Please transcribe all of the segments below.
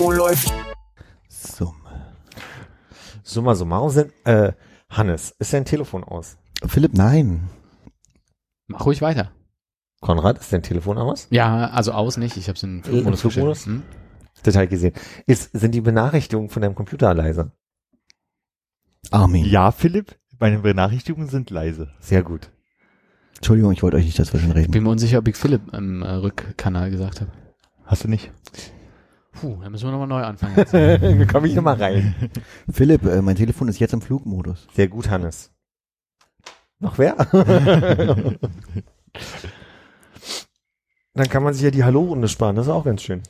Oh, läuft. Summe. Summa summarum sind, äh, Hannes, ist dein Telefon aus? Philipp, nein. Mach ruhig weiter. Konrad, ist dein Telefon aus? Ja, also aus nicht. Ich habe es in Flugmodus Äh, Flugmodus? Hm? Detail gesehen. Ist, sind die Benachrichtigungen von deinem Computer leise? Armin. Ja, Philipp, meine Benachrichtigungen sind leise. Sehr gut. Entschuldigung, ich wollte euch nicht dazwischen Ich reden. bin mir unsicher, ob ich Philipp im äh, Rückkanal gesagt habe. Hast du nicht? Puh, dann müssen wir nochmal neu anfangen. Jetzt. Wie komme ich nochmal rein? Philipp, äh, mein Telefon ist jetzt im Flugmodus. Sehr gut, Hannes. Noch wer? Dann kann man sich ja die Hallo-Runde sparen, das ist auch ganz schön.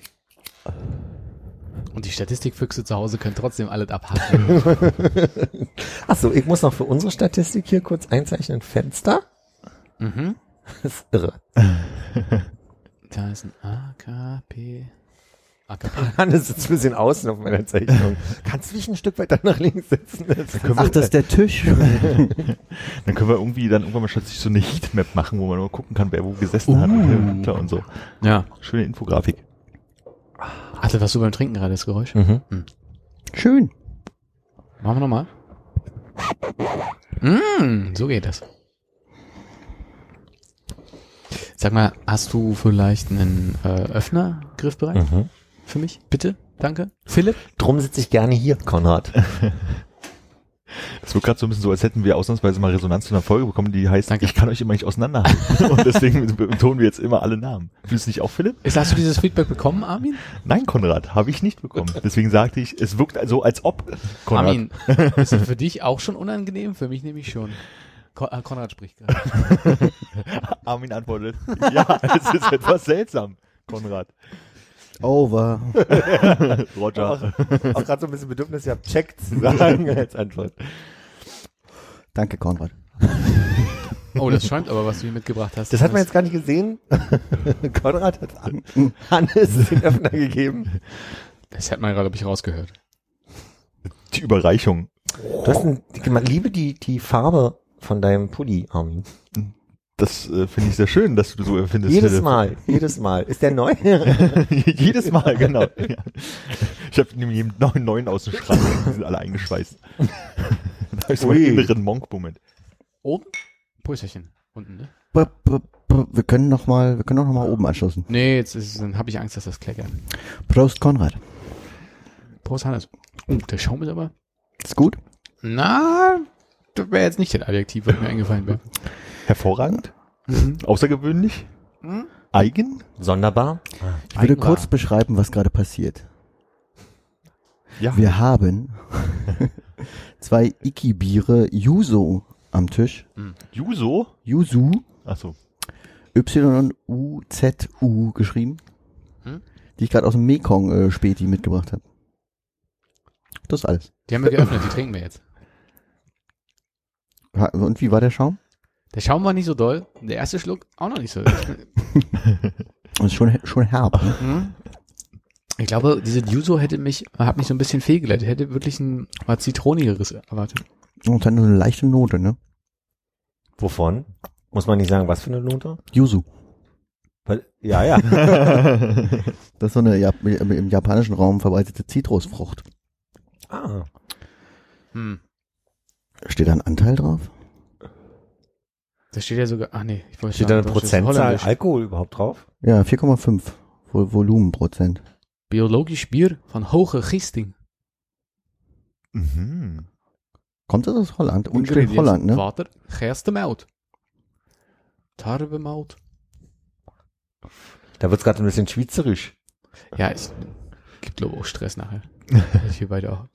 Und die Statistikfüchse zu Hause können trotzdem alles abhaken. Achso, ich muss noch für unsere Statistik hier kurz einzeichnen. Fenster. mhm. Das ist irre. Da ist ein AKP. AKP. Hannes sitzt ein bisschen außen auf meiner Zeichnung. Kannst du dich ein Stück weiter nach links setzen? Ach, das ist der Tisch. Dann können wir irgendwie dann irgendwann mal schließlich so eine Heatmap machen, wo man mal gucken kann, wer wo gesessen hat und, wer unter und so. Ja. Schöne Infografik. Hatte was du beim Trinken gerade, das Geräusch? Mhm. Schön. Machen wir nochmal. Mm, so geht das. Sag mal, hast du vielleicht einen äh, Öffner griffbereit Mhm. für mich? Bitte? Danke. Philipp? Drum sitze ich gerne hier, Konrad. Das wird gerade so ein bisschen so, als hätten wir ausnahmsweise mal Resonanz zu einer Folge bekommen, die heißt, Danke. ich kann euch immer nicht auseinanderhalten. und deswegen betonen wir jetzt immer alle Namen. Fühlst du nicht auch, Philipp? Ist, hast du dieses Feedback bekommen, Armin? Nein, Konrad, habe ich nicht bekommen. Deswegen sagte ich, es wirkt so, als ob. Konrad. Armin, ist das für dich auch schon unangenehm? Für mich nämlich schon. Kon äh, Konrad spricht gerade. Armin antwortet, ja, es ist etwas seltsam, Konrad. Over. Roger. Auch gerade so ein bisschen Bedürfnis, ihr habt checkt zu sagen als Antwort. Danke, Konrad. Oh, das schäumt aber, was du hier mitgebracht hast. Das hat man jetzt gar nicht gesehen. Konrad hat an Hannes den Öffner gegeben. Das hat man, glaube ich, rausgehört. Die Überreichung. Du hast ein, man liebe die, die Farbe von deinem Pulli, Armin. Das äh, finde ich sehr schön, dass du so empfindest. Jedes Philipp. Mal, jedes Mal. Ist der neu? Jedes Mal, genau. Ja. Ich habe nämlich jeden neuen, neuen aus dem Schrank. Die sind alle eingeschweißt. da habe ich so einen inneren Monk-Moment. Oben? Pulserchen. Unten, ne? B -b -b wir können noch mal, wir können auch noch mal oben anschließen. Nee, jetzt ist, dann habe ich Angst, dass das kleckert. Prost, Konrad. Prost, Hannes. Oh, der Schaum ist aber... Ist gut? Na, wäre jetzt nicht das Adjektiv, was mir eingefallen wäre. Hervorragend. Mhm. Außergewöhnlich. Eigen. Sonderbar. Ich würde kurz beschreiben, was gerade passiert. Ja. Wir haben zwei Iki-Biere Yuzo am Tisch. Juso. Yuzu, Achso. Y-U-Z-U geschrieben, Hm? die ich gerade aus dem Mekong äh, mitgebracht habe. Das ist alles. Die haben wir geöffnet, die trinken wir jetzt. Und wie war der Schaum? Der Schaum war nicht so doll. Der erste Schluck auch noch nicht so. Ist schon, schon herb. Ne? Ich glaube, diese Yuzu hätte mich, hat mich so ein bisschen fehlgeleitet. Hätte wirklich ein was Zitronigeres erwartet. Und dann eine leichte Note, ne? Wovon? Muss man nicht sagen, was für eine Note? Yuzu. Ja, ja. Das ist so eine Jap im im japanischen Raum verbreitete Zitrusfrucht. ah. Hm. Steht da ein Anteil drauf? Da steht ja sogar, ach nee, ich wollte Steht da eine Prozentzahl. Alkohol überhaupt drauf? Ja, 4,5 Vol Volumenprozent. Biologisch Bier von hoge Gisting. Mhm. Kommt das aus Holland? Und steht Ingrediënten, Holland, ne? Water, Gerstemout. Tarwemout. Da wird's gerade ein bisschen schweizerisch. Ja, es gibt glaube ich auch Stress nachher. Hier beide auch.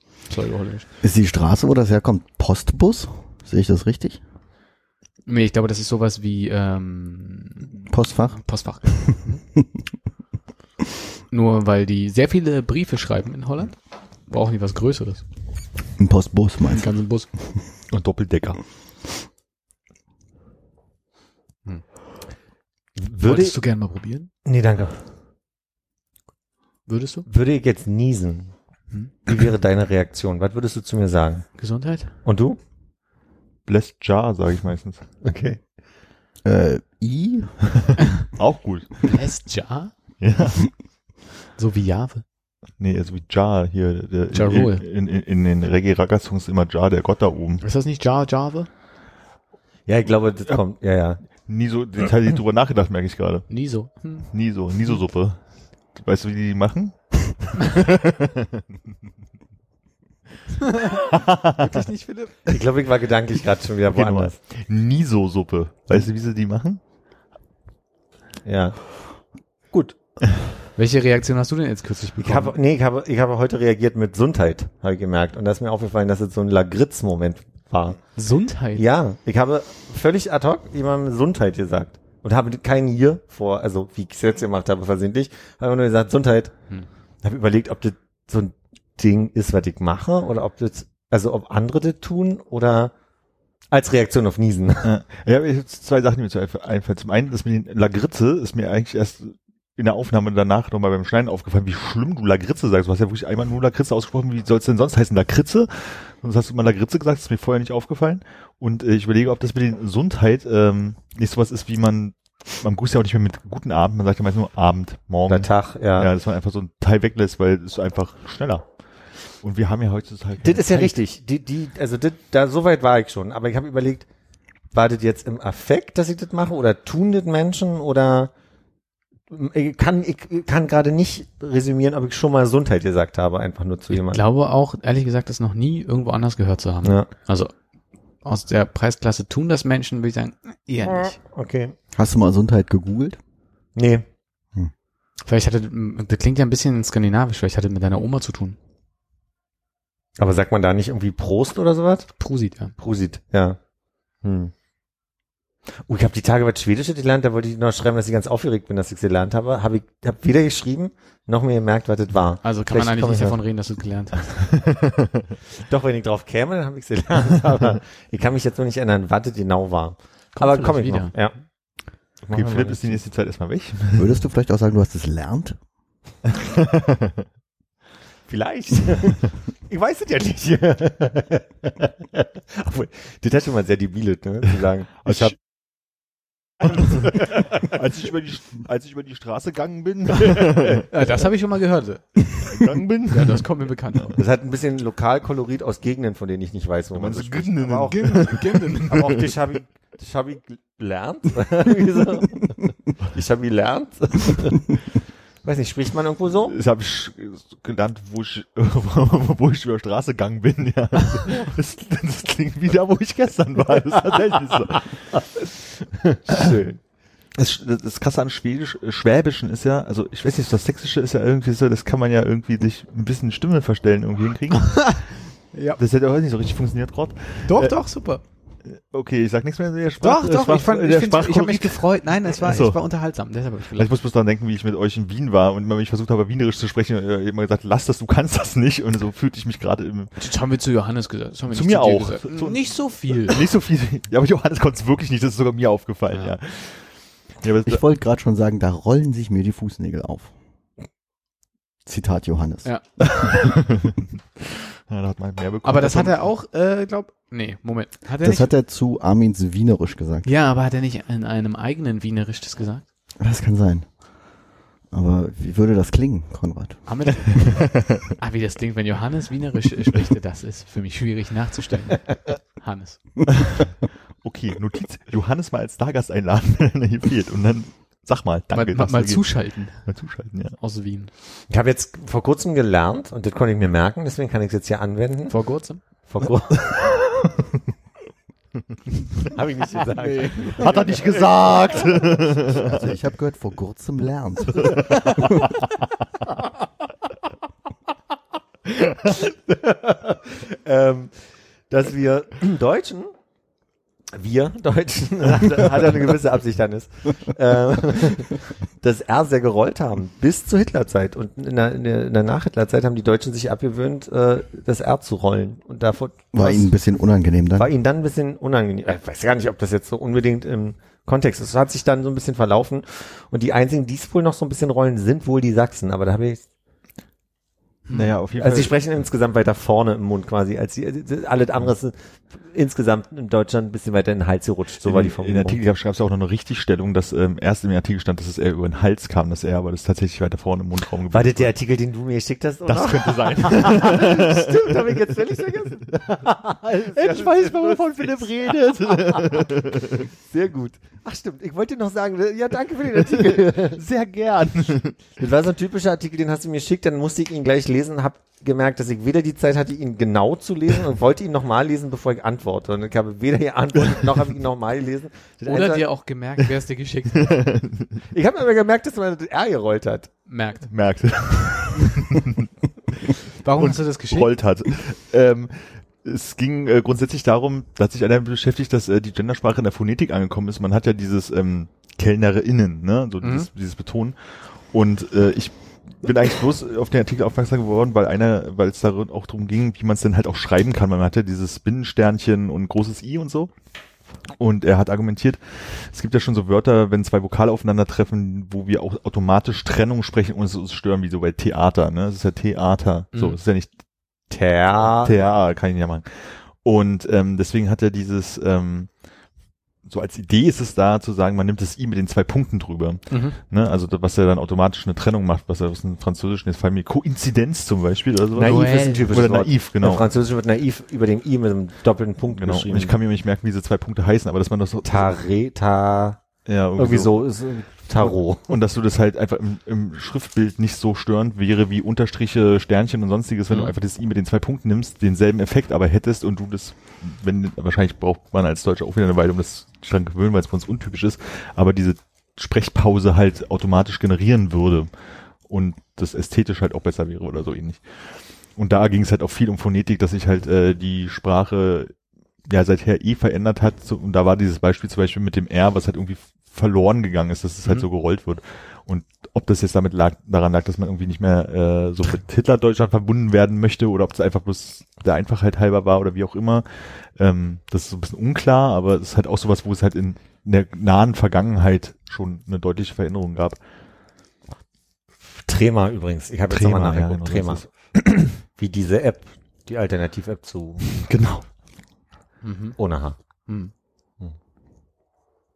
Ist die Straße, wo das herkommt, Postbus? Sehe ich das richtig? Nee, ich glaube, das ist sowas wie ähm, Postfach? Postfach. Nur weil die sehr viele Briefe schreiben in Holland, brauchen die was Größeres. Ein Postbus meinst du? ganzen Bus. Und Doppeldecker. Würde Würdest du gerne mal probieren? nee, danke. Würdest du? Würde ich jetzt niesen, Hm? Wie wäre deine Reaktion? Was würdest du zu mir sagen? Gesundheit? Und du? Blessed Jar, sage ich meistens. Okay. Äh, I? Auch gut. Blessed Jar? Ja. So wie Jave. Nee, also wie Jar hier. Der, Ja in, in, in, in den Reggae-Ragga-Songs immer Jar, der Gott da oben. Ist das nicht Jar Jave? Ja, ich glaube, das kommt, ja, ja. Nie so detailliert drüber nachgedacht, merke ich gerade. Nie so. Hm. Nie so, nie so Suppe. Weißt du, wie die die machen? Wirklich nicht, Philipp? Ich glaube, ich war gedanklich gerade schon wieder Okay, woanders. Nie so Suppe. Weißt du, wie sie die machen? Ja. Gut. Welche Reaktion hast du denn jetzt kürzlich Ich bekommen? habe, nee, ich habe, ich habe heute reagiert mit Gesundheit, habe ich gemerkt. Und da ist mir aufgefallen, dass es so ein Lagritz-Moment war. Gesundheit? Ja, ich habe völlig ad hoc jemandem Gesundheit gesagt. Und habe keinen hier vor, also wie ich es jetzt gemacht habe, versehentlich, habe nur gesagt, Gesundheit. Hm. Habe überlegt, ob das so ein Ding ist, was ich mache, oder ob das, also ob andere das tun, oder als Reaktion auf Niesen. Ja, ich habe zwei Sachen, die mir zu einf- einfallen. Zum einen, das mit den Lagritze ist mir eigentlich erst in der Aufnahme danach nochmal beim Schneiden aufgefallen, wie schlimm du Lagritze sagst. Du hast ja wirklich einmal nur Lagritze ausgesprochen. Wie soll es denn sonst heißen? Lagritze? Sonst hast du mal Lagritze gesagt, ist mir vorher nicht aufgefallen. Und äh, ich überlege, ob das mit den Gesundheit ähm, nicht sowas ist, wie man, man grüßt ja auch nicht mehr mit guten Abend, man sagt ja meist nur Abend, morgen. Oder Tag, ja. Ja, dass man einfach so einen Teil weglässt, weil es ist einfach schneller. Und wir haben ja heutzutage. Das ist ja Zeit. richtig. Die, die, also das, da so weit war ich schon. Aber ich habe überlegt, war das jetzt im Affekt, dass ich das mache, oder tun das Menschen, oder ich kann, ich kann gerade nicht resümieren, ob ich schon mal Gesundheit gesagt habe, einfach nur zu Ich jemandem. glaube auch, ehrlich gesagt, das noch nie irgendwo anders gehört zu haben. Ja. Also aus der Preisklasse tun das Menschen, würde ich sagen, eher nicht. Okay. Hast du mal Gesundheit gegoogelt? Nee. Vielleicht hatte, das klingt ja ein bisschen skandinavisch, vielleicht hatte das mit deiner Oma zu tun. Aber sagt man da nicht irgendwie Prost oder sowas? Prusit, ja. Prosit, ja. Hm. Oh, ich habe die Tage was Schwedisches gelernt, da wollte ich noch schreiben, dass ich ganz aufgeregt bin, dass ich es gelernt habe. Habe ich hab weder geschrieben, noch mir gemerkt, was das war. Also kann man Vielleicht eigentlich komm nicht ich davon reden, dass du es gelernt hast. Doch, wenn ich drauf käme, dann habe ich es gelernt. aber ich kann mich jetzt nur nicht erinnern, was das genau war. aber vielleicht komm ich wieder. noch. Ja. Okay, Philipp ist die nächste Zeit erstmal weg. Würdest du vielleicht auch sagen, du hast es lernt? Vielleicht. ich weiß es ja nicht. Obwohl, das hat schon mal sehr debiles, ne, zu sagen. Ich Ich hab, als ich über die, als ich über die Straße gegangen bin, Ja, das habe ich schon mal gehört. gegangen bin, Ja, das kommt mir bekannt vor. das hat ein bisschen Lokalkolorit aus Gegenden, von denen ich nicht weiß, wo man du spricht. Gegenden? Aber auch, aber auch das habe ich, habe ich gelernt. Ich habe gelernt. Weiß nicht, spricht man irgendwo so? das habe ich gelernt, wo ich, wo ich über die Straße gegangen bin, ja. Das, das klingt wie da, wo ich gestern war. Das ist tatsächlich so. Schön. Das, das, das Krasse an Schwedisch, äh, Schwäbischen ist ja, also ich weiß nicht, das Sächsische ist ja irgendwie so, das kann man ja irgendwie sich ein bisschen Stimme verstellen irgendwie hinkriegen. Ja. Das hätte auch nicht so richtig funktioniert gerade. Doch, Äh, doch, super. Okay, ich sag nichts mehr in der Sprach, Doch, doch, Sprach, ich, fand, ich, find's- ich habe mich gefreut. Nein, es war, so. ich war unterhaltsam. Deshalb habe ich Ich muss bloß daran denken, wie ich mit euch in Wien war und immer, wenn ich versucht habe, Wienerisch zu sprechen, äh, immer gesagt, lass das, du kannst das nicht. Und so fühlte ich mich gerade im, Das haben wir zu Johannes gesagt. Das haben wir Zu mir dir auch. So- nicht so viel. nicht so viel. Ja, aber Johannes konnte es wirklich nicht, das ist sogar mir aufgefallen, ja. Ja. ja. Ich wollte gerade schon sagen, da rollen sich mir die Fußnägel auf. Zitat Johannes. Ja. ja, da hat man mehr bekommen. Aber das hat er auch, äh, glaub, nee, Moment. Hat er Das nicht? hat er zu Armins Wienerisch gesagt. ja, aber hat er nicht in einem eigenen Wienerisch das gesagt? Das kann sein. Aber wie würde das klingen, Konrad? Das? ah, wie das klingt, wenn Johannes Wienerisch spricht, das ist für mich schwierig nachzustellen. Hannes. Okay, Notiz, Johannes mal als Stargast einladen, wenn er hier fehlt. Und dann sag mal, Mal, danke. mal, mal zuschalten Mal zuschalten, ja. aus Wien. Ich habe jetzt vor kurzem gelernt, und das konnte ich mir merken, deswegen kann ich es jetzt hier anwenden. Vor kurzem? Vor kurzem. habe ich nicht gesagt. Hat er nicht gesagt. Also ich habe gehört, vor kurzem lernt. ähm, dass wir Deutschen wir Deutschen, hat, hat er eine gewisse Absicht dann ist, äh, das R sehr gerollt haben, bis zur Hitlerzeit. Und in der, in der, in der Nach-Hitlerzeit haben die Deutschen sich abgewöhnt, äh, das R zu rollen. Und davor War was- ihnen ein bisschen unangenehm dann. war ihnen dann ein bisschen unangenehm. Ich weiß gar nicht, ob das jetzt so unbedingt im Kontext ist. Es hat sich dann so ein bisschen verlaufen. Und die einzigen, die es wohl noch so ein bisschen rollen, sind wohl die Sachsen. Aber da habe ich, Naja, auf jeden also sie Fall. sprechen insgesamt weiter vorne im Mund quasi, als die, alles andere insgesamt in Deutschland ein bisschen weiter in den Hals gerutscht. So war die in, in Formulierung. der Artikel gab es auch noch eine Richtigstellung, dass ähm, erst im Artikel stand, dass es eher über den Hals kam, dass er aber das tatsächlich weiter vorne im Mundraum War das geblieben der Artikel, den du mir geschickt hast? Das könnte sein. Stimmt, habe ich jetzt völlig vergessen. ich weiß, wovon Philipp redet. Sehr gut. Ach stimmt, ich wollte noch sagen, ja danke für den Artikel. Sehr gern. Das war so ein typischer Artikel, den hast du mir geschickt, dann musste ich ihn gleich lesen, hab gemerkt, dass ich weder die Zeit hatte, ihn genau zu lesen und wollte ihn nochmal lesen, bevor ich antworte. Und ich habe weder geantwortet, noch habe ich ihn nochmal gelesen. Das Oder Einzige- dir auch gemerkt, wer es dir geschickt hat. ich habe aber gemerkt, dass man das R gerollt hat. Merkt. Merkt. Warum hast du das geschickt? Rollt hat. Ähm, es ging äh, grundsätzlich darum, da hat sich einer beschäftigt, dass äh, die Gendersprache in der Phonetik angekommen ist. Man hat ja dieses ähm, KellnerInnen, ne, so dieses, dieses Betonen. Und äh, ich bin eigentlich bloß auf den Artikel aufmerksam geworden, weil einer, weil es da auch darum ging, wie man es denn halt auch schreiben kann. Man hatte dieses Binnensternchen und großes I und so. Und er hat argumentiert, es gibt ja schon so Wörter, wenn zwei Vokale aufeinandertreffen, wo wir auch automatisch Trennung sprechen und es uns stören, wie so bei Theater, ne? Es ist ja Theater. So, Mhm. es ist ja nicht Ter. Theater, kann ich nicht ja machen. Und ähm, deswegen hat er dieses, ähm, so als Idee ist es da zu sagen, man nimmt das I mit den zwei Punkten drüber. Mhm. Ne? Also was ja dann automatisch eine Trennung macht, was ja aus dem Französischen jetzt fallen mir Koinzidenz zum Beispiel oder so. Naiv Noel. ist ein typisches Oder naiv, Im genau. Französischen wird naiv über dem I mit einem doppelten Punkt Genau. geschrieben. Und ich kann mir nicht merken, wie diese zwei Punkte heißen, aber dass man das so Tare, ta, ja, irgendwie so, ist, Tarot. Und dass du das halt einfach im, im Schriftbild nicht so störend wäre wie Unterstriche, Sternchen und sonstiges, wenn Mhm. du einfach das I mit den zwei Punkten nimmst, denselben Effekt aber hättest und du das, wenn, wahrscheinlich braucht man als Deutscher auch wieder eine Weile, um das dran gewöhnen, weil es bei uns untypisch ist, aber diese Sprechpause halt automatisch generieren würde und das ästhetisch halt auch besser wäre oder so ähnlich. Und da ging es halt auch viel um Phonetik, dass sich halt äh, die Sprache ja seither eh verändert hat. So, und da war dieses Beispiel zum Beispiel mit dem R, was halt irgendwie verloren gegangen ist, dass es halt Mhm. so gerollt wird. Und ob das jetzt damit lag, daran lag, dass man irgendwie nicht mehr äh, so mit Hitler-Deutschland verbunden werden möchte oder ob es einfach bloß der Einfachheit halber war oder wie auch immer, ähm, das ist so ein bisschen unklar, aber es ist halt auch sowas, wo es halt in, in der nahen Vergangenheit schon eine deutliche Veränderung gab. Trema übrigens. Ich habe jetzt nochmal Trema, ja, nachgeguckt. genau, Trema. Wie diese App, die Alternativ-App zu Genau. Mhm. ohne H. Hm. Hm.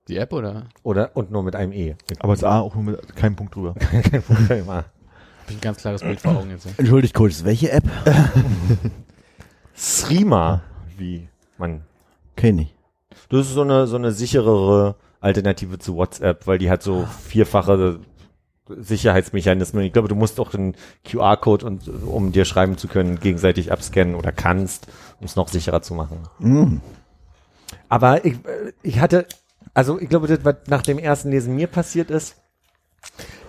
Die App oder? Oder und nur mit einem E. Aber das A auch nur mit keinem Punkt drüber. Kein Problem. ah. Hab ich ein ganz klares Bild vor Augen jetzt. Entschuldigt kurz, welche App? Streamer, wie man. Kenn ich. Das ist so eine, so eine sicherere Alternative zu WhatsApp, weil die hat so vierfache Sicherheitsmechanismen. Ich glaube, du musst auch einen QR-Code und um dir schreiben zu können, gegenseitig abscannen oder kannst, um es noch sicherer zu machen. Mm. Aber ich, äh, ich hatte, also ich glaube, das, was nach dem ersten Lesen mir passiert ist,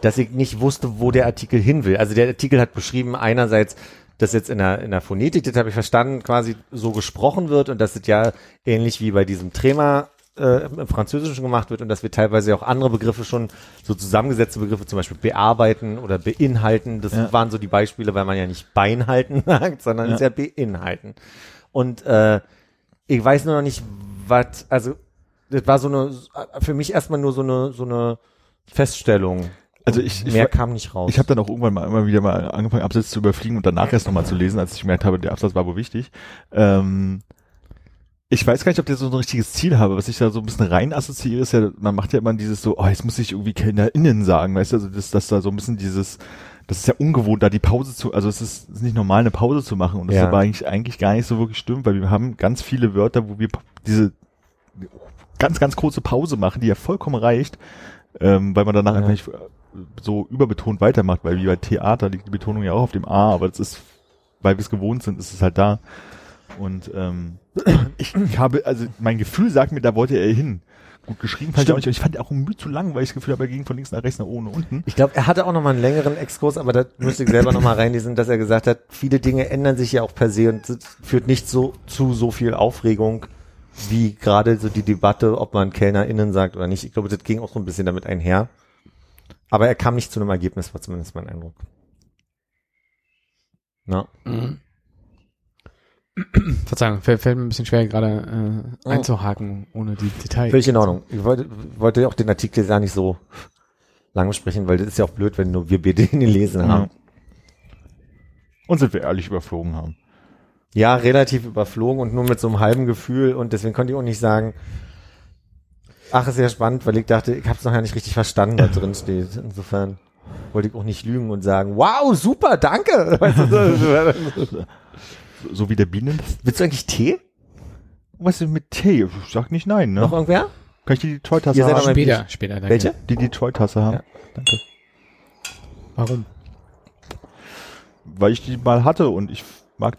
dass ich nicht wusste, wo der Artikel hin will. Also der Artikel hat beschrieben, einerseits, dass jetzt in der, in der Phonetik, das habe ich verstanden, quasi so gesprochen wird und dass es ja ähnlich wie bei diesem Trema äh, im Französischen gemacht wird und dass wir teilweise auch andere Begriffe schon, so zusammengesetzte Begriffe, zum Beispiel bearbeiten oder beinhalten, das Ja. waren so die Beispiele, weil man ja nicht beinhalten sagt, sondern Ja. es ist ja beinhalten. Und äh, ich weiß nur noch nicht, was, also das war so eine, für mich erstmal nur so eine, so eine Feststellung. Also ich- ich mehr war- kam nicht raus. Ich habe dann auch irgendwann mal immer wieder mal angefangen, Absätze zu überfliegen und danach erst nochmal zu lesen, als ich gemerkt habe, der Absatz war wohl wichtig. Ähm, ich weiß gar nicht, ob der so ein richtiges Ziel habe. Was ich da so ein bisschen rein assoziiere, ist ja, man macht ja immer dieses so, oh, jetzt muss ich irgendwie KellnerInnen sagen, weißt du, also das, dass da so ein bisschen dieses, das ist ja ungewohnt, da die Pause zu, also es ist, ist nicht normal, eine Pause zu machen und das Ja. ist aber eigentlich, eigentlich gar nicht so wirklich stimmt, weil wir haben ganz viele Wörter, wo wir diese ganz, ganz kurze Pause machen, die ja vollkommen reicht, ähm, weil man danach Ja. einfach nicht äh, so überbetont weitermacht, weil wie bei Theater liegt die Betonung ja auch auf dem A, aber das ist, weil wir es gewohnt sind, ist es halt da. Und ähm, ich habe, also mein Gefühl sagt mir, da wollte er hin. Gut geschrieben fand ich auch nicht. und Ich fand auch ein Mühe zu lang, weil ich das Gefühl habe, er ging von links nach rechts nach oben nach unten. Ich glaube, er hatte auch noch mal einen längeren Exkurs, aber da müsste ich selber noch mal reinlesen, dass er gesagt hat, viele Dinge ändern sich ja auch per se und führt nicht so zu so viel Aufregung, wie gerade so die Debatte, ob man KellnerInnen sagt oder nicht. Ich glaube, das ging auch so ein bisschen damit einher. Aber er kam nicht zu einem Ergebnis, war zumindest mein Eindruck. Na. Mhm. Verzeihung, fällt, fällt mir ein bisschen schwer, gerade äh, Oh. einzuhaken, ohne die Details. Völlig in Ordnung. Ich wollte, wollte auch den Artikel gar nicht so lang besprechen, weil das ist ja auch blöd, wenn nur wir beide ihn gelesen haben. Und sind wir ehrlich überflogen haben. Ja, relativ überflogen und nur mit so einem halben Gefühl und deswegen konnte ich auch nicht sagen, ach, ist ja spannend, weil ich dachte, ich habe es noch ja nicht richtig verstanden, was drin steht. Insofern wollte ich auch nicht lügen und sagen, wow, super, danke. Weißt du, so. So, wie der Bienen. Willst du eigentlich Tee? Was ist mit Tee? Ich sag nicht nein, ne? Noch irgendwer? Kann ich die Detroit-Tasse Ihr seid haben? Später, später. Danke. Welche? Die Detroit-Tasse haben. Ja. Danke. Warum? Weil ich die mal hatte und ich mag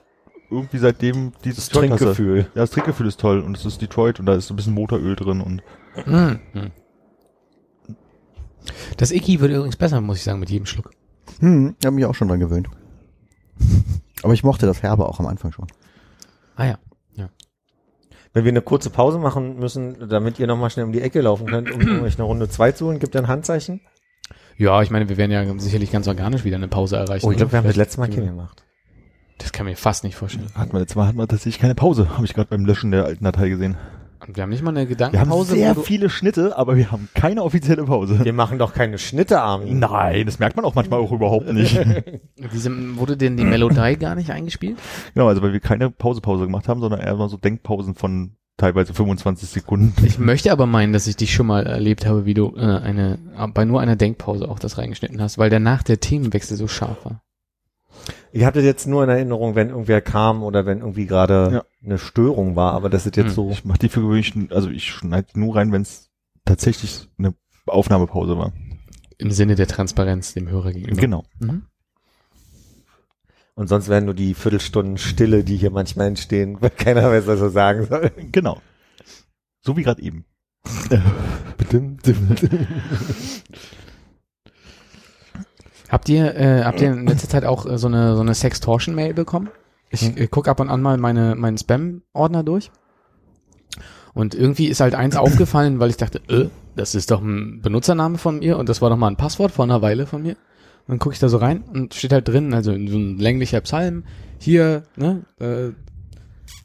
irgendwie seitdem dieses Das Trinkgefühl. Ja, das Trinkgefühl ist toll und es ist Detroit und da ist so ein bisschen Motoröl drin und Mhm. Das Icky wird übrigens besser, muss ich sagen, mit jedem Schluck. Hm, ich habe mich auch schon dran gewöhnt. Aber ich mochte das Herbe auch am Anfang schon. Ah ja. Wenn wir eine kurze Pause machen müssen, damit ihr nochmal schnell um die Ecke laufen könnt, um euch eine Runde zwei zu holen, gibt ihr ein Handzeichen? Ja, ich meine, wir werden ja sicherlich ganz organisch wieder eine Pause erreichen. Oh, ich glaube, wir haben das letzte Mal Kim gemacht. Das kann ich mir fast nicht vorstellen. hat man letztes Mal hat man tatsächlich keine Pause, habe ich gerade beim Löschen der alten Datei gesehen. Und wir haben nicht mal eine Wir haben Gedankenpause. sehr viele Schnitte, aber wir haben keine offizielle Pause. Wir machen doch keine Schnitte, Armin. Nein, das merkt man auch manchmal auch überhaupt nicht. Diese, wurde denn die Melodie gar nicht eingespielt? genau, also weil wir keine Pause-Pause gemacht haben, sondern eher mal so Denkpausen von teilweise 25 Sekunden. Ich möchte aber meinen, dass ich dich schon mal erlebt habe, wie du äh, eine bei nur einer Denkpause auch das reingeschnitten hast, weil danach der Themenwechsel so scharf war. Ich hatte jetzt nur in Erinnerung, wenn irgendwer kam oder wenn irgendwie gerade Ja. eine Störung war, aber das ist jetzt Hm. so. Ich mache die für gewöhnlich, also ich schneide nur rein, wenn es tatsächlich eine Aufnahmepause war. Im Sinne der Transparenz dem Hörer gegenüber. Genau. Mhm. Und sonst werden nur die Viertelstunden Stille, die hier manchmal entstehen, weil keiner weiß, was er sagen soll. Genau. So wie gerade eben. Habt ihr äh, habt ihr in letzter Zeit auch äh, so eine so eine Sextortion-Mail bekommen? Ich äh, guck ab und an mal meine meinen Spam-Ordner durch. Und irgendwie ist halt eins aufgefallen, weil ich dachte, äh, das ist doch ein Benutzername von mir und das war doch mal ein Passwort vor einer Weile von mir. Und dann gucke ich da so rein und steht halt drin, also in so ein länglicher Psalm, hier, ne, äh,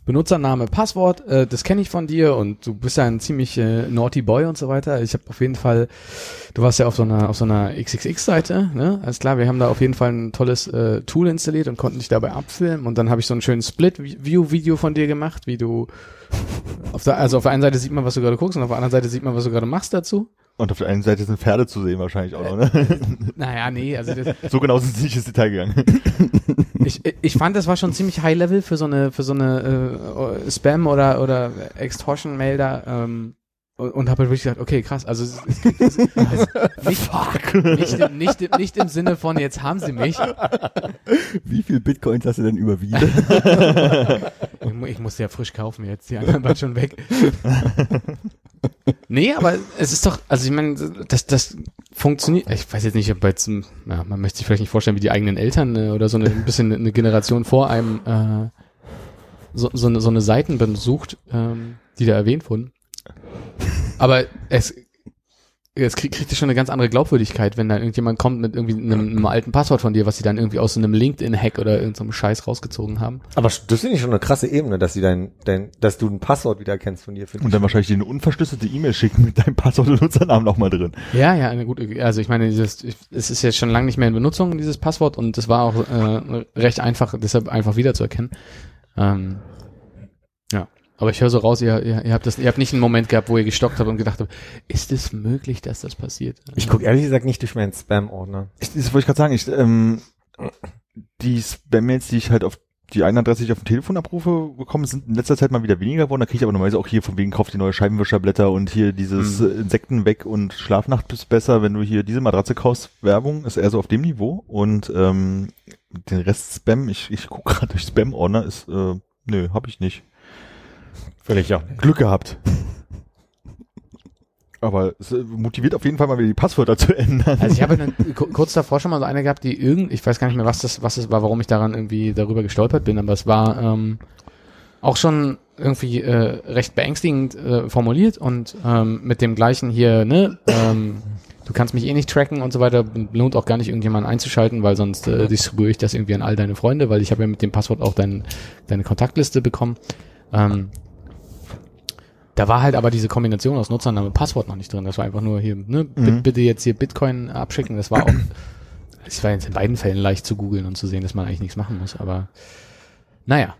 Benutzername, Passwort, äh, das kenne ich von dir und du bist ja ein ziemlich äh, naughty Boy und so weiter. Ich habe auf jeden Fall, du warst ja auf so einer auf so einer XXX-Seite, ne? Alles klar, wir haben da auf jeden Fall ein tolles äh, Tool installiert und konnten dich dabei abfilmen und dann habe ich so einen schönen Split-View-Video von dir gemacht, wie du auf der, also auf der einen Seite sieht man, was du gerade guckst und auf der anderen Seite sieht man, was du gerade machst dazu. Und auf der einen Seite sind Pferde zu sehen wahrscheinlich auch noch, ne? Naja, nee, also das, So genau sind sie nicht ins Detail gegangen. ich, ich fand, das war schon ziemlich High Level für so eine für so eine äh, Spam oder oder Extortion Mail da ähm, und, und habe halt wirklich gedacht, okay, krass, also es, es, es, es nicht, nicht, im- nicht, im- nicht im Sinne von jetzt haben sie mich. Wie viel Bitcoins hast du denn überwiesen? Ich, ich musste ja frisch kaufen jetzt, die anderen waren schon weg. Nee, aber es ist doch, also ich meine, das, das funktioniert, ich weiß jetzt nicht, ob jetzt, ja, man möchte sich vielleicht nicht vorstellen, wie die eigenen Eltern äh, oder so eine, ein bisschen eine Generation vor einem äh, so, so, eine, so eine Seiten besucht, ähm, die da erwähnt wurden. Aber es, es kriegt, kriegt ja schon eine ganz andere Glaubwürdigkeit, wenn da irgendjemand kommt mit irgendwie einem, einem alten Passwort von dir, was sie dann irgendwie aus so einem LinkedIn-Hack oder irgendeinem Scheiß rausgezogen haben. Aber das finde ich schon eine krasse Ebene, dass sie dein, dein, dass du ein Passwort wieder kennst von dir. finde Und ich. dann wahrscheinlich dir eine unverschlüsselte E-Mail schicken mit deinem Passwort und Nutzernamen nochmal drin. Ja, ja, eine gute, also ich meine, dieses, es ist jetzt schon lange nicht mehr in Benutzung, dieses Passwort, und es war auch äh, recht einfach, deshalb einfach wiederzuerkennen. Ähm, ja. Aber ich höre so raus, ihr, ihr, ihr habt das, ihr habt nicht einen Moment gehabt, wo ihr gestockt habt und gedacht habt, ist es möglich, dass das passiert? Ich gucke ehrlich gesagt nicht durch meinen Spam-Ordner. Das wollte ich gerade sagen. Ich, ähm, die Spam-Mails, die ich halt auf die 31 die ich auf dem Telefon abrufe bekommen, sind in letzter Zeit mal wieder weniger geworden. Da kriege ich aber normalerweise auch hier von wegen, kauf die neue Scheibenwischerblätter und hier dieses Mhm. Insekten weg und Schlafnacht ist besser, wenn du hier diese Matratze kaufst. Werbung ist eher so auf dem Niveau. Und ähm, den Rest Spam, ich, ich gucke gerade durch Spam-Ordner, ist, äh, nö, hab ich nicht. Völlig auch. Glück gehabt. Aber es äh, motiviert auf jeden Fall mal wieder die Passwörter zu ändern. Also ich habe dann kurz davor schon mal so eine gehabt, die irgend, ich weiß gar nicht mehr, was das, was es war, warum ich daran irgendwie darüber gestolpert bin, aber es war ähm, auch schon irgendwie äh, recht beängstigend äh, formuliert und ähm, mit dem gleichen hier, ne, ähm, du kannst mich eh nicht tracken und so weiter, lohnt auch gar nicht irgendjemanden einzuschalten, weil sonst äh, distribuiere ich das irgendwie an all deine Freunde, weil ich habe ja mit dem Passwort auch dein, deine Kontaktliste bekommen. Ähm, da war halt aber diese Kombination aus Nutzername und Passwort noch nicht drin. Das war einfach nur hier, ne, Mhm. bitte jetzt hier Bitcoin abschicken. Das war auch, es war jetzt in beiden Fällen leicht zu googeln und zu sehen, dass man eigentlich nichts machen muss, aber naja.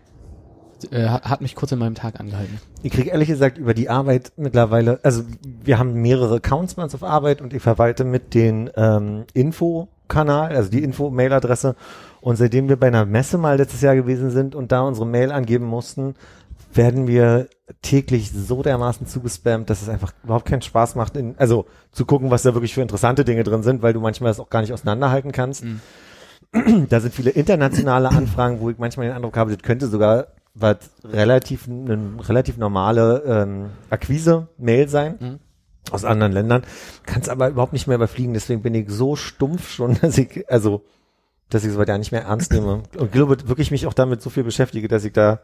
Äh, hat mich kurz in meinem Tag angehalten. Ich kriege ehrlich gesagt über die Arbeit mittlerweile, also wir haben mehrere Accounts bei uns auf Arbeit und ich verwalte mit den ähm, Info-Kanal, also die Info-Mail-Adresse. Und seitdem wir bei einer Messe mal letztes Jahr gewesen sind und da unsere Mail angeben mussten, werden wir täglich so dermaßen zugespammt, dass es einfach überhaupt keinen Spaß macht, in, also zu gucken, was da wirklich für interessante Dinge drin sind, weil du manchmal das auch gar nicht auseinanderhalten kannst. Da sind viele internationale Anfragen, wo ich manchmal den Eindruck habe, das könnte sogar was relativ, eine relativ normale ähm, Akquise-Mail sein Mhm. aus anderen Ländern, kann es aber überhaupt nicht mehr überfliegen. Deswegen bin ich so stumpf schon, dass ich, also, dass ich sowas ja nicht mehr ernst nehme. Und glaube wirklich mich auch damit so viel beschäftige, dass ich da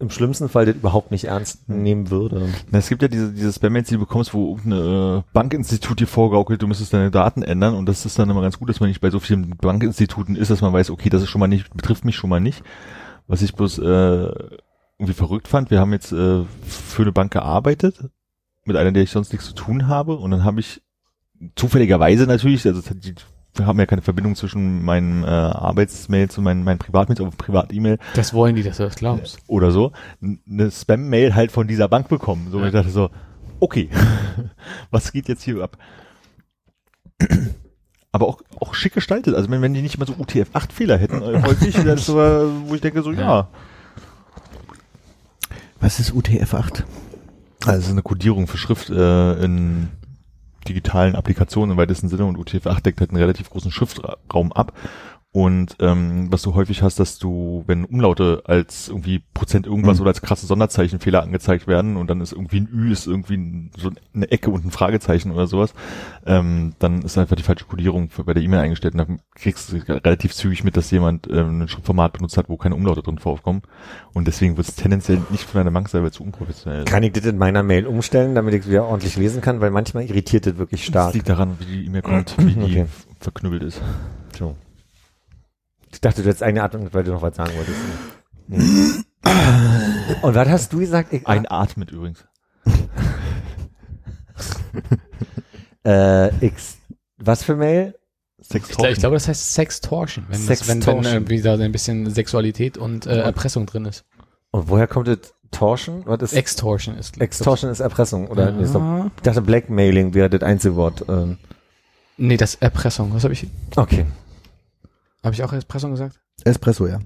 im schlimmsten Fall das überhaupt nicht ernst nehmen würde. Na, es gibt ja diese, diese Spam-Mails, die du bekommst, wo irgendein äh, Bankinstitut dir vorgaukelt, du müsstest deine Daten ändern und das ist dann immer ganz gut, dass man nicht bei so vielen Bankinstituten ist, dass man weiß, okay, das ist schon mal nicht, betrifft mich schon mal nicht. Was ich bloß äh, irgendwie verrückt fand, wir haben jetzt äh, für eine Bank gearbeitet, mit einer, der ich sonst nichts zu tun habe und dann habe ich zufälligerweise natürlich, also die, haben ja keine Verbindung zwischen meinen äh, Arbeitsmails und meinen, meinen Privatmails, aber Privat-E-Mail Das wollen die, dass du das glaubst. oder so, eine Spam-Mail halt von dieser Bank bekommen. So, und ich dachte so, okay, was geht jetzt hier ab? Aber auch, auch schick gestaltet. Also wenn, wenn die nicht immer so UTF-8-Fehler hätten, äh, häufig, das ist aber, wo ich denke so, ja. Was ist UTF-8? Also es ist eine Codierung für Schrift äh, in digitalen Applikationen im weitesten Sinne und UTF-8 deckt halt einen relativ großen Schriftraum ab. Und ähm, was du häufig hast, dass du, wenn Umlaute als irgendwie Prozent irgendwas Mhm. oder als krasse Sonderzeichenfehler angezeigt werden und dann ist irgendwie ein Ü, ist irgendwie ein, so eine Ecke und ein Fragezeichen oder sowas, ähm, dann ist einfach die falsche Codierung für, bei der E-Mail eingestellt und dann kriegst du relativ zügig mit, dass jemand ähm, ein Schriftformat benutzt hat, wo keine Umlaute drin vorkommen. Und deswegen wird es tendenziell nicht von einer Bank selber zu unprofessionell. Kann ich das in meiner Mail umstellen, damit ich es wieder ordentlich lesen kann, weil manchmal irritiert das wirklich Das stark. liegt daran, wie die E-Mail kommt, wie die Okay. verknüppelt ist. So. Ich dachte, du hättest eine Art, weil du noch was sagen wolltest. Nee. Und was hast du gesagt? Ich, Einatmet übrigens. äh, X, was für Mail? Sex Ich, glaub- ich glaube, das heißt Sextortion, wenn, das, wenn, wenn Sextortion. äh, wieder ein bisschen Sexualität und äh, Erpressung drin ist. Und woher kommt das Torsion? Was ist Extortion ist. Extortion ist Erpressung, oder? Doch, Ja. ich dachte, Blackmailing wäre das Einzelwort. Ähm, Nee, das ist Erpressung. Was habe ich? okay. Habe ich auch Erpressung gesagt? Espresso, ja.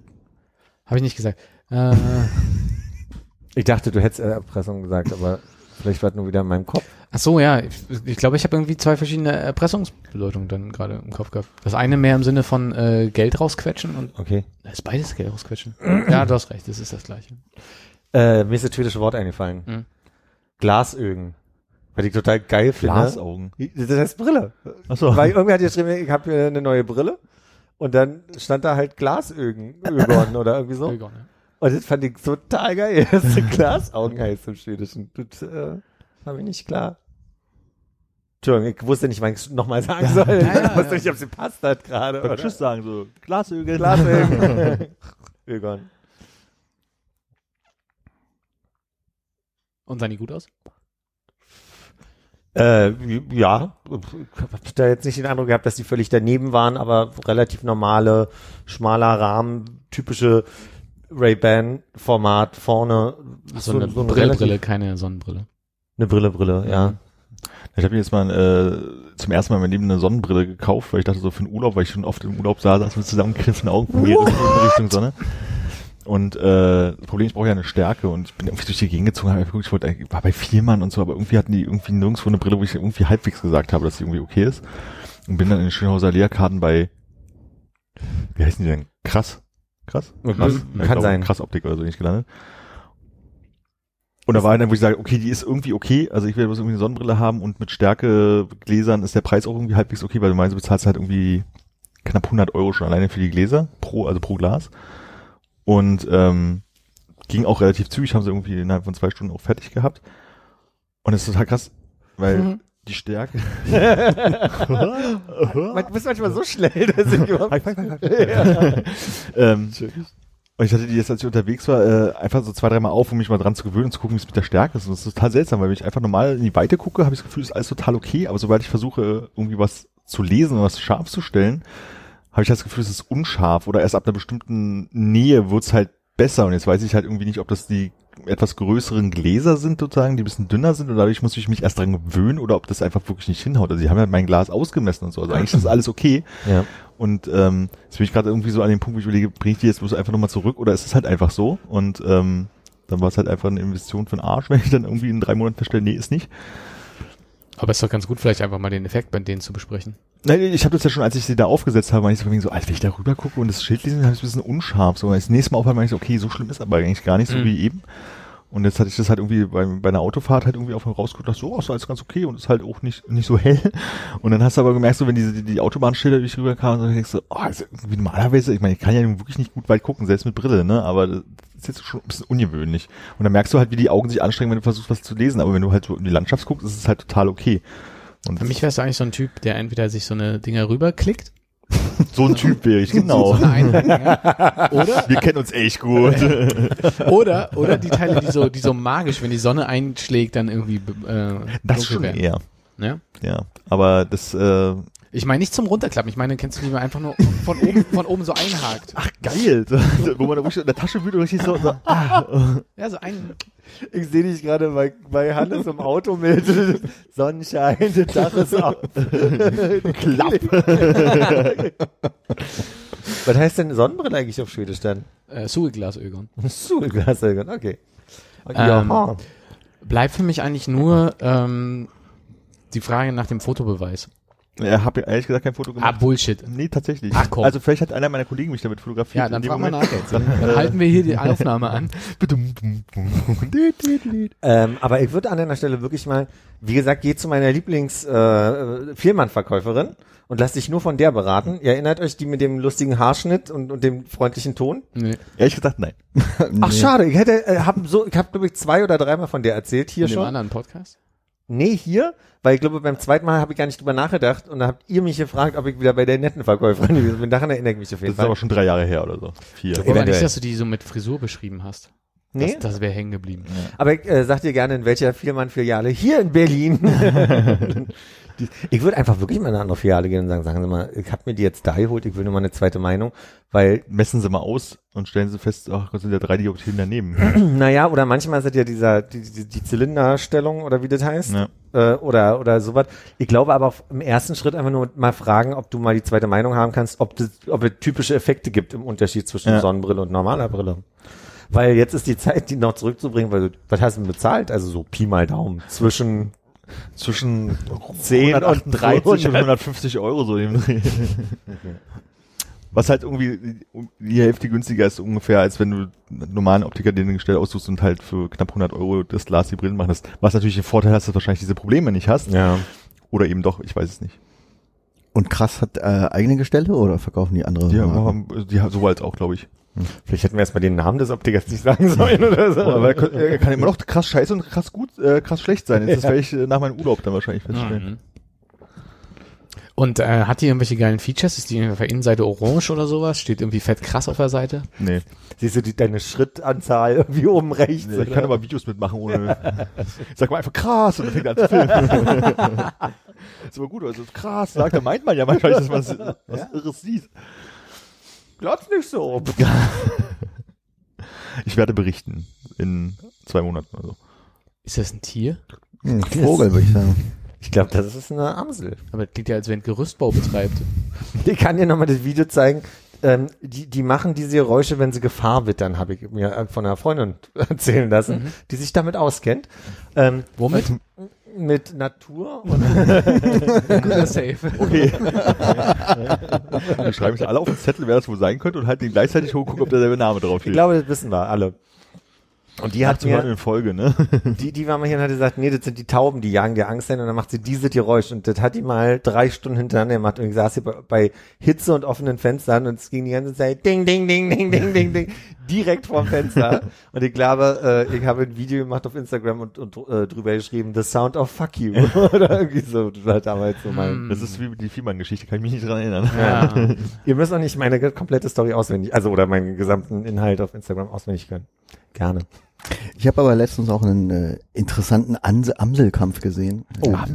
Habe ich nicht gesagt. Äh, Ich dachte, du hättest Erpressung gesagt, aber vielleicht war es nur wieder in meinem Kopf. ach so, ja. Ich, ich glaube, ich habe irgendwie zwei verschiedene Erpressungsbedeutungen dann gerade im Kopf gehabt. Das eine mehr im Sinne von äh, Geld rausquetschen und Okay. das ist beides Geld rausquetschen. ja, du hast recht. Das ist das Gleiche. Äh, mir ist das schwedische Wort eingefallen. Mhm. Glasögen. Weil ich total geil finde. Glasaugen. Das heißt Brille. Achso. Weil irgendwer hat geschrieben, ich habe hier eine neue Brille. Und dann stand da halt Glasögen Ögon oder irgendwie so. Egon, ja. Und das fand ich total geil, dass Glasaugen heißt im Schwedischen. Das äh, war mir nicht klar. Entschuldigung, ich wusste nicht, wann ich es nochmal sagen soll. ja, ja, ich wusste ja. nicht, ob es gepasst hat gerade. Beim oder? Tschüss sagen so, Glasögen. Glasögen. Ögon. Und sahen die gut aus? Äh, ja, ich habe da jetzt nicht den Eindruck gehabt, dass die völlig daneben waren, aber relativ normale, schmaler Rahmen, typische Ray-Ban-Format vorne. Ach so, eine ein Brille, Brille, keine Sonnenbrille. Eine Brille, Brille, ja. Ich habe mir jetzt mal äh, zum ersten Mal in meinem Leben eine Sonnenbrille gekauft, weil ich dachte so für den Urlaub, weil ich schon oft im Urlaub sah, dass mit zusammengekniffenen Augen in Richtung Sonne. Und äh, das Problem ist, ich brauche ja eine Stärke und ich bin irgendwie durch die Gegend gezogen, habe geguckt, ich wollte, war bei Vielmann und so, aber irgendwie hatten die irgendwie nirgendwo eine Brille, wo ich irgendwie halbwegs gesagt habe, dass sie irgendwie okay ist. Und bin dann in den Schönhauser Lehrkarten bei, wie heißen die denn? Krass? Krass? Krass? kann ich glaube, sein. Krass Optik oder so nicht gelandet. Und da war dann, wo ich sage, okay, die ist irgendwie okay, also ich werde bloß irgendwie eine Sonnenbrille haben und mit Stärke Gläsern ist der Preis auch irgendwie halbwegs okay, weil du meinst, du bezahlst halt irgendwie knapp 100 Euro schon alleine für die Gläser, pro, also pro Glas. Und ähm, ging auch relativ zügig, haben sie irgendwie innerhalb von zwei Stunden auch fertig gehabt. Und es ist total krass, weil Mhm. die Stärke. Man, du bist manchmal so schnell, dass ich überhaupt ähm, und ich hatte die jetzt, als ich unterwegs war, äh, einfach so zwei, dreimal auf, um mich mal dran zu gewöhnen und zu gucken, wie es mit der Stärke ist. Und das ist total seltsam, weil wenn ich einfach normal in die Weite gucke, habe ich das Gefühl, ist alles total okay. Aber sobald ich versuche, irgendwie was zu lesen oder was scharf zu stellen, habe ich das Gefühl, es ist unscharf. Oder erst ab einer bestimmten Nähe wird's halt besser. Und jetzt weiß ich halt irgendwie nicht, ob das die etwas größeren Gläser sind sozusagen, die ein bisschen dünner sind und dadurch muss ich mich erst dran gewöhnen oder ob das einfach wirklich nicht hinhaut. Also sie haben ja mein Glas ausgemessen und so. Also eigentlich ist alles okay. Ja. Und ähm, jetzt bin ich gerade irgendwie so an dem Punkt, wo ich überlege, bringe ich die jetzt bloß einfach nochmal zurück oder ist es halt einfach so? Und ähm, dann war es halt einfach eine Investition für den Arsch, wenn ich dann irgendwie in drei Monaten feststelle, nee, ist nicht. Aber ist doch ganz gut, vielleicht einfach mal den Effekt bei denen zu besprechen. Nein, ich habe das ja schon, als ich sie da aufgesetzt habe, war ich so, als wenn ich da rüber gucke und das Schild lesen, habe ich ein bisschen unscharf. So, als nächstes Mal aufhören, meine ich so, okay, so schlimm ist aber eigentlich gar nicht, so Mhm. wie eben. Und jetzt hatte ich das halt irgendwie bei, bei einer Autofahrt halt irgendwie auf dem rausgeguckt, dachte so, oh, ist alles ganz okay und ist halt auch nicht, nicht so hell. Und dann hast du aber gemerkt, so wenn diese, die, die Autobahnschilder durch rüberkamen, so denkst du, oh, ist irgendwie normalerweise, ich meine, ich kann ja wirklich nicht gut weit gucken, selbst mit Brille, ne, aber das ist jetzt schon ein bisschen ungewöhnlich. Und dann merkst du halt, wie die Augen sich anstrengen, wenn du versuchst, was zu lesen. Aber wenn du halt so in die Landschaft guckst, ist es halt total okay. Und Für mich wärst du eigentlich so ein Typ, der entweder sich so eine Dinger rüberklickt. so ein Typ wäre ich, genau. So eine Einheit, ja. Oder, Wir kennen uns echt gut. oder, oder die Teile, die so, die so magisch, wenn die Sonne einschlägt, dann irgendwie, äh, Das schon werden. eher. Ja? Ja, aber das, äh, Ich meine nicht zum Runterklappen. Ich meine, kennst du, wie man einfach nur von oben, von oben so einhakt. ach geil, wo man da in der Tasche wühlt und richtig so, so ah, Ja, so ein, Ich sehe dich gerade bei, bei Hannes im Auto mit Sonnenschein, der Dach ist ab. Klapp. Was heißt denn Sonnenbrille eigentlich auf Schwedisch dann? äh, Sueglasögon. Sulglasögon, okay. Ähm, Ja. Bleibt für mich eigentlich nur, ähm, die Frage nach dem Fotobeweis. Er hat ehrlich gesagt kein Foto Ah, gemacht. Bullshit. Nee, tatsächlich. Ach, komm. Also vielleicht hat einer meiner Kollegen mich damit fotografiert. Ja, dann in dem frag mal Moment. nach jetzt. Dann, dann halten wir hier die Aufnahme an. Ähm, aber ich würde an deiner Stelle wirklich mal, wie gesagt, geh zu meiner Lieblings äh, Vielmann-Verkäuferin und lass dich nur von der beraten. Ihr erinnert euch die mit dem lustigen Haarschnitt und, und dem freundlichen Ton? Nee. Ehrlich gesagt, nein. Ach schade, ich hätte, äh, hab so, ich habe glaube ich zwei oder dreimal von der erzählt hier In schon. anderen Podcast? Nee, hier, weil ich glaube beim zweiten Mal habe ich gar nicht drüber nachgedacht und da habt ihr mich gefragt, ob ich wieder bei der netten Verkäuferin gewesen bin. Daran erinnere ich mich auf Das jeden ist Fall. aber schon drei Jahre her oder so. Vier. Aber Eventuell. nicht, dass du die so mit Frisur beschrieben hast. Nee, Das, das wäre hängen geblieben. aber ich äh, sag dir gerne, in welcher Vielmann-Filiale hier in Berlin. Die- ich würde einfach wirklich mal in eine andere Filiale gehen und sagen, sagen Sie mal, ich habe mir die jetzt da geholt, ich will nur mal eine zweite Meinung, weil, Messen Sie mal aus und stellen Sie fest, ach Gott, sind ja drei Dioptrien daneben. naja, oder manchmal sind ja dieser, die, die, die Zylinderstellung oder wie das heißt, ja. äh, oder, oder sowas. Ich glaube aber im ersten Schritt einfach nur mal fragen, ob du mal die zweite Meinung haben kannst, ob, das, ob es typische Effekte gibt im Unterschied zwischen Ja. Sonnenbrille und normaler Brille. Weil jetzt ist die Zeit, die noch zurückzubringen, weil du, was hast du denn bezahlt? Also so Pi mal Daumen. Zwischen, Zwischen 10 und 138 und 300. 150 Euro so im Dreh. Was halt irgendwie die Hälfte günstiger ist ungefähr, als wenn du einen normalen Optiker den Gestell aussuchst und halt für knapp 100 Euro das Glas die Brillen machen lässt. Was natürlich den Vorteil hat, dass du wahrscheinlich diese Probleme nicht hast. Ja. Oder eben doch, ich weiß es nicht. Und krass hat äh, eigene Gestelle oder verkaufen die andere? Die Marken? haben, die haben so als auch, glaube ich. Vielleicht hätten wir erstmal den Namen des Optikers nicht sagen sollen oder so. Aber er, kann- er kann immer noch krass scheiße und krass gut, äh, krass schlecht sein. Das werde ich äh, nach meinem Urlaub dann wahrscheinlich feststellen. Mhm. Und äh, hat die irgendwelche geilen Features? Ist die auf der Innenseite orange oder sowas? Steht irgendwie fett krass auf der Seite? Nee. Siehst du die, deine Schrittanzahl irgendwie oben rechts? nee. Ich kann aber Videos mitmachen ohne. Sag mal einfach krass und dann fängt er an zu filmen. ist aber gut, also krass, sagt, da meint man ja manchmal, dass man was, was Irres sieht. Glotz nicht so. Ich werde berichten in zwei Monaten oder so. Ist das ein Tier? Hm, Vogel, würde ich sagen. Ich glaube, das ist eine Amsel. Aber das klingt ja, als wenn Gerüstbau betreibt. Ich kann dir nochmal das Video zeigen. Ähm, die, die machen diese Geräusche, wenn sie Gefahr wittern, habe ich mir äh, von einer Freundin erzählen lassen, Mhm. die sich damit auskennt. Ähm, Womit? Mit Natur und Guter Safe. Okay. Wir schreiben es alle auf den Zettel, wer das wohl sein könnte und halt den gleichzeitig hoch gucken, ob derselbe Name drauf ich steht. glaube, das wissen wir alle. Und die hat 18 Mal mir, in Folge, ne? die, die war mal hier und hat gesagt, nee, das sind die Tauben, die jagen dir Angst ein und dann macht sie dieses Geräusch und das hat die mal drei Stunden hintereinander gemacht und ich saß hier bei, bei Hitze und offenen Fenstern und es ging die ganze Zeit ding, ding, ding, ding, ding, ding, ding. Direkt vorm Fenster. Und ich glaube, äh, ich habe ein Video gemacht auf Instagram und, und äh, drüber geschrieben, The Sound of Fuck You. Oder irgendwie so. Das war damals so mein. Das ist wie die Fiemann-Geschichte, kann ich mich nicht dran erinnern. Ja. Ihr müsst auch nicht meine komplette Story auswendig, also oder meinen gesamten Inhalt auf Instagram auswendig können. Gerne. Ich habe aber letztens auch einen äh, interessanten Ans Amselkampf gesehen. Oh, Ja,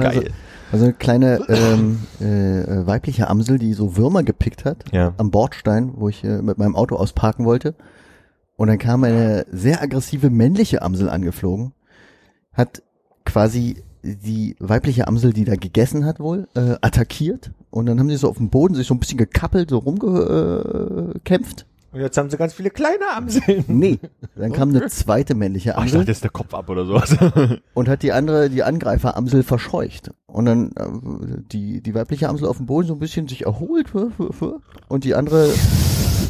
geil. Also eine kleine ähm, äh, äh, weibliche Amsel, die so Würmer gepickt hat Ja. am Bordstein, wo ich äh, mit meinem Auto ausparken wollte. Und dann kam eine sehr aggressive männliche Amsel angeflogen, hat quasi die weibliche Amsel, die da gegessen hat wohl, äh, attackiert. Und dann haben sie so auf dem Boden sich so ein bisschen gekappelt, so rumgekämpft. Und jetzt haben sie ganz viele kleine Amseln. Nee, dann kam eine zweite männliche Ach, ich Amsel dachte, jetzt ist der Kopf ab oder sowas. und hat die andere, die Angreiferamsel verscheucht. Und dann äh, die, die weibliche Amsel auf dem Boden so ein bisschen sich erholt und die andere,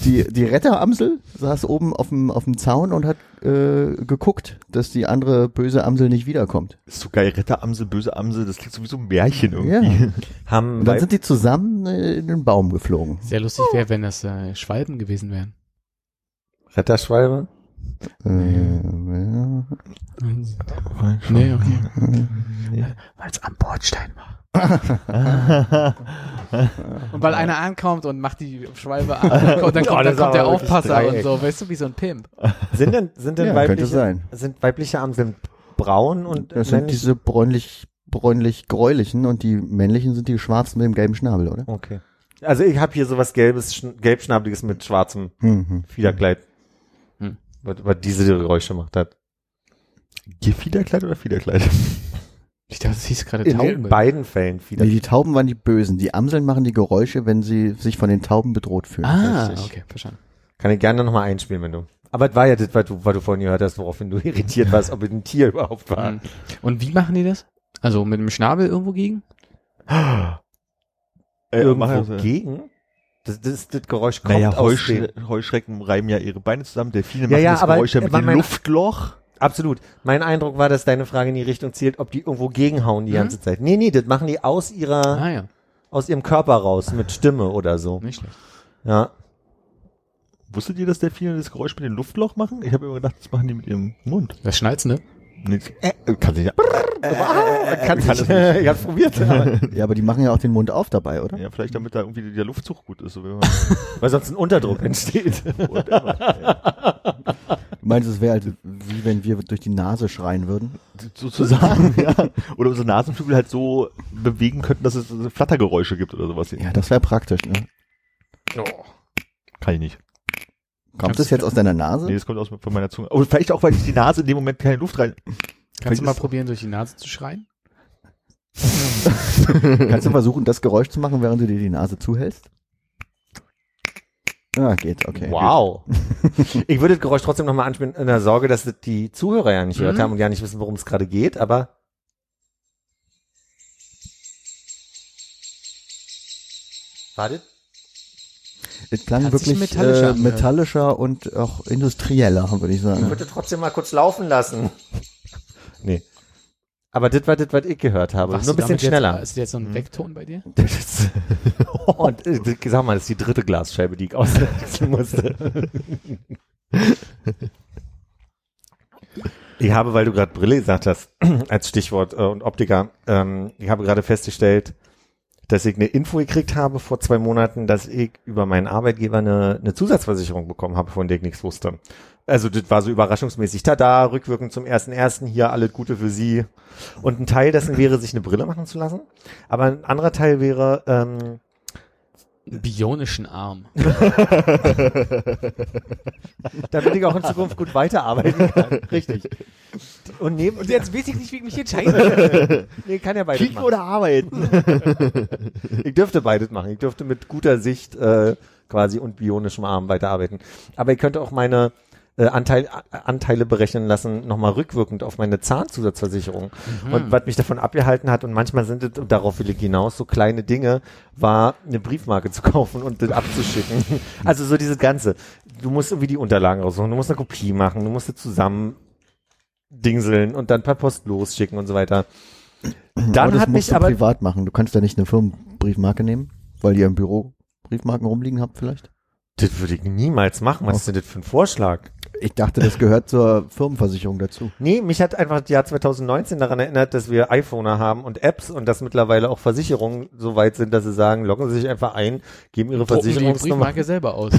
die, die Retteramsel saß oben auf dem, auf dem Zaun und hat äh, geguckt, dass die andere böse Amsel nicht wiederkommt. ist so geil, Retteramsel, böse Amsel, das klingt so wie so ein Märchen irgendwie. Ja. Haben Und dann sind die zusammen äh, in den Baum geflogen. Sehr lustig wäre, wenn das äh, Schwalben gewesen wären. Retterschwalbe? Äh. Nee, okay. Weil es am Bordstein war. und weil einer ankommt und macht die Schwalbe an und dann Oh, kommt, das dann kommt der Aufpasser und so, weißt du, wie so ein Pimp. Sind denn, sind denn Ja, weibliche, sind weibliche Amseln braun und Das sind männlich- diese bräunlich, bräunlich-gräulichen und die männlichen sind die schwarzen mit dem gelben Schnabel, oder? Okay. Also ich habe hier sowas gelbes, schn- gelbschnabeliges mit schwarzem Mhm. Fiederkleid. Was, was diese Geräusche macht hat. Gefiederkleid oder Fiederkleid? Ich dachte, das hieß gerade In Tauben. beiden Fällen Fieder. Nee, die Tauben waren die Bösen. Die Amseln machen die Geräusche, wenn sie sich von den Tauben bedroht fühlen. ah, Richtig. okay, verstanden. Kann ich gerne nochmal einspielen, wenn du. Aber es war ja das, was du, was du vorhin gehört hast, woraufhin du irritiert warst, ob es ein Tier überhaupt war. Mhm. Und wie machen die das? Also mit dem Schnabel irgendwo gegen? Äh, Irgendwo gegen? Das, das, das Geräusch kommt Naja, aus Heuschre dem, Heuschrecken reiben ja ihre Beine zusammen, Delfine Ja, machen ja, das aber- Geräusch ja mit dem mein- Luftloch. Absolut. Mein Eindruck war, dass deine Frage in die Richtung zielt, ob die irgendwo gegenhauen die Mhm. ganze Zeit. Nee, nee, das machen die aus ihrer, Ah ja, aus ihrem Körper raus, mit Stimme oder so. nicht schlecht. Ja. Wusstet ihr, dass Delfine das Geräusch mit dem Luftloch machen? Ich habe immer gedacht, das machen die mit ihrem Mund. Das Schnalzen, ne? Nee, äh, kann sich ja. Kann ich, ich hab's probiert. Aber, Ja, aber die machen ja auch den Mund auf dabei, oder? Ja, vielleicht damit da irgendwie der Luftzug gut ist. Man, weil sonst ein Unterdruck entsteht. whatever. Du meinst, es wäre halt wie wenn wir durch die Nase schreien würden? Sozusagen, ja. Oder unsere Nasenflügel halt so bewegen könnten, dass es Flattergeräusche gibt oder sowas. Ja, das wäre praktisch, ne? Kann ich nicht. Kommt das jetzt aus deiner Nase? Nee, das kommt aus von meiner Zunge. Aber vielleicht auch, weil ich die Nase in dem Moment keine Luft rein. Kannst du mal probieren, durch die Nase zu schreien? Kannst du versuchen, das Geräusch zu machen, während du dir die Nase zuhältst? Ah, geht, okay. Wow. Ich würde das Geräusch trotzdem nochmal anspielen, in der Sorge, dass das die Zuhörer ja nicht gehört Mhm. haben und ja nicht wissen, worum es gerade geht, aber. Wartet. Es klang wirklich metallischer äh, metallischer und auch industrieller, würde ich Ich sagen. würde trotzdem mal kurz laufen lassen. Nee. Aber das war das, was ich gehört habe. Warst Nur ein bisschen schneller. Jetzt, ist jetzt so ein Wegton bei dir? Und äh, das- sag mal, das ist die dritte Glasscheibe, die ich auswechseln musste. Ich habe, weil du gerade Brille gesagt hast, als Stichwort äh, und Optiker, ähm, ich habe gerade festgestellt, dass ich eine Info gekriegt habe vor zwei Monaten, dass ich über meinen Arbeitgeber eine, eine Zusatzversicherung bekommen habe, von der ich nichts wusste. Also das war so überraschungsmäßig. Tada, rückwirkend zum ersten ersten hier alles Gute für Sie. Und ein Teil dessen wäre, sich eine Brille machen zu lassen. Aber ein anderer Teil wäre, ähm, Bionischen Arm. damit ich auch in Zukunft gut weiterarbeiten kann. Richtig. Und neben Und jetzt weiß ich nicht, wie ich mich entscheide. nee, kann ja beides Kriegen machen. oder arbeiten? Ich dürfte beides machen. Ich dürfte mit guter Sicht äh, quasi und bionischem Arm weiterarbeiten. Aber ich könnte auch meine äh, Anteil, Anteile berechnen lassen, nochmal rückwirkend auf meine Zahnzusatzversicherung. Und was mich davon abgehalten hat, und manchmal sind es, und darauf will ich hinaus, so kleine Dinge, war eine Briefmarke zu kaufen und das abzuschicken. Also so dieses Ganze. Du musst irgendwie die Unterlagen raussuchen, du musst eine Kopie machen, du musst es zusammen dingseln und dann per Post losschicken und so weiter. aber Dann das hat musst mich du aber privat machen. Du kannst da nicht eine Firmenbriefmarke nehmen, weil ihr im Büro Briefmarken rumliegen habt vielleicht? Das würde ich niemals machen. Was ist denn das für ein Vorschlag? Ich dachte, das gehört zur Firmenversicherung dazu. Nee, mich hat einfach das Jahr 2019 daran erinnert, dass wir iPhoner haben und Apps und dass mittlerweile auch Versicherungen so weit sind, dass sie sagen, loggen Sie sich einfach ein, geben Ihre Drucken die Versicherungsnummer. Briefmarke selber aus.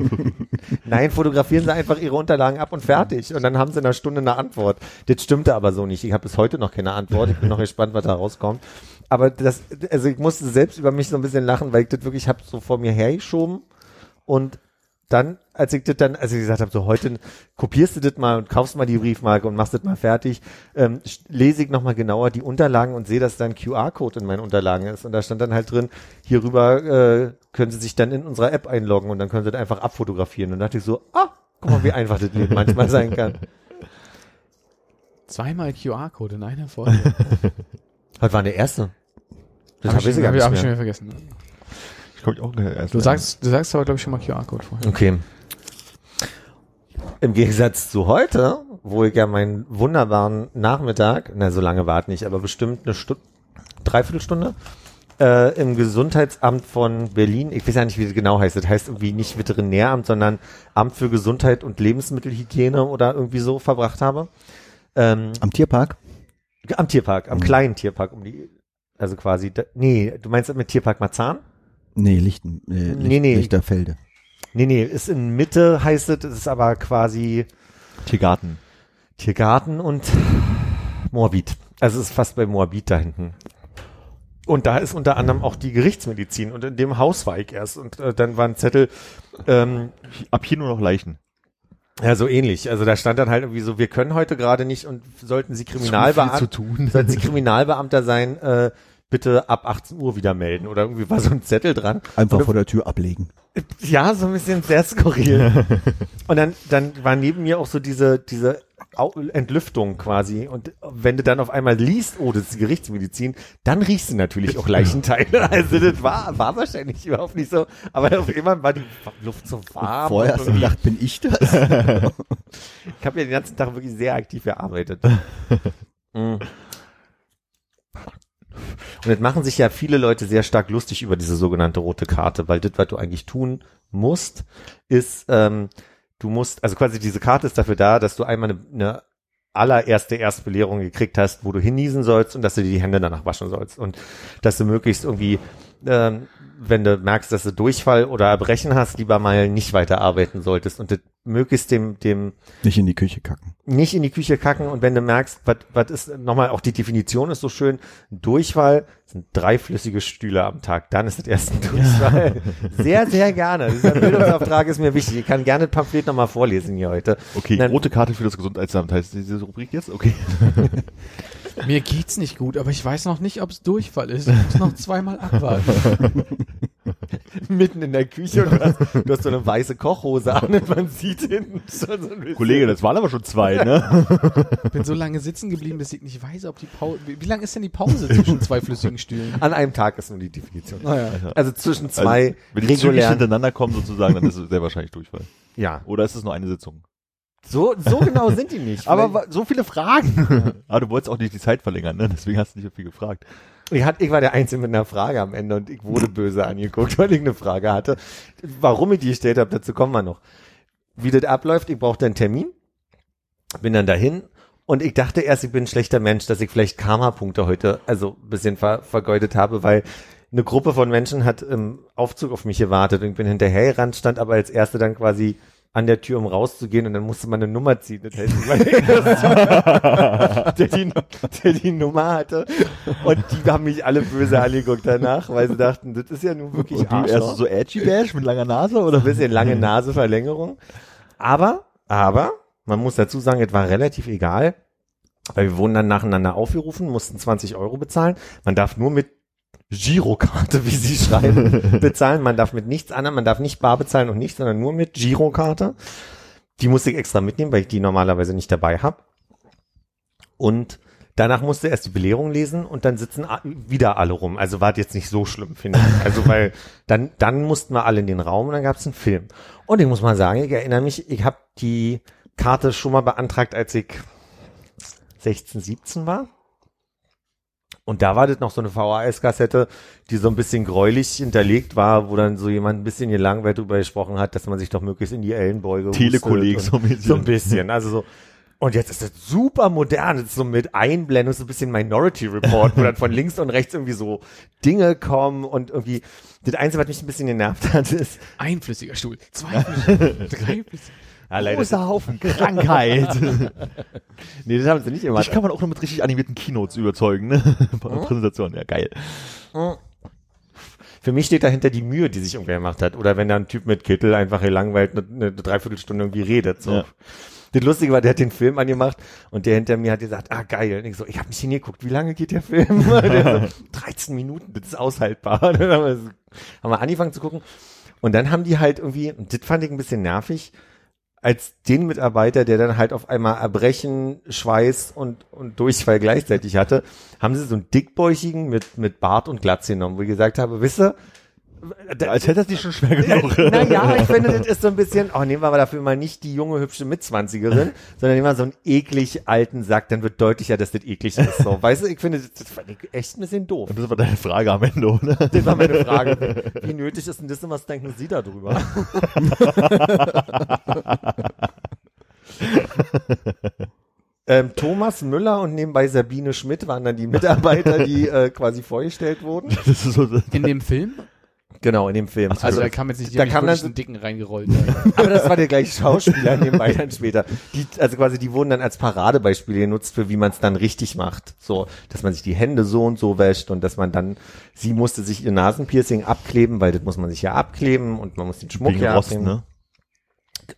Nein, fotografieren Sie einfach Ihre Unterlagen ab und fertig. Und dann haben Sie in einer Stunde eine Antwort. Das stimmte aber so nicht. Ich habe bis heute noch keine Antwort. Ich bin noch gespannt, was da rauskommt. Aber das, also ich musste selbst über mich so ein bisschen lachen, weil ich das wirklich habe so vor mir hergeschoben und dann, als ich das dann, als ich gesagt habe, so heute kopierst du das mal und kaufst mal die Briefmarke und machst das mal fertig, ähm, lese ich nochmal genauer die Unterlagen und sehe, dass da ein QR-Code in meinen Unterlagen ist. Und da stand dann halt drin, hierüber äh, können Sie sich dann in unserer App einloggen und dann können Sie das einfach abfotografieren. Und da dachte ich so, ah, guck mal, wie einfach das Leben manchmal sein kann. Zweimal QR-Code in einer Folge. Was war der erste? Das Hab habe ich ich, gar hab, hab ich schon wieder vergessen. Ich glaube auch erst. Du sagst, du sagst aber, glaube ich, schon mal QR-Code vorher. Okay. Im Gegensatz zu heute, wo ich ja meinen wunderbaren Nachmittag, na so lange war es nicht, aber bestimmt eine Stunde, Dreiviertelstunde, äh, im Gesundheitsamt von Berlin, ich weiß ja nicht, wie das genau heißt, das heißt irgendwie nicht Veterinäramt, sondern Amt für Gesundheit und Lebensmittelhygiene oder irgendwie so verbracht habe. Ähm, Am Tierpark? am Tierpark, am Mhm. kleinen Tierpark, um die, also quasi, da, nee, du meinst mit Tierpark Marzahn? Nee, Lichten, äh, Licht, Nee, nee. Lichterfelde. Nee, nee, ist in Mitte, heißt es, es ist aber quasi Tiergarten. Tiergarten und Moabit. Also es ist fast bei Moabit da hinten. Und da ist unter anderem auch die Gerichtsmedizin und in dem Haus war ich erst und äh, dann war ein Zettel, ähm, Ab hier nur noch Leichen. ja so ähnlich. Also da stand dann halt irgendwie so, wir können heute gerade nicht und sollten Sie Kriminalbeamter, sollten Sie Kriminalbeamter sein, äh, bitte ab 18 Uhr wieder melden oder irgendwie war so ein Zettel dran. Einfach Und vor der Tür ablegen. Ja, so ein bisschen sehr skurril. und dann, dann war neben mir auch so diese, diese Entlüftung quasi. Und wenn du dann auf einmal liest, oh, das ist die Gerichtsmedizin, dann riechst du natürlich auch Leichenteile. Also das war, war wahrscheinlich überhaupt nicht so. Aber auf einmal war die Luft so warm. Vorher und hast du gedacht, bin ich das? ich habe ja den ganzen Tag wirklich sehr aktiv gearbeitet. Mm. Und jetzt machen sich ja viele Leute sehr stark lustig über diese sogenannte rote Karte, weil das, was du eigentlich tun musst, ist, ähm, du musst, also quasi diese Karte ist dafür da, dass du einmal eine, eine allererste Erstbelehrung gekriegt hast, wo du hinniesen sollst und dass du dir die Hände danach waschen sollst. Und dass du möglichst irgendwie, ähm, wenn du merkst, dass du Durchfall oder Erbrechen hast, lieber mal nicht weiterarbeiten solltest und möglichst dem, dem Nicht in die Küche kacken. nicht in die Küche kacken und wenn du merkst, was was ist nochmal auch die Definition ist so schön, Durchfall sind drei flüssige Stühle am Tag, dann ist das erst ein Durchfall. Sehr, sehr gerne. Dieser Bildungsauftrag ist mir wichtig. Ich kann gerne das Pamphlet nochmal vorlesen hier heute. Okay, Nein. rote Karte für das Gesundheitsamt heißt diese Rubrik jetzt? Okay. Mir geht's nicht gut, aber ich weiß noch nicht, ob es Durchfall ist. Ich muss noch zweimal abwarten. Mitten in der Küche und du hast, du hast so eine weiße Kochhose an und man sieht hinten schon so ein bisschen. Kollege, das waren aber schon zwei, ne? bin so lange sitzen geblieben, dass ich nicht weiß, ob die Pause. Wie, wie lang ist denn die Pause zwischen zwei flüssigen Stühlen? An einem Tag ist nur die Definition. Naja. Also zwischen zwei also, wenn die regulären. hintereinander kommen sozusagen, dann ist es sehr wahrscheinlich Durchfall. Ja. Oder ist es nur eine Sitzung? So, so genau sind die nicht. Aber so viele Fragen. Aber du wolltest auch nicht die Zeit verlängern, ne? Deswegen hast du nicht so viel gefragt. Ich, hatte, ich war der Einzige mit einer Frage am Ende und ich wurde böse angeguckt, weil ich eine Frage hatte. Warum ich die gestellt habe, dazu kommen wir noch. Wie das abläuft, ich brauchte einen Termin, bin dann dahin und ich dachte erst, ich bin ein schlechter Mensch, dass ich vielleicht Karma-Punkte heute also ein bisschen ver vergeudet habe, weil eine Gruppe von Menschen hat im Aufzug auf mich gewartet und ich bin hinterhergerannt, stand aber als Erste dann quasi an der Tür, um rauszugehen und dann musste man eine Nummer ziehen. Das heißt, war der, die, der die Nummer hatte und die haben mich alle böse angeguckt danach, weil sie dachten, das ist ja nun wirklich Und Arschloch. erst so edgy bash mit langer Nase, oder? ein bisschen lange Naseverlängerung. Aber, aber, man muss dazu sagen, es war relativ egal, weil wir wurden dann nacheinander aufgerufen, mussten 20 Euro bezahlen. Man darf nur mit Girokarte, wie sie schreiben, bezahlen. Man darf mit nichts anderem, man darf nicht bar bezahlen und nichts, sondern nur mit Girokarte. Die musste ich extra mitnehmen, weil ich die normalerweise nicht dabei habe. Und danach musste erst die Belehrung lesen und dann sitzen wieder alle rum. Also war das jetzt nicht so schlimm, finde ich. Also weil dann, dann mussten wir alle in den Raum und dann gab es einen Film. Und ich muss mal sagen, ich erinnere mich, ich habe die Karte schon mal beantragt, als ich 16, 17 war. Und da war das noch so eine VHS-Kassette, die so ein bisschen gräulich hinterlegt war, wo dann so jemand ein bisschen gelangweilt drüber gesprochen hat, dass man sich doch möglichst in die Ellenbeuge Telekolleg so und- ein bisschen. So ein bisschen, also so. Und jetzt ist das super modern, das ist so mit Einblendung, so ein bisschen Minority Report, wo dann von links und rechts irgendwie so Dinge kommen und irgendwie, das Einzige, was mich ein bisschen genervt hat, ist, Einflüssiger Stuhl, zweiflüssiger, dreiflüssiger. ah, leider, Großer Haufen Krankheit. nee, das haben sie nicht immer. Dich kann man auch nur mit richtig animierten Keynotes überzeugen, ne? Präsentation, ja geil. Für mich steht dahinter die Mühe, die sich irgendwer gemacht hat. Oder wenn da ein Typ mit Kittel einfach gelangweilt eine, eine Dreiviertelstunde irgendwie redet. So. Ja. Das Lustige war, der hat den Film angemacht und der hinter mir hat gesagt, ah geil. Und ich so, ich habe nicht hingeguckt, wie lange geht der Film? der so, 13 Minuten, das ist aushaltbar. dann haben wir, haben wir angefangen zu gucken. Und dann haben die halt irgendwie, und das fand ich ein bisschen nervig, als den Mitarbeiter, der dann halt auf einmal Erbrechen, Schweiß und, und Durchfall gleichzeitig hatte, haben sie so einen dickbäuchigen mit, mit Bart und Glatze genommen, wo ich gesagt habe, wisst ihr, da- Als hätte er dich schon schwer genug. naja, ich finde, das ist so ein bisschen, oh, nehmen wir aber dafür mal nicht die junge, hübsche Mitzwanzigerin, sondern nehmen wir so einen eklig alten Sack, dann wird deutlicher, dass das eklig ist. So, weißt du, ich finde, das, das fand ich echt ein bisschen doof. Das war deine Frage am Ende, oder? Das war meine Frage. Wie nötig ist denn das und was denken Sie darüber? ähm, Thomas Müller und nebenbei Sabine Schmidt waren dann die Mitarbeiter, die äh, quasi vorgestellt wurden. Das ist so, In dem Film? Genau, in dem Film. Also da kam jetzt nicht, die da kam dann einen Dicken reingerollt. Aber das war der gleiche Schauspieler nebenbei dann später. Die, also quasi, die wurden dann als Paradebeispiele genutzt für wie man es dann richtig macht. So, dass man sich die Hände so und so wäscht und dass man dann, sie musste sich ihr Nasenpiercing abkleben, weil das muss man sich ja abkleben und man muss den Schmuck wegen ja Rost, abnehmen. ne?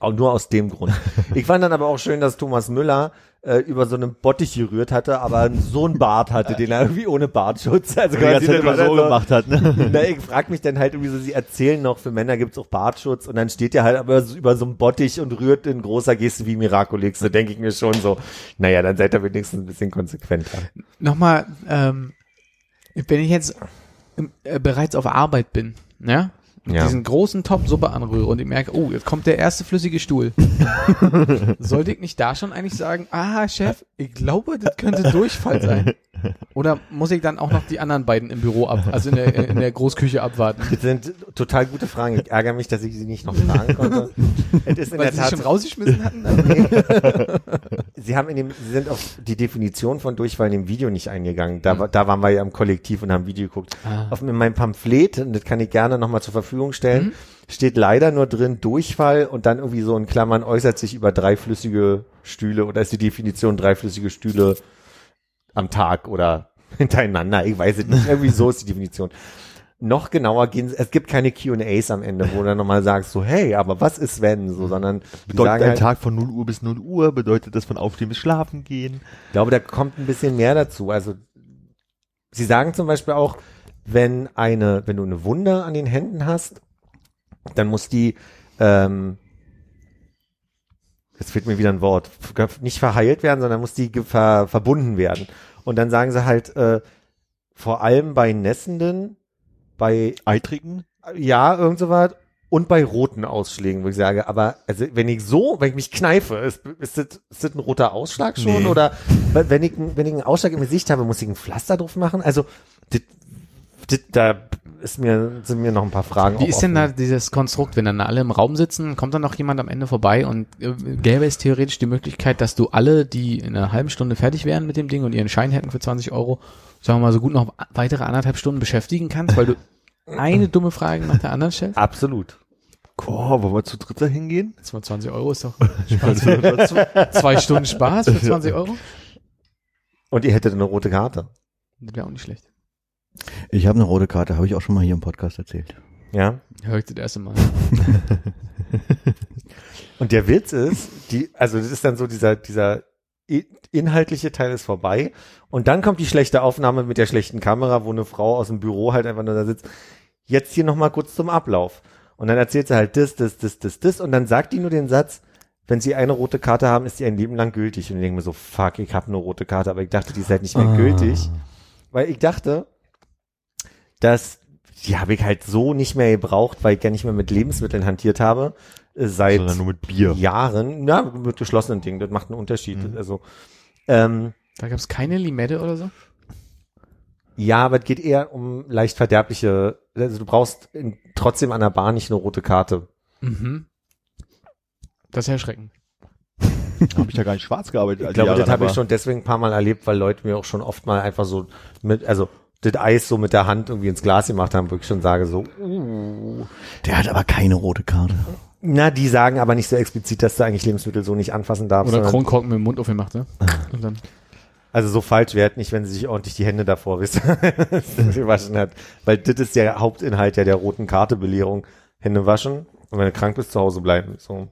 Auch nur aus dem Grund. Ich fand dann aber auch schön, dass Thomas Müller äh, über so einen Bottich gerührt hatte, aber so einen Bart hatte, den er irgendwie ohne Bartschutz, also das war immer so gemacht hat, ne? na, ich frag mich dann halt irgendwie so, sie erzählen noch, für Männer gibt's auch Bartschutz und dann steht er halt aber so über so einem Bottich und rührt in großer Geste wie Miraculix. Da denke ich mir schon so, naja, dann seid ihr wenigstens ein bisschen konsequenter. Nochmal, ähm, wenn ich jetzt ähm, äh, bereits auf Arbeit bin, ja, Ja. diesen großen Topf Suppe anrühre und ich merke, oh, jetzt kommt der erste flüssige Stuhl. Sollte ich nicht da schon eigentlich sagen, ah, Chef, ich glaube, das könnte Durchfall sein. Oder muss ich dann auch noch die anderen beiden im Büro ab, also in der, in der Großküche abwarten? Das sind total gute Fragen. Ich ärgere mich, dass ich sie nicht noch fragen konnte. Es ist in Weil der sie sich schon Tat, rausgeschmissen hatten? sie haben in dem, sie sind auf die Definition von Durchfall in dem Video nicht eingegangen. Da, war- da waren wir ja im Kollektiv und haben Video geguckt. Ah. Auf in meinem Pamphlet, und das kann ich gerne nochmal zur Verfügung stellen, steht leider nur drin Durchfall und dann irgendwie so in Klammern äußert sich über dreiflüssige Stühle oder ist die Definition dreiflüssige Stühle am Tag oder hintereinander. Ich weiß es nicht. Irgendwie so ist die Definition. Noch genauer gehen, es gibt keine Q&As am Ende, wo du dann nochmal sagst, so, hey, aber was ist wenn, so, sondern die Bedeutet ein halt, Tag von 0 Uhr bis 0 Uhr, bedeutet das von Aufstehen bis Schlafen gehen. Ich glaube, da kommt ein bisschen mehr dazu. Also sie sagen zum Beispiel auch, wenn eine, wenn du eine Wunde an den Händen hast, dann muss die, ähm, jetzt fehlt mir wieder ein Wort, nicht verheilt werden, sondern muss die ver, verbunden werden. Und dann sagen sie halt, äh, vor allem bei Nässenden, bei Eitrigen? ja, irgend so was. Und bei roten Ausschlägen, wo ich sage, aber also wenn ich so, wenn ich mich kneife, ist, ist, das, ist das ein roter Ausschlag schon? Nee. Oder wenn ich, wenn ich einen Ausschlag im Gesicht habe, muss ich ein Pflaster drauf machen? Also das, da ist mir, sind mir noch ein paar Fragen. Wie ist denn offen. da dieses Konstrukt, wenn dann alle im Raum sitzen, kommt dann noch jemand am Ende vorbei und äh, gäbe es theoretisch die Möglichkeit, dass du alle, die in einer halben Stunde fertig wären mit dem Ding und ihren Schein hätten für 20 Euro, sagen wir mal so gut noch weitere anderthalb Stunden beschäftigen kannst, weil du eine dumme Frage nach der anderen stellst? Absolut. Oh, wollen wir zu dritt da hingehen? Jetzt mal 20 Euro ist doch Spaß. zwei, zwei Stunden Spaß für 20 Euro? Und ihr hättet eine rote Karte. Das wäre auch nicht schlecht. Ich habe eine rote Karte, habe ich auch schon mal hier im Podcast erzählt. Ja. Hör ich das erste Mal. Und der Witz ist, die, also das ist dann so dieser, dieser inhaltliche Teil ist vorbei. Und dann kommt die schlechte Aufnahme mit der schlechten Kamera, wo eine Frau aus dem Büro halt einfach nur da sitzt. Jetzt hier nochmal kurz zum Ablauf. Und dann erzählt sie halt das, das, das, das, das. Und dann sagt die nur den Satz, wenn sie eine rote Karte haben, ist die ein Leben lang gültig. Und ich denke mir so, fuck, ich habe eine rote Karte, aber ich dachte, die ist halt nicht mehr gültig. Weil ich dachte, dass die habe ich halt so nicht mehr gebraucht, weil ich ja nicht mehr mit Lebensmitteln hantiert habe. äh, Seit Sondern nur mit Bier. Jahren, ja, mit geschlossenen Dingen, das macht einen Unterschied. Mhm. Also, ähm, Da gab es keine Limette oder so? Ja, aber es geht eher um leicht verderbliche, also du brauchst in, trotzdem an der Bahn nicht eine rote Karte. Mhm. Das ist erschreckend. Habe ich da gar nicht schwarz gearbeitet. Ich glaube, Jahre, das habe ich schon deswegen ein paar Mal erlebt, weil Leute mir auch schon oft mal einfach so mit, also das Eis so mit der Hand irgendwie ins Glas gemacht haben, wo ich schon sage so, Der hat aber keine rote Karte. na, die sagen aber nicht so explizit, dass du eigentlich Lebensmittel so nicht anfassen darfst. Oder Kronkorken mit dem Mund aufgemacht, ne? Und dann. Also so falsch wäre nicht, wenn sie sich ordentlich die Hände davor wissen, gewaschen hat. Weil das ist der Hauptinhalt ja der roten Karte Belehrung. Hände waschen und wenn du krank bist, zu Hause bleiben. So.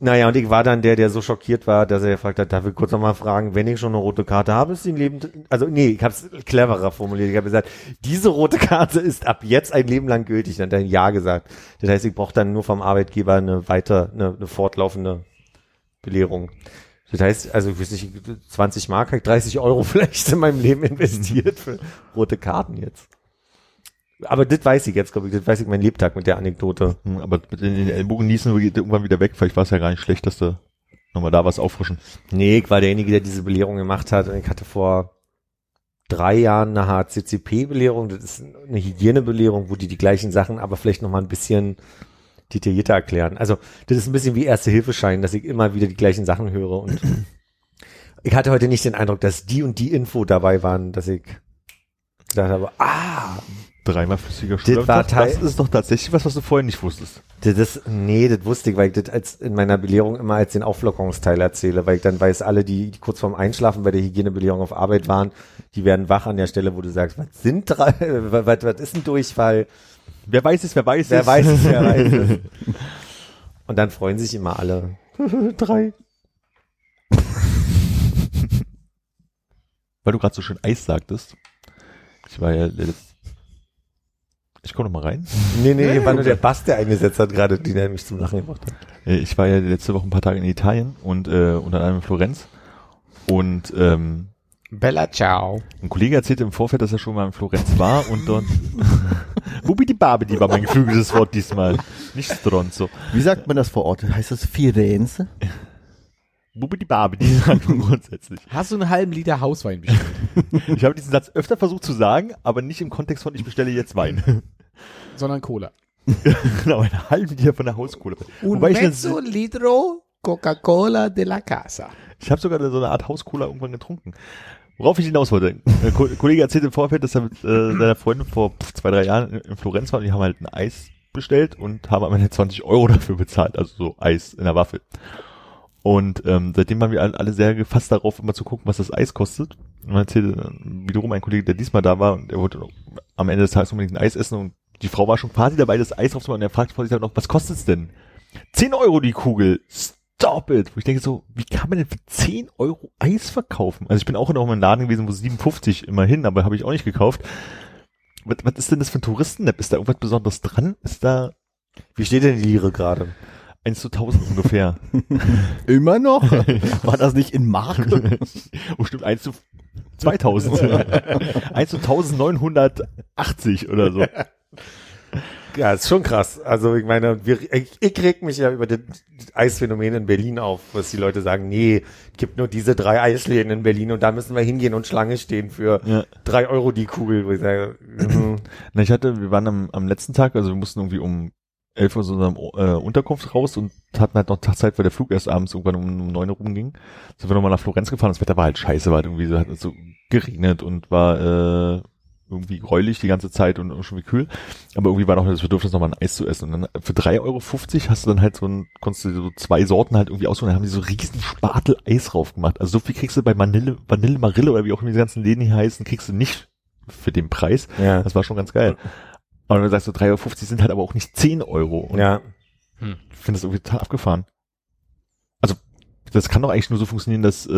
Naja, und ich war dann der, der so schockiert war, dass er gefragt hat, darf ich kurz nochmal fragen, wenn ich schon eine rote Karte habe, ist sie ein Leben, also nee, ich habe es cleverer formuliert. Ich habe gesagt, diese rote Karte ist ab jetzt ein Leben lang gültig. Dann hat er Ja gesagt. Das heißt, ich brauche dann nur vom Arbeitgeber eine weiter, eine, eine fortlaufende Belehrung. Das heißt, also ich weiß nicht, 20 Mark, hab ich 30 Euro vielleicht in meinem Leben investiert für rote Karten jetzt. Aber das weiß ich jetzt, glaube ich, das weiß ich mein Lebtag mit der Anekdote. Hm, Aber mit den Ellbogen nießen geht irgendwann wieder weg. Vielleicht war es ja gar nicht schlecht, dass du nochmal da was auffrischen. Nee, ich war derjenige, der diese Belehrung gemacht hat und ich hatte vor drei Jahren eine HCCP-Belehrung. Das ist eine Hygienebelehrung, wo die die gleichen Sachen aber vielleicht nochmal ein bisschen detaillierter erklären. Also das ist ein bisschen wie Erste-Hilfeschein, dass ich immer wieder die gleichen Sachen höre und ich hatte heute nicht den Eindruck, dass die und die Info dabei waren, dass ich gedacht habe, ah, Dreimal flüssiger war das, ist doch tatsächlich was, was du vorher nicht wusstest. Das, nee, das wusste ich, weil ich das als in meiner Belehrung immer als den Auflockerungsteil erzähle, weil ich dann weiß, alle, die, die kurz vorm Einschlafen bei der Hygienebelehrung auf Arbeit waren, die werden wach an der Stelle, wo du sagst, was sind drei, was, was, was ist ein Durchfall? Wer weiß es, wer weiß Wer es. weiß es, wer weiß es. Und dann freuen sich immer alle. Drei. Weil du gerade so schön Eis sagtest. Ich war ja letzt- Ich komme noch mal rein. Nee, nee, war nur der Bass, der eingesetzt hat gerade, die der mich zum Lachen gebracht hat. Äh, Ich war ja letzte Woche ein paar Tage in Italien und äh, unter anderem in Florenz. Und ähm, Bella ciao. ein Kollege erzählte im Vorfeld, dass er schon mal in Florenz war und dort Bubidi Babidi war mein geflügeltes Wort diesmal. Nicht Stronzo. Wie sagt man das vor Ort? Heißt das Firenze? Bubidi Babidi sagt man grundsätzlich. Hast du einen halben Liter Hauswein bestellt? Ich habe diesen Satz öfter versucht zu sagen, aber nicht im Kontext von ich bestelle jetzt Wein. sondern Cola. genau, einen halben Liter von der Hauskohle. Ich, eine- litro Coca-Cola de la casa. ich habe sogar so eine Art Hauskola irgendwann getrunken. Worauf ich hinaus wollte. Ein Ko- Kollege erzählte im Vorfeld, dass er mit äh, seiner Freundin vor pff, zwei, drei Jahren in, in Florenz war und die haben halt ein Eis bestellt und haben am Ende 20 Euro dafür bezahlt, also so Eis in der Waffel. Und ähm, seitdem waren wir alle sehr gefasst darauf, immer zu gucken, was das Eis kostet. Und man erzählte äh, wiederum ein Kollege, der diesmal da war und er wollte am Ende des Tages unbedingt ein Eis essen und die Frau war schon quasi dabei, das Eis draufzumachen und er fragt sich noch, was kostet's denn? 10 Euro die Kugel. Stop it. Wo ich denke so, wie kann man denn für 10 Euro Eis verkaufen? Also ich bin auch in einem Laden gewesen, wo 57 immerhin, aber habe ich auch nicht gekauft. Was, was ist denn das für ein Touristen-App? Ist da irgendwas Besonderes dran? Ist da Wie steht denn die Lire gerade? 1 zu 1000 ungefähr? Immer noch? War das nicht in Mark? oh stimmt, 1 zu 2000. 1 zu 1980 oder so. Ja, ist schon krass. Also ich meine, wir, ich, ich reg mich ja über das Eisphänomen in Berlin auf, was die Leute sagen, nee, gibt nur diese drei Eisläden in Berlin und da müssen wir hingehen und Schlange stehen für Ja. drei Euro die Kugel. Wo ich sage, mhm. Na, ich hatte, wir waren am, am letzten Tag, also wir mussten irgendwie um 11 Uhr aus unserem äh, Unterkunft raus und hatten halt noch Zeit, weil der Flug erst abends irgendwann um, um 9 Uhr rumging. Sind wir nochmal nach Florenz gefahren. Das Wetter war halt scheiße, war halt irgendwie so, hat so geregnet und war äh, irgendwie gräulich die ganze Zeit und, und schon wie kühl. Aber irgendwie war noch das Bedürfnis, nochmal ein Eis zu essen. Und dann für 3,50 Euro hast du dann halt so ein, konntest du so zwei Sorten halt irgendwie aussuchen. Dann haben die so riesen Spatel Eis drauf gemacht. Also so viel kriegst du bei Vanille, Vanille Marille oder wie auch immer die ganzen Läden hier heißen, kriegst du nicht für den Preis. ja, Das war schon ganz geil. Aber du sagst so 3,50 Euro sind halt aber auch nicht 10 Euro. Und ja. ich finde das irgendwie total abgefahren. Also, das kann doch eigentlich nur so funktionieren, dass äh,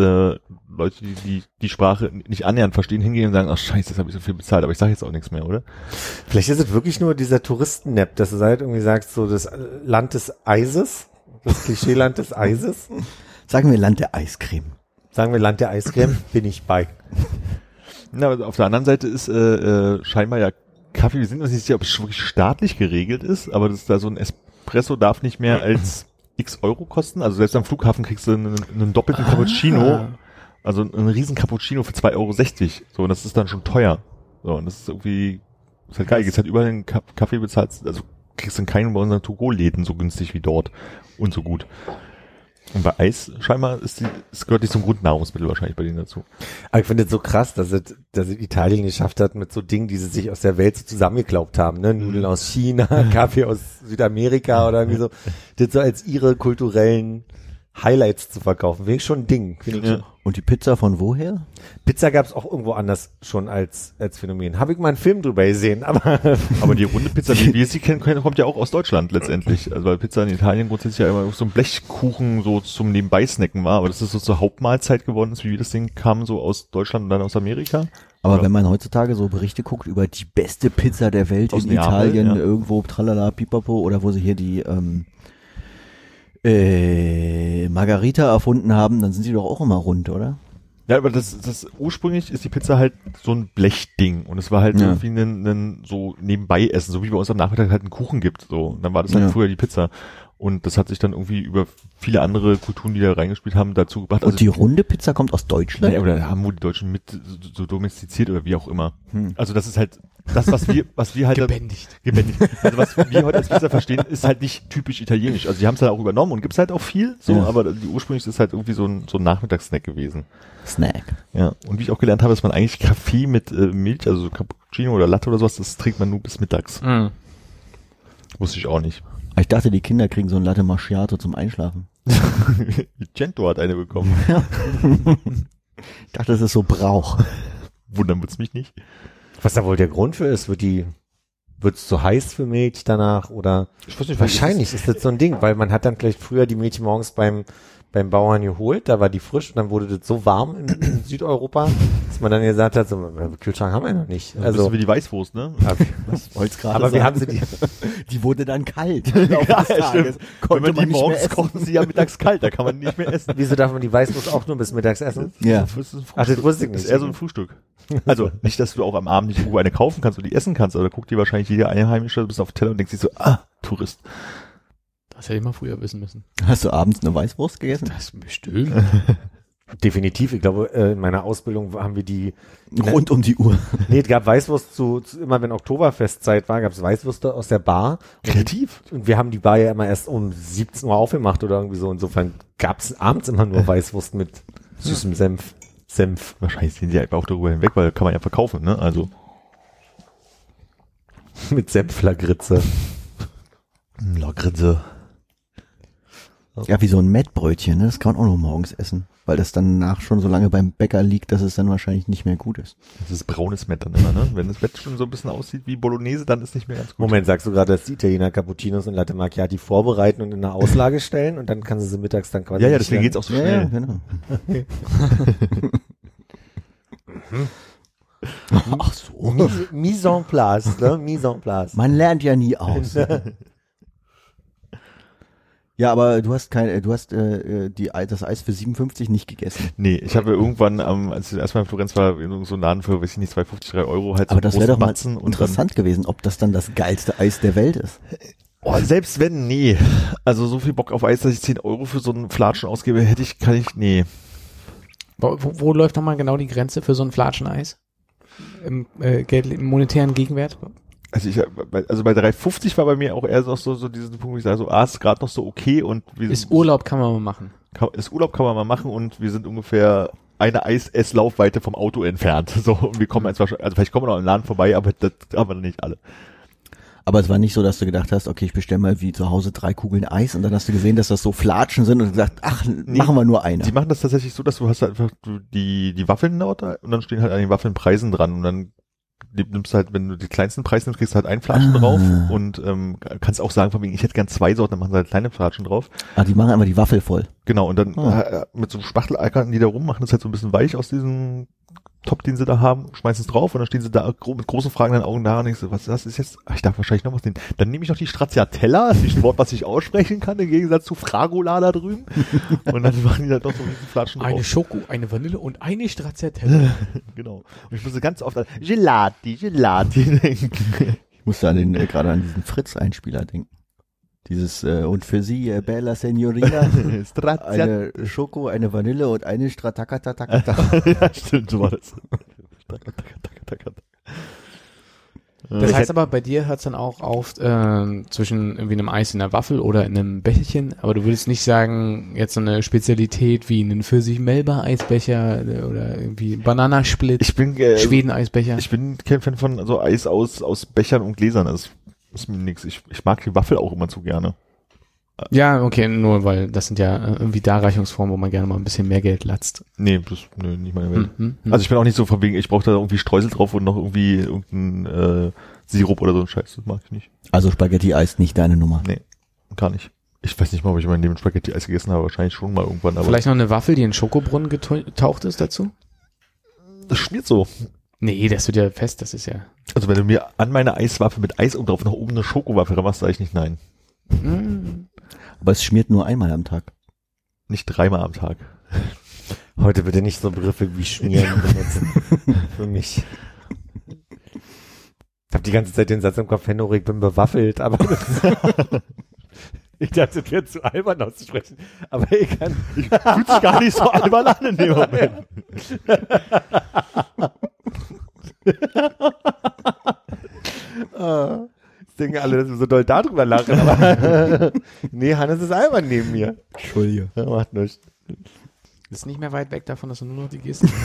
Leute, die, die die Sprache nicht annähernd verstehen, hingehen und sagen, ach scheiße, jetzt habe ich so viel bezahlt, aber ich sage jetzt auch nichts mehr, oder? Vielleicht ist es wirklich nur dieser Touristen-Nap, dass du halt irgendwie sagst, so das Land des Eises, das Klischeeland des Eises. Sagen wir Land der Eiscreme. Sagen wir Land der Eiscreme, bin ich bei. Na, aber auf der anderen Seite ist äh, äh, scheinbar ja Kaffee, wir sind uns nicht sicher, ob es wirklich staatlich geregelt ist, aber das ist da so ein Espresso darf nicht mehr als x Euro kosten. Also selbst am Flughafen kriegst du einen, einen doppelten Cappuccino Also ein riesen Cappuccino für 2,60 Euro. So, und das ist dann schon teuer. So, und das ist irgendwie, ist halt geil. Jetzt halt überall einen Ka- Kaffee bezahlt, also kriegst du in keinen bei unseren To-Go-Läden so günstig wie dort und so gut. Und bei Eis scheinbar ist die, es gehört nicht zum Grundnahrungsmittel wahrscheinlich bei denen dazu. Aber ich finde es so krass, dass es, dass es Italien geschafft hat mit so Dingen, die sie sich aus der Welt so zusammengeklaubt haben, ne? Nudeln aus China, Kaffee aus Südamerika oder irgendwie so, das so als ihre kulturellen Highlights zu verkaufen. Finde ich schon ein Ding. Finde ich schon. Und die Pizza von woher? Pizza gab es auch irgendwo anders schon als, als Phänomen. Habe ich mal einen Film drüber gesehen, aber Aber die runde Pizza, wie wir sie kennen, können, kommt ja auch aus Deutschland letztendlich. Also weil Pizza in Italien grundsätzlich ja immer so ein Blechkuchen so zum Nebenbei-Snacken war, aber das ist so zur Hauptmahlzeit geworden ist, wie das Ding kam so aus Deutschland und dann aus Amerika. Aber Ja. wenn man heutzutage so Berichte guckt über die beste Pizza der Welt Aus in Neapel, Italien, ja. irgendwo tralala, pipapo, oder wo sie hier die ähm, äh, Margarita erfunden haben, dann sind sie doch auch immer rund, oder? Ja, aber das, das ursprünglich ist die Pizza halt so ein Blechding und es war halt Ja. irgendwie ein, ein so nebenbei essen, so wie bei uns am Nachmittag halt einen Kuchen gibt. So, und dann war das halt Ja. früher die Pizza. Und das hat sich dann irgendwie über viele andere Kulturen, die da reingespielt haben, dazu gebracht. Und die runde Pizza kommt aus Deutschland? Naja, oder haben wohl die Deutschen mit so, so domestiziert oder wie auch immer. Hm. Also das ist halt das, was wir, was wir halt Gebändigt. gebändigt. Also was wir heute als Pizza verstehen, ist halt nicht typisch italienisch. Also die haben es halt auch übernommen und gibt's halt auch viel, so, Ja. aber die ursprünglich ist halt irgendwie so ein, so ein Nachmittagssnack gewesen. Snack. Ja. Und wie ich auch gelernt habe, ist man eigentlich Kaffee mit äh, Milch, also so Cappuccino oder Latte oder sowas, das trinkt man nur bis mittags. Mhm. Wusste ich auch nicht. Ich dachte, die Kinder kriegen so ein Latte Macchiato zum Einschlafen. Cento hat eine bekommen. Ich dachte, das ist so Brauch. Wundern wird's mich nicht. was da wohl der Grund für ist, wird die, wird's zu heiß für Milch danach oder Ich weiß nicht, wahrscheinlich ist das so ein Ding, weil man hat dann vielleicht früher die Milch morgens beim beim Bauern geholt, da war die frisch und dann wurde das so warm in, in Südeuropa, dass man dann gesagt hat, so, äh, Kühlschrank haben wir noch nicht. Also Also, wie die Weißwurst, ne? Wollt's gerade aber wir sagen. haben sie die, Die wurde dann kalt. Tages. Wenn man die nicht mehr morgens ist sie ja mittags kalt, da kann man nicht mehr essen. wieso darf man die Weißwurst auch nur bis mittags essen? Ja. Das ist ein Ach, das wusste ich Das ist nicht. eher so ein Frühstück. Also nicht, dass du auch am Abend nicht irgendwo eine kaufen kannst und die essen kannst, aber da guckt dir wahrscheinlich jeder Einheimische bis auf den Teller und denkt sich so, ah, Tourist. Das hätte ich mal früher wissen müssen. Hast du abends eine Weißwurst gegessen? Das bestimmt. Definitiv. Ich glaube, äh, in meiner Ausbildung haben wir die, Rund um die Uhr. nee, es gab Weißwurst zu, zu immer wenn Oktoberfestzeit war, gab es Weißwürste aus der Bar. Kreativ. Und wir haben die Bar ja immer erst um 17 Uhr aufgemacht oder irgendwie so. Insofern gab es abends immer nur Weißwurst mit süßem Senf. Senf. Wahrscheinlich sehen die einfach auch darüber hinweg, weil kann man ja verkaufen, ne? Also Mit Senflagritze. Lagritze. Ja, wie so ein Mettbrötchen, ne? Das kann man auch nur morgens essen. Weil das dann nach schon so lange beim Bäcker liegt, dass es dann wahrscheinlich nicht mehr gut ist. Das ist braunes Mett dann immer, ne? Wenn das Mett schon so ein bisschen aussieht wie Bolognese, dann ist nicht mehr ganz gut. Moment, sagst du gerade, dass die Italiener Cappuccinos und Latte Macchiati vorbereiten und in eine Auslage stellen und dann kann sie sie mittags dann quasi Ja, ja, deswegen geht's auch so Ja, ja, schnell. genau. Ach so. Mise en place, ne? Mise en place. Man lernt ja nie aus. ja, aber du hast kein, du hast äh, äh, die, das Eis für 57 nicht gegessen. Nee, ich habe irgendwann, ähm, als ich erstmal in Florenz war, in so einem Laden für, weiß ich nicht, 2,50, 3 Euro halt so Aber das wäre doch mal Batzen interessant gewesen, ob das dann das geilste Eis der Welt ist. Oh, selbst wenn, nee. Also so viel Bock auf Eis, dass ich 10 Euro für so einen Flatschen ausgebe, hätte ich, kann ich, nee. Wo, wo, wo läuft nochmal genau die Grenze für so ein Flatscheneis? Im, äh, Geld, im monetären Gegenwert? Also ich, bei- also bei 3,50 war bei mir auch eher so, so, so diesen Punkt, wo ich sage, so, ah, ist gerade noch so okay und wir Ist Urlaub kann man mal machen. kann, ist Urlaub kann man mal machen und wir sind ungefähr eine Eis-Esslaufweite vom Auto entfernt. So, und wir kommen jetzt wahrscheinlich, also vielleicht kommen wir noch im Laden vorbei, aber das haben wir nicht alle. Aber es war nicht so, dass du gedacht hast, okay, ich bestelle mal wie zu Hause drei Kugeln Eis und dann hast du gesehen, dass das so Flatschen sind und gesagt, ach, machen wir nur eine. Sie machen das tatsächlich so, dass du hast halt einfach die, die Waffeln dort und dann stehen halt an den Waffeln Preisen dran und dann nimmst halt, wenn du die kleinsten Preise nimmst, kriegst du halt ein Flatschen Ah. drauf und ähm, kannst auch sagen, von wegen, ich hätte gern zwei Sorten, dann machen sie halt kleine Flatschen drauf. Ah, die machen einfach die Waffel voll. Genau, und dann Ah. äh, mit so einem Spachtel die da rum, machen das halt so ein bisschen weich aus diesem Top, den sie da haben, schmeißen es drauf und dann stehen sie da gro mit großen fragenden Augen da und ich so, was das ist jetzt? Ach, ich darf wahrscheinlich noch was nehmen. Dann nehme ich noch die Stracciatella, das ist ein Wort, was ich aussprechen kann, im Gegensatz zu Fragola da drüben. Und dann machen die da doch so riesen Flatschen Eine drauf. Schoko, eine Vanille und eine Stracciatella. Genau. Und ich musste ganz oft an Gelati, Gelati denken. Ich musste an den, äh, gerade an diesen Fritz-Einspieler denken. Dieses äh, und für Sie, äh, Bella Signorina, eine Schoko, eine Vanille und eine Stratakatatakata. ja, stimmt, so war das. Das heißt aber, bei dir hört's dann auch auf ähm, zwischen irgendwie einem Eis in einer Waffel oder in einem Becherchen, aber du würdest nicht sagen, jetzt so eine Spezialität wie einen Pfirsich-Melba-Eisbecher oder irgendwie Bananasplit, Ich bin, äh, Schweden-Eisbecher. ich bin kein Fan von so Eis aus, aus Bechern und Gläsern. Das ist mir nix. Ich, ich mag die Waffel auch immer zu gerne. Ja, okay, nur weil das sind ja äh, irgendwie Darreichungsformen, wo man gerne mal ein bisschen mehr Geld latzt. Nee, das, nee, nicht meine Welt. Hm, hm, hm. Also ich bin auch nicht so von wegen, ich brauche da irgendwie Streusel drauf und noch irgendwie irgendein äh, Sirup oder so ein Scheiß. Das mag ich nicht. Also Spaghetti-Eis nicht deine Nummer. Nee, gar nicht. Ich weiß nicht mal, ob ich in meinem Leben Spaghetti-Eis gegessen habe. Wahrscheinlich schon mal irgendwann. Aber Vielleicht noch eine Waffel, die in Schokobrunnen getaucht ist dazu? das schmiert so. Nee, das wird ja fest, das ist ja. Also wenn du mir an meine Eiswaffe mit Eis und drauf noch oben eine Schokowaffe ranmachst, sage ich nicht nein. Hm. Aber es schmiert nur einmal am Tag. Nicht dreimal am Tag. Heute bitte nicht so Begriffe wie schmieren benutzen. Für mich. Ich habe die ganze Zeit den Satz im Kopf, Henno, ich bin bewaffelt, aber ich dachte, das wäre zu albern auszusprechen. Aber ich kann. Fühlt sich gar nicht so albern an in dem Moment. Ah, Jetzt denken alle, dass wir so doll darüber lachen. Aber nee, Hannes ist albern neben mir. Entschuldige. Ja, macht nichts. Ist nicht mehr weit weg davon, dass du nur noch die Gesten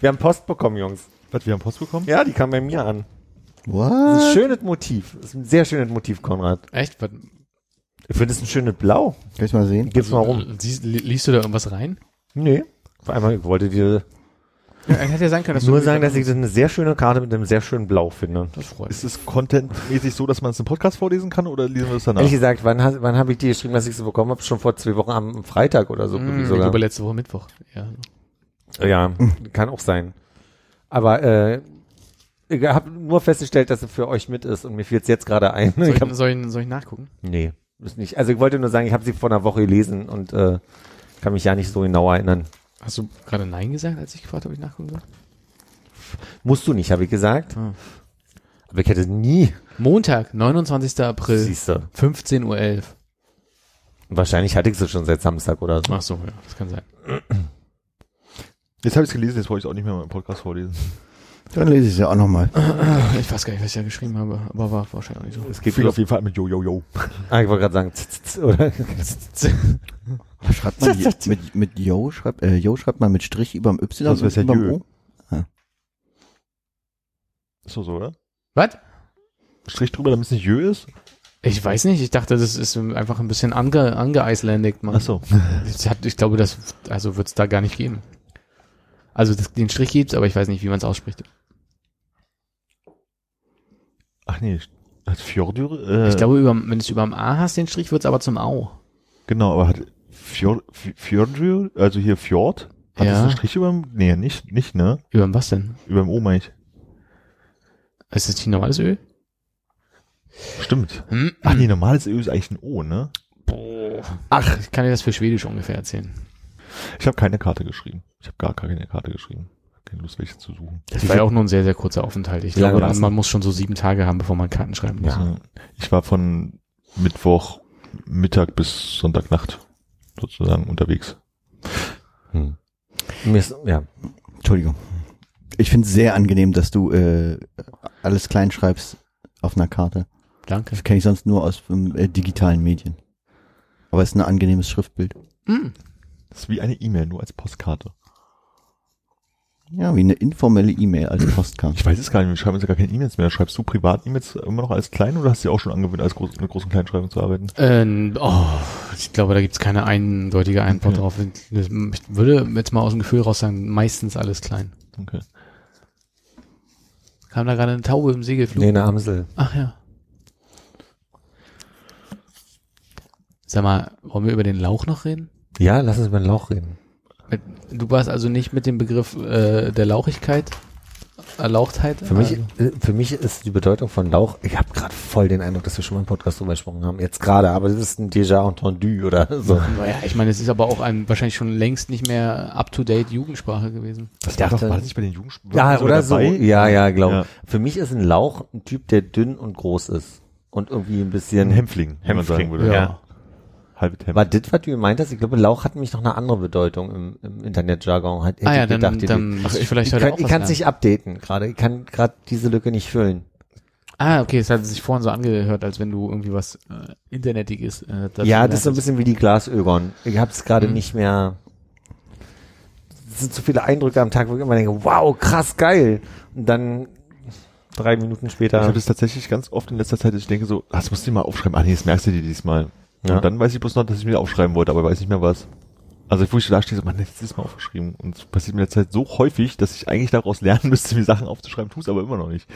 Wir haben Post bekommen, Jungs. Was, wir haben Post bekommen? Ja, die kam bei mir an. Das ist ein What? schönes Motiv. Das ist ein sehr schönes Motiv, Konrad. Echt? Was, Ich finde es ein schönes Blau. Kann ich mal sehen? Gib's mal rum. Siehst, li- liest du da irgendwas rein? Nee. Auf einmal ich wollte dir Ja, hätte ja sein können, dass nur du sagen, dass ich das eine sehr schöne Karte mit einem sehr schönen Blau finde. Das freut Ist es contentmäßig so, dass man es im Podcast vorlesen kann oder lesen wir es danach? Ehrlich gesagt, wann, wann habe ich dir geschrieben, dass ich sie bekommen habe? Schon vor zwei Wochen am Freitag oder so. Mm, irgendwie ich sogar. glaube letzte Woche Mittwoch. Ja. Ja, kann auch sein. Aber äh, ich habe nur festgestellt, dass es für euch mit ist und mir fiel es jetzt gerade ein. Soll, Ich hab, soll, ich, soll ich nachgucken? nee, ist nicht. Also ich wollte nur sagen, ich habe sie vor einer Woche gelesen und äh, kann mich ja nicht so genau erinnern. Hast du gerade Nein gesagt, als ich gefragt habe, ob ich nachgucken soll? Musst du nicht, habe ich gesagt. Ah. Aber ich hätte nie. Montag, 29. April, Siehst du. 15.11 Uhr. Wahrscheinlich hatte ich sie schon seit Samstag oder so. Ach so, ja, das kann sein. Jetzt habe ich es gelesen, jetzt wollte ich es auch nicht mehr in meinem Podcast vorlesen. Dann lese ich es ja auch nochmal. Ich weiß gar nicht, was ich da geschrieben habe, aber war wahrscheinlich auch nicht so. Es geht bloß, auf jeden Fall mit Yo, Yo, Yo. ah, ich wollte gerade sagen, z, z, z, oder? Schreibt man mit, mit Yo, schreibt, äh, Yo schreibt man mit Strich überm Y ja und überm Jö. O. Ist doch so, oder? Was? Strich drüber, damit es nicht Jö ist? Ich weiß nicht, ich dachte, das ist einfach ein bisschen ange, angeeisländigt, man. Ach so. Ich, hab, ich glaube, das also wird es da gar nicht geben. Also das, den Strich gibt's, aber ich weiß nicht, wie man es ausspricht. Ach nee, hat Fjordur, äh, Ich glaube, über, wenn du es über dem A hast, den Strich, wird's aber zum Au. Genau, aber hat Fjord, Fjordur, also hier Fjord, hat Ja. das einen Strich über dem, nee, nicht, nicht, ne? Über dem was denn? Über dem O meine ich. Ist das nicht normales Öl? Stimmt. Hm? Ach nee, normales Ö ist eigentlich ein O, ne? Ach, ich kann dir das für Schwedisch ungefähr erzählen. Ich habe keine Karte geschrieben. Ich habe gar keine Karte geschrieben. Keine Lust, welche zu suchen. Das war ja auch nur ein sehr, sehr kurzer Aufenthalt. Ich lange glaube, war's man muss schon so sieben Tage haben, bevor man Karten schreiben muss. Also, ich war von Mittwoch Mittag bis Sonntagnacht sozusagen unterwegs. Hm. Mir ist, ja. Entschuldigung. Ich finde es sehr angenehm, dass du äh, alles klein schreibst auf einer Karte. Danke. Das kenne ich sonst nur aus ähm, äh, digitalen Medien. Aber es ist ein angenehmes Schriftbild. Hm. Das ist wie eine E-Mail, nur als Postkarte. Ja, wie eine informelle E-Mail als Postkarte. Ich weiß es gar nicht, wir schreiben uns ja gar keine E-Mails mehr. Schreibst du Privat-E-Mails immer noch als klein oder hast du dir auch schon angewöhnt, als groß, mit großen Kleinschreibung zu arbeiten? Äh, oh, ich glaube, da gibt's keine eindeutige Antwort Okay. drauf. Ich würde jetzt mal aus dem Gefühl raus sagen, meistens alles klein. Okay. Kam da gerade eine Taube im Segelflug? Nee, eine Amsel. Ach ja. Sag mal, wollen wir über den Lauch noch reden? Ja, lass uns über den Lauch reden. Du warst also nicht mit dem Begriff äh, der Lauchigkeit Erlauchtheit. Für mich, Also, äh, für mich ist die Bedeutung von Lauch, ich habe gerade voll den Eindruck, dass wir schon mal im Podcast drüber gesprochen haben, jetzt gerade, aber das ist ein déjà entendu oder so. naja, ich meine, es ist aber auch ein wahrscheinlich schon längst nicht mehr up-to-date Jugendsprache gewesen. Das Ich war, doch, dachte- war das nicht bei den Jugendsprachen Ja, oder so. dabei? Ja, ja, glaube Ja. Für mich ist ein Lauch ein Typ, der dünn und groß ist und irgendwie ein bisschen Ein Hämpfling, sagen würde. Ja. Halbe. War das, was du gemeint hast? Ich glaube, Lauch hat nämlich noch eine andere Bedeutung im, im Internetjargon. Hat, hätte Ah ja, ich dann, gedacht, die- dann muss ich vielleicht ich heute kann auch ich kann es nicht updaten gerade. Ich kann gerade diese Lücke nicht füllen. Ah, okay, es hat sich vorhin so angehört, als wenn du irgendwie was äh, Internetiges äh, ja, das ist so ein bisschen wie die Glasögon. Ich habe es gerade Mhm. nicht mehr. Es sind zu viele Eindrücke am Tag, wo ich immer denke, wow, krass geil. Und dann drei Minuten Ich später. habe das tatsächlich ganz oft in letzter Zeit, dass ich denke so, ah, das musst du dir mal aufschreiben. Ah nee, das merkst du dir diesmal. Ja. Und dann weiß ich bloß noch, dass ich mir aufschreiben wollte, aber weiß nicht mehr was. Also ich da stehe, so, man, jetzt ist mal aufgeschrieben. Und es passiert mir in der Zeit so häufig, dass ich eigentlich daraus lernen müsste, mir Sachen aufzuschreiben, tue es aber immer noch nicht.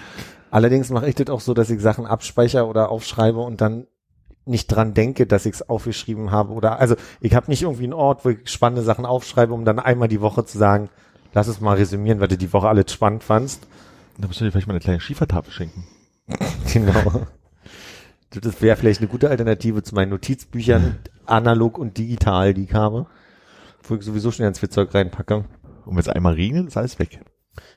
Allerdings mache ich das auch so, dass ich Sachen abspeichere oder aufschreibe und dann nicht dran denke, dass ich es aufgeschrieben habe oder also ich habe nicht irgendwie einen Ort, wo ich spannende Sachen aufschreibe, um dann einmal die Woche zu sagen, lass es mal resümieren, weil du die Woche alles spannend fandst. Da musst du dir vielleicht mal eine kleine Schiefertafel schenken. Genau. Das wäre vielleicht eine gute Alternative zu meinen Notizbüchern, analog und digital, die ich habe. Wo ich sowieso schon ganz viel Zeug reinpacke. Und wenn es einmal regnet, ist alles weg.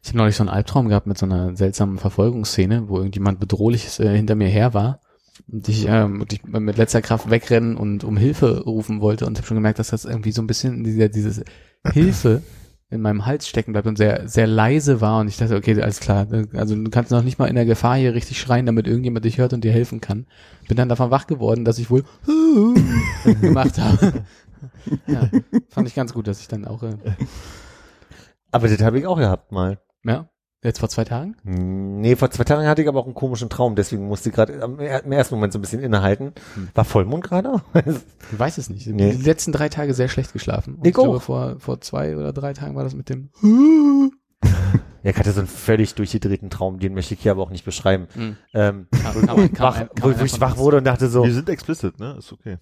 Ich habe neulich so einen Albtraum gehabt mit so einer seltsamen Verfolgungsszene, wo irgendjemand bedrohliches äh, hinter mir her war und ich ähm, wirklich mit letzter Kraft wegrennen und um Hilfe rufen wollte und habe schon gemerkt, dass das irgendwie so ein bisschen dieser, dieses Hilfe in meinem Hals stecken bleibt und sehr sehr leise war und ich dachte, okay, alles klar, also du kannst noch nicht mal in der Gefahr hier richtig schreien, damit irgendjemand dich hört und dir helfen kann. Bin dann davon wach geworden, dass ich wohl gemacht habe. Ja, fand ich ganz gut, dass ich dann auch äh, Aber das habe ich auch gehabt mal. ja, jetzt vor zwei Tagen. Hm, Nee, vor zwei Tagen hatte ich aber auch einen komischen Traum, deswegen musste ich gerade am- im ersten Moment so ein bisschen innehalten. War Vollmond gerade? Ich weiß es nicht. Nee. Die letzten drei Tage sehr schlecht geschlafen. Und Ich ich glaube, vor, vor zwei oder drei Tagen war das mit dem. ja, ich hatte so einen völlig durchgedrehten Traum, den möchte ich hier aber auch nicht beschreiben. Hm. Ähm, Kam, kam, kam, wach, ein- kam wo, ich wach wurde und dachte so, Wir sind explicit, ne? Ist okay.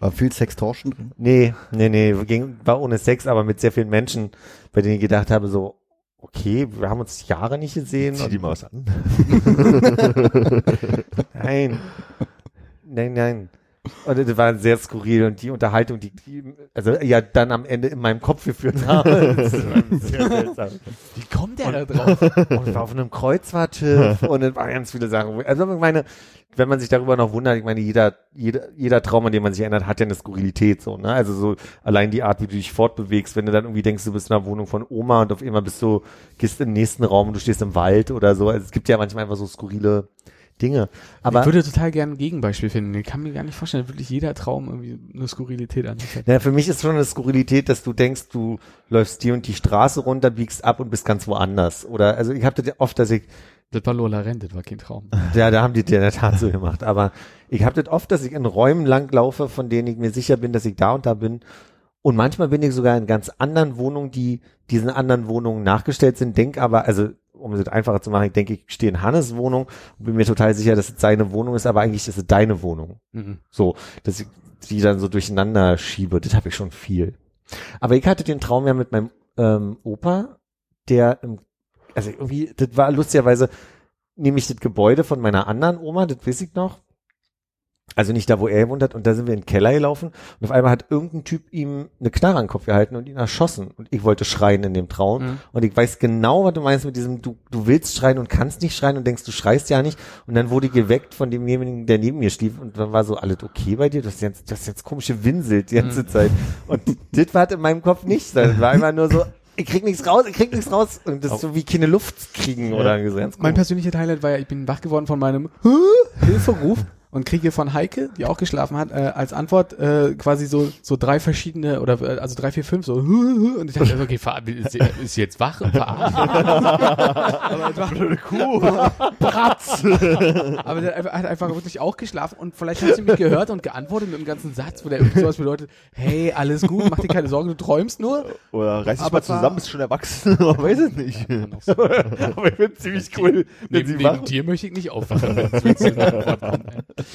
War viel Sextortion drin? nee, nee, nee, ging, war ohne Sex, aber mit sehr vielen Menschen, bei denen ich gedacht habe, so, okay, wir haben uns Jahre nicht gesehen. Zieh die mal was an. Nein. Nein, nein. Und das war sehr skurril und die Unterhaltung, die, die also ja dann am Ende in meinem Kopf geführt haben. Das war sehr seltsam. Wie kommt der da drauf? Und war auf einem Kreuzfahrtschiff und es waren ganz viele Sachen. Also ich meine, wenn man sich darüber noch wundert, ich meine, jeder, jeder, jeder Traum, an den man sich erinnert, hat ja eine Skurrilität, so, ne? Also so allein die Art, wie du dich fortbewegst, wenn du dann irgendwie denkst, du bist in einer Wohnung von Oma und auf einmal bist du, gehst in den nächsten Raum und du stehst im Wald oder so. Also es gibt ja manchmal einfach so skurrile Dinge. Aber ich würde total gerne ein Gegenbeispiel finden. Ich kann mir gar nicht vorstellen, dass wirklich jeder Traum irgendwie eine Skurrilität an sich hat. Ja, für mich ist schon eine Skurrilität, dass du denkst, du läufst die und die Straße runter, biegst ab und bist ganz woanders. Oder also ich habe das oft, dass ich, Das war Lola Rent, das war kein Traum. ja, da haben die das in der Tat so gemacht. Aber ich habe das oft, dass ich in Räumen langlaufe, von denen ich mir sicher bin, dass ich da und da bin. Und manchmal bin ich sogar in ganz anderen Wohnungen, die diesen anderen Wohnungen nachgestellt sind, denk aber, also um es einfacher zu machen, ich denke, ich stehe in Hannes Wohnung und bin mir total sicher, dass es seine Wohnung ist, aber eigentlich ist es deine Wohnung. Mhm. So, dass ich die dann so durcheinander schiebe, das habe ich schon viel. Aber ich hatte den Traum ja mit meinem ähm, Opa, der, im, also irgendwie, das war lustigerweise, nämlich das Gebäude von meiner anderen Oma, das weiß ich noch. Also nicht da, wo er gewohnt hat, und da sind wir in den Keller gelaufen und auf einmal hat irgendein Typ ihm eine Knarre an den Kopf gehalten und ihn erschossen. Und ich wollte schreien in dem Traum. Mhm. Und ich weiß genau, was du meinst mit diesem, du, du willst schreien und kannst nicht schreien und denkst, du schreist ja nicht. Und dann wurde ich geweckt von demjenigen, der neben mir schlief und dann war so, alles okay bei dir? Du hast jetzt, du hast jetzt komische Winselt die ganze Mhm. Zeit. Und das war in meinem Kopf nicht so. Das war einfach nur so, ich krieg nichts raus, ich krieg nichts raus. Und das ist so wie keine Luft kriegen oder so Mein komisch. persönlicher Highlight war ja, ich bin wach geworden von meinem Hilferuf und kriege von Heike, die auch geschlafen hat, äh, als Antwort äh, quasi so so drei verschiedene oder äh, also drei, vier, fünf so und ich dachte, okay, ist, ist jetzt wach und verarscht? aber Blöde Kuh. Bratz. aber der hat einfach wirklich auch geschlafen und vielleicht hat sie mich gehört und geantwortet mit einem ganzen Satz, wo der sowas bedeutet, hey, alles gut, mach dir keine Sorgen, du träumst nur. Oder reiß dich Aber mal zusammen, bist schon erwachsen. Man weiß es nicht. Aber ich finde ziemlich cool, Neben, neben dir möchte ich nicht aufwachen,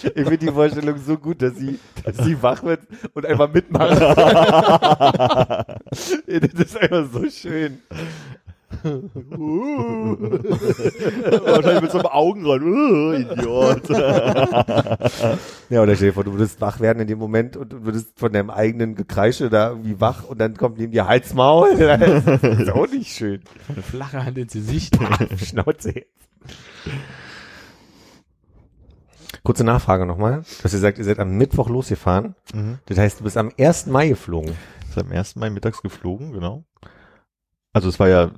Ich finde die Vorstellung so gut, dass sie, dass sie wach wird und einfach mitmacht. das ist einfach so schön. Wahrscheinlich mit so einem Augenrollen. Uh, Idiot. Ja, oder stell dir vor, du würdest wach werden in dem Moment und du würdest von deinem eigenen Gekreische da irgendwie wach und dann kommt neben dir Halsmaul. Das ist auch nicht schön. Eine flache Hand ins Gesicht. Schnauze jetzt. Kurze Nachfrage nochmal. Du hast gesagt, ihr seid am Mittwoch losgefahren. Mhm. Das heißt, du bist am 1. Mai geflogen. Ist am 1. Mai mittags geflogen, genau. Also es war ja,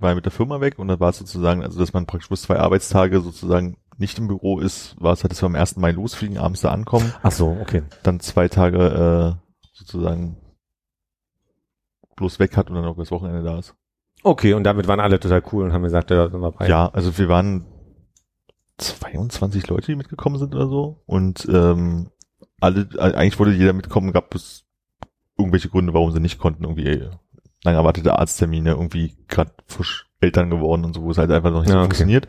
war ja mit der Firma weg und dann war es sozusagen, also dass man praktisch bis zwei Arbeitstage sozusagen nicht im Büro ist, war es halt, dass wir am 1. Mai losfliegen, abends da ankommen, Ach so, okay. dann zwei Tage äh, sozusagen bloß weg hat und dann auch das Wochenende da ist. Okay, und damit waren alle total cool und haben gesagt, ja, sind wir bei. Ja, also wir waren 22 Leute, die mitgekommen sind oder so. Und ähm, alle, eigentlich wollte jeder mitkommen, gab es irgendwelche Gründe, warum sie nicht konnten. Irgendwie äh, lange erwartete Arzttermine, irgendwie gerade frisch Eltern geworden und so, wo es halt einfach noch nicht Ja, so okay. funktioniert.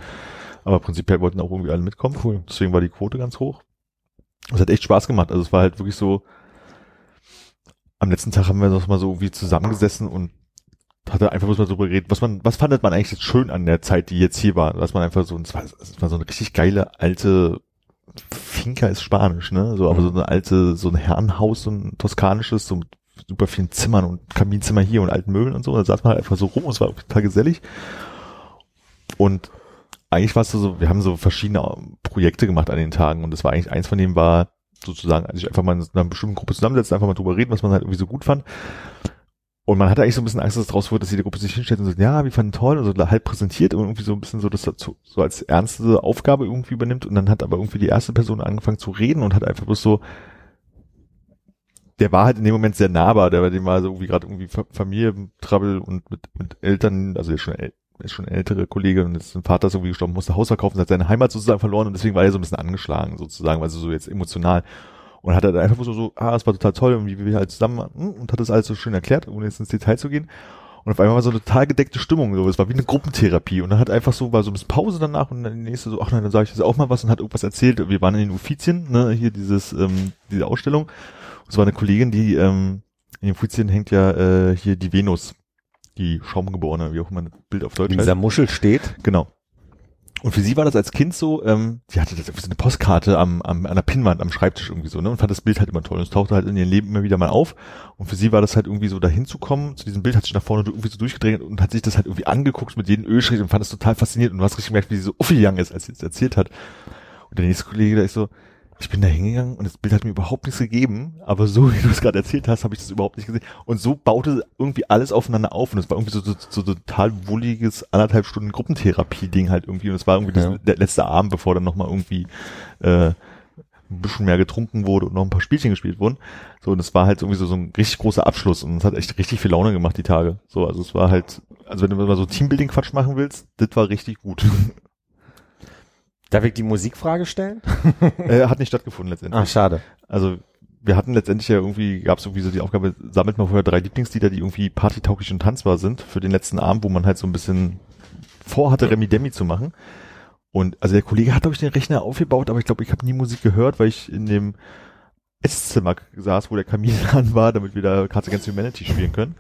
Aber prinzipiell wollten auch irgendwie alle mitkommen. Cool. Deswegen war die Quote ganz hoch. Es hat echt Spaß gemacht. Also es war halt wirklich so, am letzten Tag haben wir noch mal so irgendwie zusammengesessen und hatte einfach bloß mal so geredet, was man, was fandet man eigentlich jetzt schön an der Zeit, die jetzt hier war, dass man einfach so, es war, es war so eine richtig geile alte Finca ist Spanisch, ne, so, aber so eine alte, so ein Herrenhaus, so ein toskanisches, so mit super vielen Zimmern und Kaminzimmer hier und alten Möbeln und so, da saß man halt einfach so rum und es war total gesellig. Und eigentlich war es so, wir haben so verschiedene Projekte gemacht an den Tagen und das war eigentlich, eins von denen war sozusagen, also ich einfach mal in einer bestimmten Gruppe zusammensetzen, einfach mal drüber reden, was man halt irgendwie so gut fand. Und man hatte eigentlich so ein bisschen Angst, dass es draus wird, dass jede Gruppe sich hinstellt und sagt, ja, wir fanden toll und so halt präsentiert und irgendwie so ein bisschen so das dazu, so als ernste Aufgabe irgendwie übernimmt und dann hat aber irgendwie die erste Person angefangen zu reden und hat einfach bloß so, der war halt in dem Moment sehr nahbar, der bei dem war so irgendwie gerade irgendwie Fa- Familientrouble und mit, mit Eltern, also der ist schon, ist schon ältere Kollege und jetzt ein Vater ist irgendwie gestorben, musste Haus verkaufen, hat seine Heimat sozusagen verloren und deswegen war er so ein bisschen angeschlagen sozusagen, also so jetzt emotional. Und hat halt einfach so, so, ah, es war total toll und wie wir halt zusammen hm, und hat das alles so schön erklärt, ohne jetzt ins Detail zu gehen. Und auf einmal war so eine total gedeckte Stimmung, so, es war wie eine Gruppentherapie und dann hat einfach so, war so ein bisschen Pause danach und dann die nächste so, ach nein, dann sage ich jetzt auch mal was und hat irgendwas erzählt. Wir waren in den Uffizien, ne, hier dieses, ähm, diese Ausstellung. Und es war eine Kollegin, die, ähm, in den Uffizien hängt ja, äh, hier die Venus, die Schaumgeborene, wie auch immer das Bild auf Deutsch Wie heißt. dieser Muschel steht. Genau. Und für sie war das als Kind so, ähm, sie hatte das irgendwie so eine Postkarte am, am, an der Pinnwand am Schreibtisch irgendwie so, ne? Und fand das Bild halt immer toll. Und es tauchte halt in ihrem Leben immer wieder mal auf. Und für sie war das halt irgendwie so dahin zu kommen, zu diesem Bild hat sich nach vorne irgendwie so durchgedreht und hat sich das halt irgendwie angeguckt mit jedem Ölschritt und fand das total fasziniert und du hast richtig gemerkt, wie sie so aufgegangen ist, als sie es erzählt hat. Und der nächste Kollege, da ist so, ich bin da hingegangen und das Bild hat mir überhaupt nichts gegeben, aber so wie du es gerade erzählt hast, habe ich das überhaupt nicht gesehen. Und so baute irgendwie alles aufeinander auf und es war irgendwie so, so, so total wulliges anderthalb Stunden Gruppentherapie-Ding halt irgendwie und es war irgendwie Ja. das, der letzte Abend, bevor dann nochmal irgendwie äh, ein bisschen mehr getrunken wurde und noch ein paar Spielchen gespielt wurden. So, und es war halt irgendwie so, so ein richtig großer Abschluss und es hat echt richtig viel Laune gemacht, die Tage. So, also es war halt, also wenn du mal so Teambuilding-Quatsch machen willst, das war richtig gut. Darf ich die Musikfrage stellen? äh, hat nicht stattgefunden letztendlich. Ah, schade. Also wir hatten letztendlich ja irgendwie, gab es irgendwie so die Aufgabe, sammelt mal vorher drei Lieblingslieder, die irgendwie partytauglich und tanzbar sind für den letzten Abend, wo man halt so ein bisschen vorhatte, Remi Demi zu machen. Und also der Kollege hat, glaube ich, den Rechner aufgebaut, aber ich glaube, ich habe nie Musik gehört, weil ich in dem Esszimmer saß, wo der Kamin an war, damit wir da Cards Against Humanity spielen können.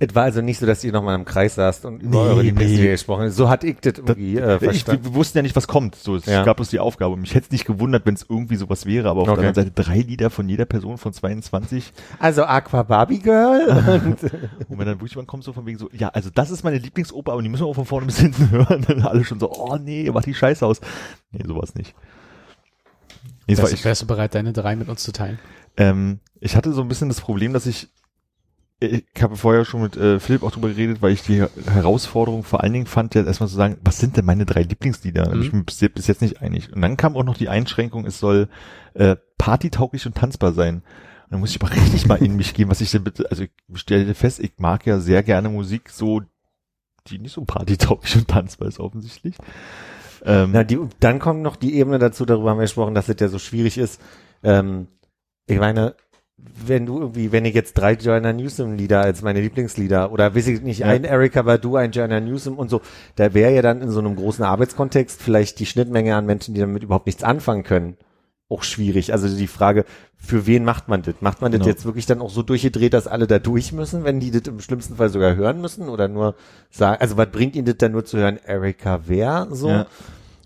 Es war also nicht so, dass ihr nochmal im Kreis saßt und über Nee, eure Lieblingslieder nee. gesprochen habt. So hat ich das irgendwie äh, ich, verstanden. wir wussten ja nicht, was kommt. So, es Ja. gab bloß die Aufgabe. Mich hätte es nicht gewundert, wenn es irgendwie sowas wäre, aber auf Okay. der anderen Seite drei Lieder von jeder Person von 22 Also Aqua Barbie Girl und Und wenn dann wirklich jemand kommt, so von wegen so, ja, also das ist meine Lieblingsoper, aber die müssen wir auch von vorne bis hinten hören. Dann alle schon so, oh nee, mach die Scheiße aus. Nee, sowas nicht. Nee, Wärst, ich, wärst du bereit, deine drei mit uns zu teilen? ähm, ich hatte so ein bisschen das Problem, dass ich, ich habe vorher schon mit äh, Philipp auch drüber geredet, weil ich die Herausforderung vor allen Dingen fand, ja erstmal zu sagen, was sind denn meine drei Lieblingslieder? Da bin ich Mhm. mir bis, bis jetzt nicht einig. Und dann kam auch noch die Einschränkung, es soll äh, partytauglich und tanzbar sein. Und dann muss ich aber richtig mal in mich gehen, was ich denn bitte, also ich stelle fest, ich mag ja sehr gerne Musik so, die nicht so partytauglich und tanzbar ist offensichtlich. Ähm, Na, die, dann kommt noch die Ebene dazu, darüber haben wir gesprochen, dass es ja so schwierig ist. Ähm, ich meine, wenn du irgendwie, wenn ich jetzt drei Joanna Newsom Lieder als meine Lieblingslieder oder weiß ich nicht, Ja. ein Erika Badu, ein Joanna Newsom und so, da wäre ja dann in so einem großen Arbeitskontext vielleicht die Schnittmenge an Menschen, die damit überhaupt nichts anfangen können, auch schwierig. Also die Frage, für wen macht man das? Macht man das Genau. jetzt wirklich dann auch so durchgedreht, dass alle da durch müssen, wenn die das im schlimmsten Fall sogar hören müssen oder nur sagen, also was bringt ihnen das dann nur zu hören, Erika wer so? Ja.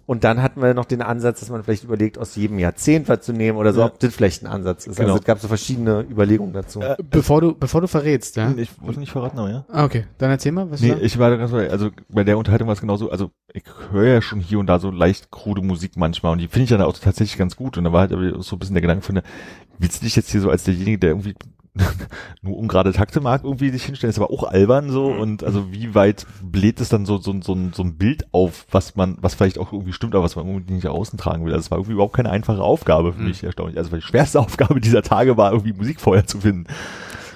Und dann hatten wir noch den Ansatz, dass man vielleicht überlegt, aus jedem Jahrzehnt was zu nehmen oder so, Ja. ob das vielleicht ein Ansatz ist. Genau. Also es gab so verschiedene Überlegungen dazu. Äh, Bevor du, bevor du verrätst, ja? Ich wollte nicht verraten, aber ja. Ah, Okay, dann erzähl mal, was Nee, du sagst. ich war da ganz bei, also bei der Unterhaltung war es genauso, also ich höre ja schon hier und da so leicht krude Musik manchmal und die finde ich dann auch tatsächlich ganz gut und da war halt aber so ein bisschen der Gedanke von der, willst du dich jetzt hier so als derjenige, der irgendwie nur ungerade Takte mag, irgendwie sich hinstellen, ist aber auch albern so und also wie weit bläht es dann so, so, so, ein- so ein Bild auf, was man, was vielleicht auch irgendwie stimmt, aber was man unbedingt nicht außen tragen will. Also es war irgendwie überhaupt keine einfache Aufgabe für Mhm. mich, erstaunlich. Also die schwerste Aufgabe dieser Tage war irgendwie Musik vorher zu finden.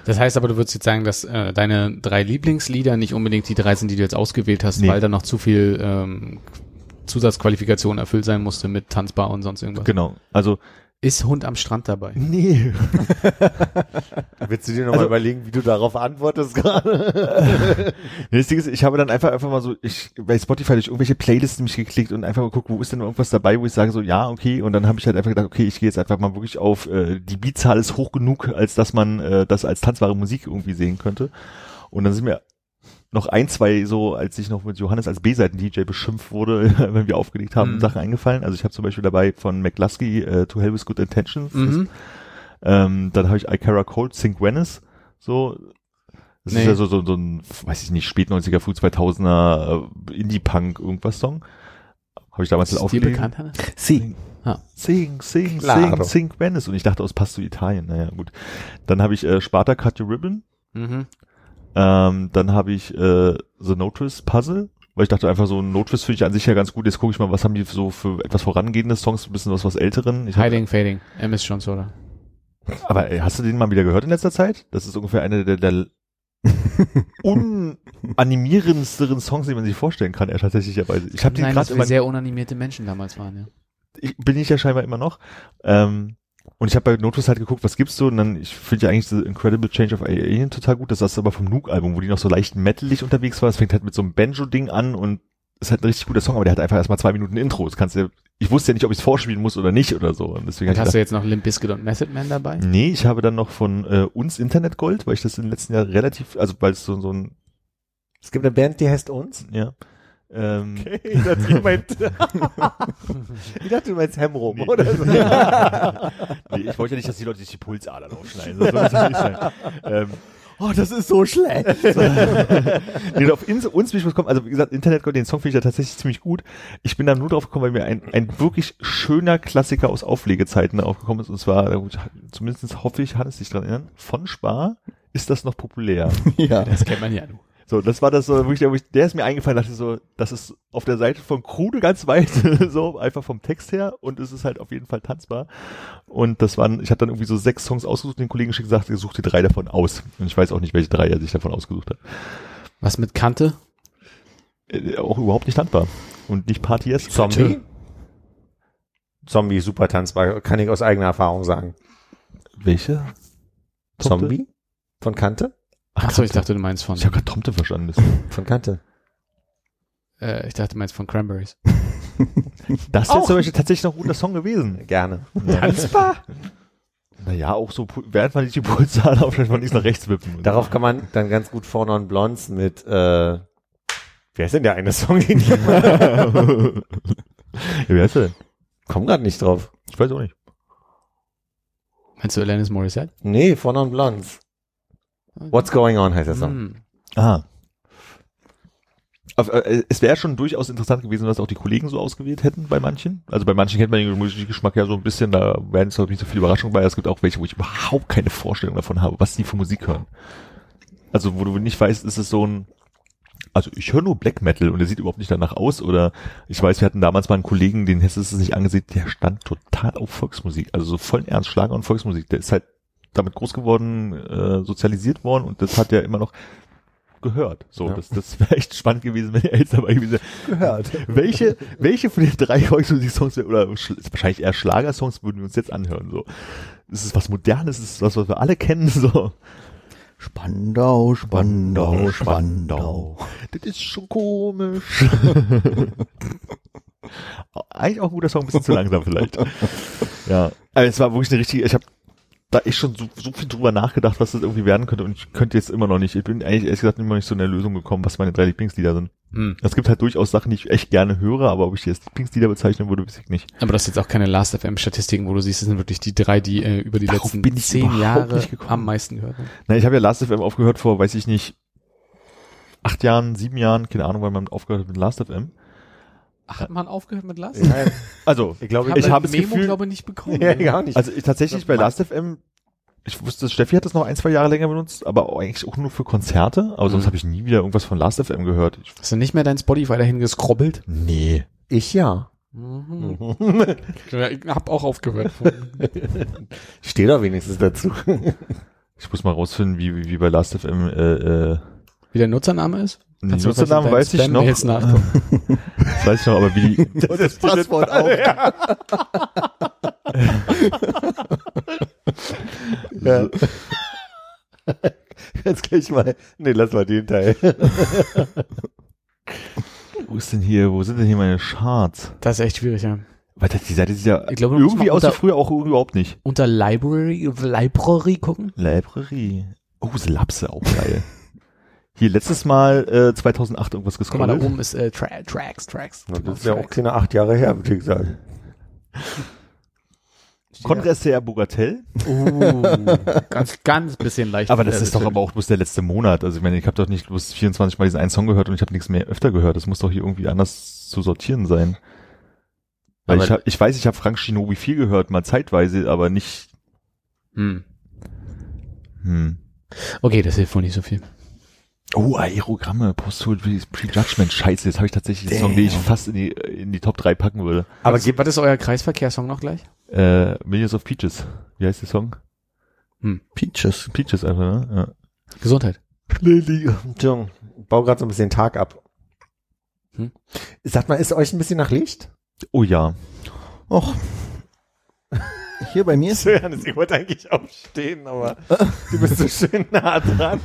Das heißt aber, du würdest jetzt sagen, dass äh, deine drei Lieblingslieder nicht unbedingt die drei sind, die du jetzt ausgewählt hast, Nee. weil da noch zu viel ähm, Zusatzqualifikation erfüllt sein musste mit tanzbar und sonst irgendwas. Genau. Also, Ist Hund am Strand dabei? nee. Willst du dir noch Also- mal überlegen, wie du darauf antwortest gerade? Nee, Das Ding ist, ich habe dann einfach einfach mal so, ich bei Spotify durch irgendwelche Playlists mich geklickt und einfach mal geguckt, wo ist denn irgendwas dabei, wo ich sage so, ja, okay, und dann habe ich halt einfach gedacht, okay, ich gehe jetzt einfach mal wirklich auf, äh, die Beatzahl ist hoch genug, als dass man äh, das als tanzbare Musik irgendwie sehen könnte. Und dann sind mir noch ein, zwei so, als ich noch mit Johannes als B-Seiten-DJ beschimpft wurde, wenn wir aufgelegt haben, Mhm. Sachen eingefallen. Also ich habe zum Beispiel dabei von McLusky äh, To Hell With Good Intentions. Mhm. Ähm, dann habe ich I Cara Cold, Sink Venice. So. Das Nee. ist ja so, so, so ein, weiß ich nicht, spät 90er, früh 2000er äh, Indie-Punk irgendwas Song. Habe ich damals dir aufgelegt. bekannt, Hannes? Sie. Sing, sing, Claro. sing, sing Venice. Und ich dachte, oh, es passt zu Italien. Naja, gut. Dann habe ich äh, Sparta Cut Your Ribbon. Mhm. Ähm, dann habe ich äh, The Notice Puzzle. Weil ich dachte einfach so, ein Notice finde ich an sich ja ganz gut. Jetzt gucke ich mal, was haben die so für etwas vorangehende Songs, ein bisschen was was älteren. Ich hab, Hiding, Fading. MS John Soda. Aber ey, hast du den mal wieder gehört in letzter Zeit? Das ist ungefähr einer der, der unanimierendsten Songs, die man sich vorstellen kann, er tatsächlicherweise. Ich habe den gerade sehr unanimierte Menschen damals waren, ja. ich, bin ich ja scheinbar immer noch. Ähm, und ich habe bei Notus halt geguckt, was gibt's so, und dann, ich finde ja eigentlich The Incredible Change of Alien total gut. Das ist aber vom Nuke-Album, wo die noch so leicht metalig unterwegs war. Es fängt halt mit so einem Banjo-Ding an und ist halt ein richtig guter Song, aber der hat einfach erstmal zwei Minuten Intro. Das kannst du ja, ich wusste ja nicht, ob ich es vorspielen muss oder nicht oder so. Und deswegen Und hast du jetzt noch Limp Bizkit und Method Man dabei? Nee, ich habe dann noch von äh, uns Internet Gold, weil ich das in den letzten Jahren relativ, also weil es so, so ein, Es gibt eine Band, die heißt uns. ja. Ähm, Ich dachte, du meinst, ich dachte, du meinst Hemrum, Nee. oder so. nee, ich wollte ja nicht, dass die Leute sich die Pulsadern aufschneiden. Das soll nicht sein. Ähm, Oh, das ist so schlecht. nee, und auf ins, uns bin ich gekommen, also wie gesagt, Internet Gold, den Song finde ich ja tatsächlich ziemlich gut. Ich bin da nur drauf gekommen, weil mir ein, ein wirklich schöner Klassiker aus Auflegezeiten aufgekommen ist. Und zwar, zumindest hoffe ich, Hannes sich dran erinnern, von Spar ist das noch populär. ja. Das kennt man ja, du. So, das war das so, wo ich, wo ich, der ist mir eingefallen, dachte so, das ist auf der Seite von Krude ganz weit, so, einfach vom Text her und es ist halt auf jeden Fall tanzbar. Und das waren, ich habe dann irgendwie so sechs Songs ausgesucht, den Kollegen geschickt, gesagt, ihr sucht dir drei davon aus. Und ich weiß auch nicht, welche drei er sich davon ausgesucht hat. Was mit Kante? Äh, auch überhaupt nicht tanzbar. Und nicht Party-esque. Zombie? Zombie, super tanzbar, kann ich aus eigener Erfahrung sagen. Welche? Zombie? Von Kante? Achso, ich dachte, du meinst von, Ich habe gerade Tomte verstanden. Von Kante. äh, ich dachte, du meinst von Cranberries. Das wäre zum Beispiel tatsächlich noch ein guter Song gewesen. Gerne. Tanzbar? Naja, auch so, während man nicht die Pulsade aufschlägt, man nicht nach rechts wippen. Darauf kann man dann ganz gut Four Non Blondes mit, äh, wer ist denn der eine Song, den ich ja, wie heißt der denn? komm grad nicht drauf. Ich weiß auch nicht. Meinst du Alanis Morissette? Nee, Four Non Blondes. What's Going On heißt der Song. Hm. Ah. Äh, es wäre schon durchaus interessant gewesen, was auch die Kollegen so ausgewählt hätten bei manchen. Also bei manchen kennt man den Musikgeschmack ja so ein bisschen, da werden es glaube ich nicht so viele Überraschungen bei. Es gibt auch welche, wo ich überhaupt keine Vorstellung davon habe, was die für Musik hören. Also wo du nicht weißt, ist es so ein, also ich höre nur Black Metal und der sieht überhaupt nicht danach aus. Oder ich weiß, wir hatten damals mal einen Kollegen, den hättest du es nicht angesehen, der stand total auf Volksmusik. Also so voll ernst Schlager und Volksmusik. Der ist halt damit groß geworden, äh, sozialisiert worden und das hat ja immer noch gehört. So, Ja. das, das wäre echt spannend gewesen, wenn er jetzt dabei gewesen. Gehört. Welche, welche von den drei Volksmusik-Songs oder wahrscheinlich eher Schlagersongs würden wir uns jetzt anhören? So, ist es was Modernes? Ist es was, was wir alle kennen? So, Spandau, Spandau, Spandau. das ist schon komisch. Eigentlich auch ein guter Song, ein bisschen zu langsam vielleicht. Ja, also es war wirklich eine richtige, ich habe da echt schon so, so viel drüber nachgedacht, was das irgendwie werden könnte und ich könnte jetzt immer noch nicht. Ich bin eigentlich ehrlich gesagt immer nicht so in der Lösung gekommen, was meine drei Lieblingslieder sind. Hm. Es gibt halt durchaus Sachen, die ich echt gerne höre, aber ob ich die als Lieblingslieder bezeichnen würde, weiß ich nicht. Aber das ist jetzt auch keine Last.fm-Statistiken, wo du siehst, das sind wirklich die drei, die äh, über die Darauf letzten bin ich zehn Jahre nicht am meisten gehört haben. Na, ich habe ja Last FM aufgehört vor, weiß ich nicht, acht Jahren, sieben Jahren, keine Ahnung, wann man aufgehört hat mit Last FM. Ach, hat man aufgehört mit Last? Also, Ich glaube, ich hab habe das das Memo, Gefühl, glaube ich, nicht bekommen. ja, gar nicht. also ich, tatsächlich bei Last FM, ich wusste, Steffi hat das noch ein, zwei Jahre länger benutzt, aber eigentlich auch nur für Konzerte, aber sonst Mhm. habe ich nie wieder irgendwas von Last FM gehört. Ich, Hast du nicht mehr dein Spotify dahin geskrobbelt? nee. ich ja. Mhm. Ich hab auch aufgehört. Steht doch wenigstens dazu. Ich muss mal rausfinden, wie, wie, wie bei Last FM, äh, äh, Wie der Nutzername ist? Den Kannst du Nutzernamen weiß ich noch. nachgucken? Das weiß ich noch, aber wie die, Und das Passwort auch. Ja. Jetzt gleich mal. Nee, lass mal den Teil. wo ist denn hier, wo sind denn hier meine Charts? Das ist echt schwierig, ja. Weil das, die Seite sieht ja Ich glaube, irgendwie aus wie unter- früher auch überhaupt nicht. Unter Library, Library gucken? Library. Oh, Slapse, auch geil. Hier letztes Mal äh, 2008 irgendwas Guck mal, da gescrollt. oben ist äh, Tra Tracks, Tracks. Das ist ja auch keine acht Jahre her, würde ich sagen. Contra SCR Bogatel. Uh, ganz, ganz bisschen leicht. Aber das ist doch aber auch bloß der letzte Monat. Also ich meine, ich habe doch nicht bloß 24 Mal diesen einen Song gehört und ich habe nichts mehr öfter gehört. Das muss doch hier irgendwie anders zu sortieren sein. Weil Aber- ich, hab, ich weiß, ich habe Frank Shinobi viel gehört, mal zeitweise, aber nicht. Hm. Hm. Okay, das hilft wohl nicht so viel. Oh, Aerogramme, Posthood Prejudgment. Scheiße, jetzt habe ich tatsächlich einen Song, den ich fast in die, in die Top 3 packen würde. Aber was, was ist euer Kreisverkehrssong noch gleich? Äh, Millions of Peaches. Wie heißt der Song? Peaches. Peaches einfach, ne? Gesundheit. Ja. Entschuldigung, bau gerade so ein bisschen Tag ab. Hm? Sagt mal, ist euch ein bisschen nach Licht? Oh ja. Och. Hier bei mir ist, Johannes, ich wollte eigentlich aufstehen, aber du bist so schön nah dran.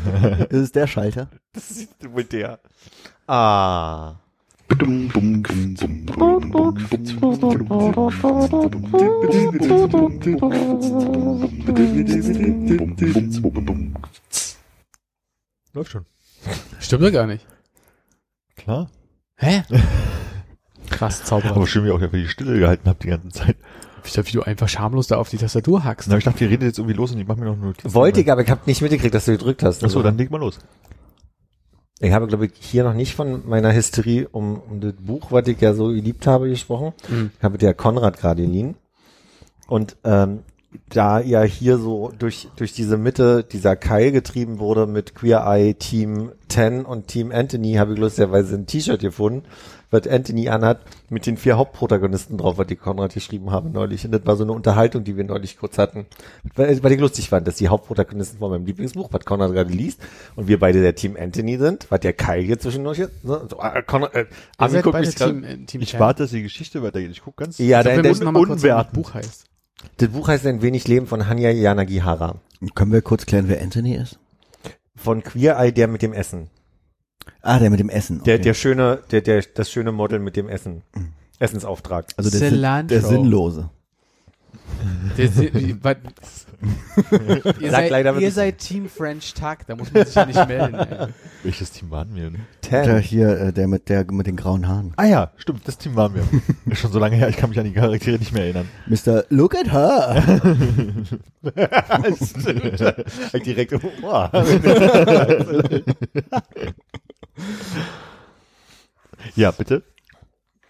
ist es der Schalter. Das ist wohl der. Ah. Läuft schon. Stimmt doch gar nicht. Klar. Hä? Krass, Zauberer. Aber schön, wie ihr auch einfach die Stille gehalten habt die ganze Zeit. Wie du einfach schamlos da auf die Tastatur hackst. Na, ich dachte, ihr redet jetzt irgendwie los und ich mache mir noch eine Notiz. Wollte ich, aber ich habe nicht mitgekriegt, dass du gedrückt hast. Achso, dann leg mal los. Ich habe, glaube ich, hier noch nicht von meiner Hysterie um, um das Buch, was ich ja so geliebt habe, gesprochen. Mhm. Ich habe der Konrad gerade geliehen. Und ähm, da ja hier so durch, durch diese Mitte dieser Keil getrieben wurde mit Queer Eye Team 10 und Team Anthony, habe ich lustigerweise ein T-Shirt gefunden, was Anthony anhat, mit den vier Hauptprotagonisten drauf, was die Konrad geschrieben haben neulich. Und das war so eine Unterhaltung, die wir neulich kurz hatten. Weil, weil ich lustig fand, dass die Hauptprotagonisten von meinem Lieblingsbuch, was Konrad gerade liest, und wir beide der Team Anthony sind, was der Kai hier zwischendurch ist. Ne? So, äh, Konrad, äh, Ami guckt mich Team, äh, Team Ich warte, dass die Geschichte weitergeht. Ich guck ganz. Ja, Ich glaub, der, wir müssen der, noch mal kurz sagen, was das unwertend. Buch heißt. das Buch heißt ein wenig Leben von Hanya Yanagihara. Können wir kurz klären, wer Anthony ist? Von Queer Eye, der mit dem Essen. Ah, der mit dem Essen. Der, okay. der schöne, der, der, das schöne Model mit dem Essen. Essensauftrag. also der, der Sinnlose. Der, der, ihr Sag seid, leider ihr seid Team French Tuck, da muss man sich ja nicht melden. Ey. Welches Team waren wir denn? Der hier, äh, der mit der mit den grauen Haaren. Ah ja, stimmt, das Team waren wir. Ist schon so lange her, ich kann mich an die Charaktere nicht mehr erinnern. Mr. Look at her. Stimmt. Direkt, oh. Ja, bitte.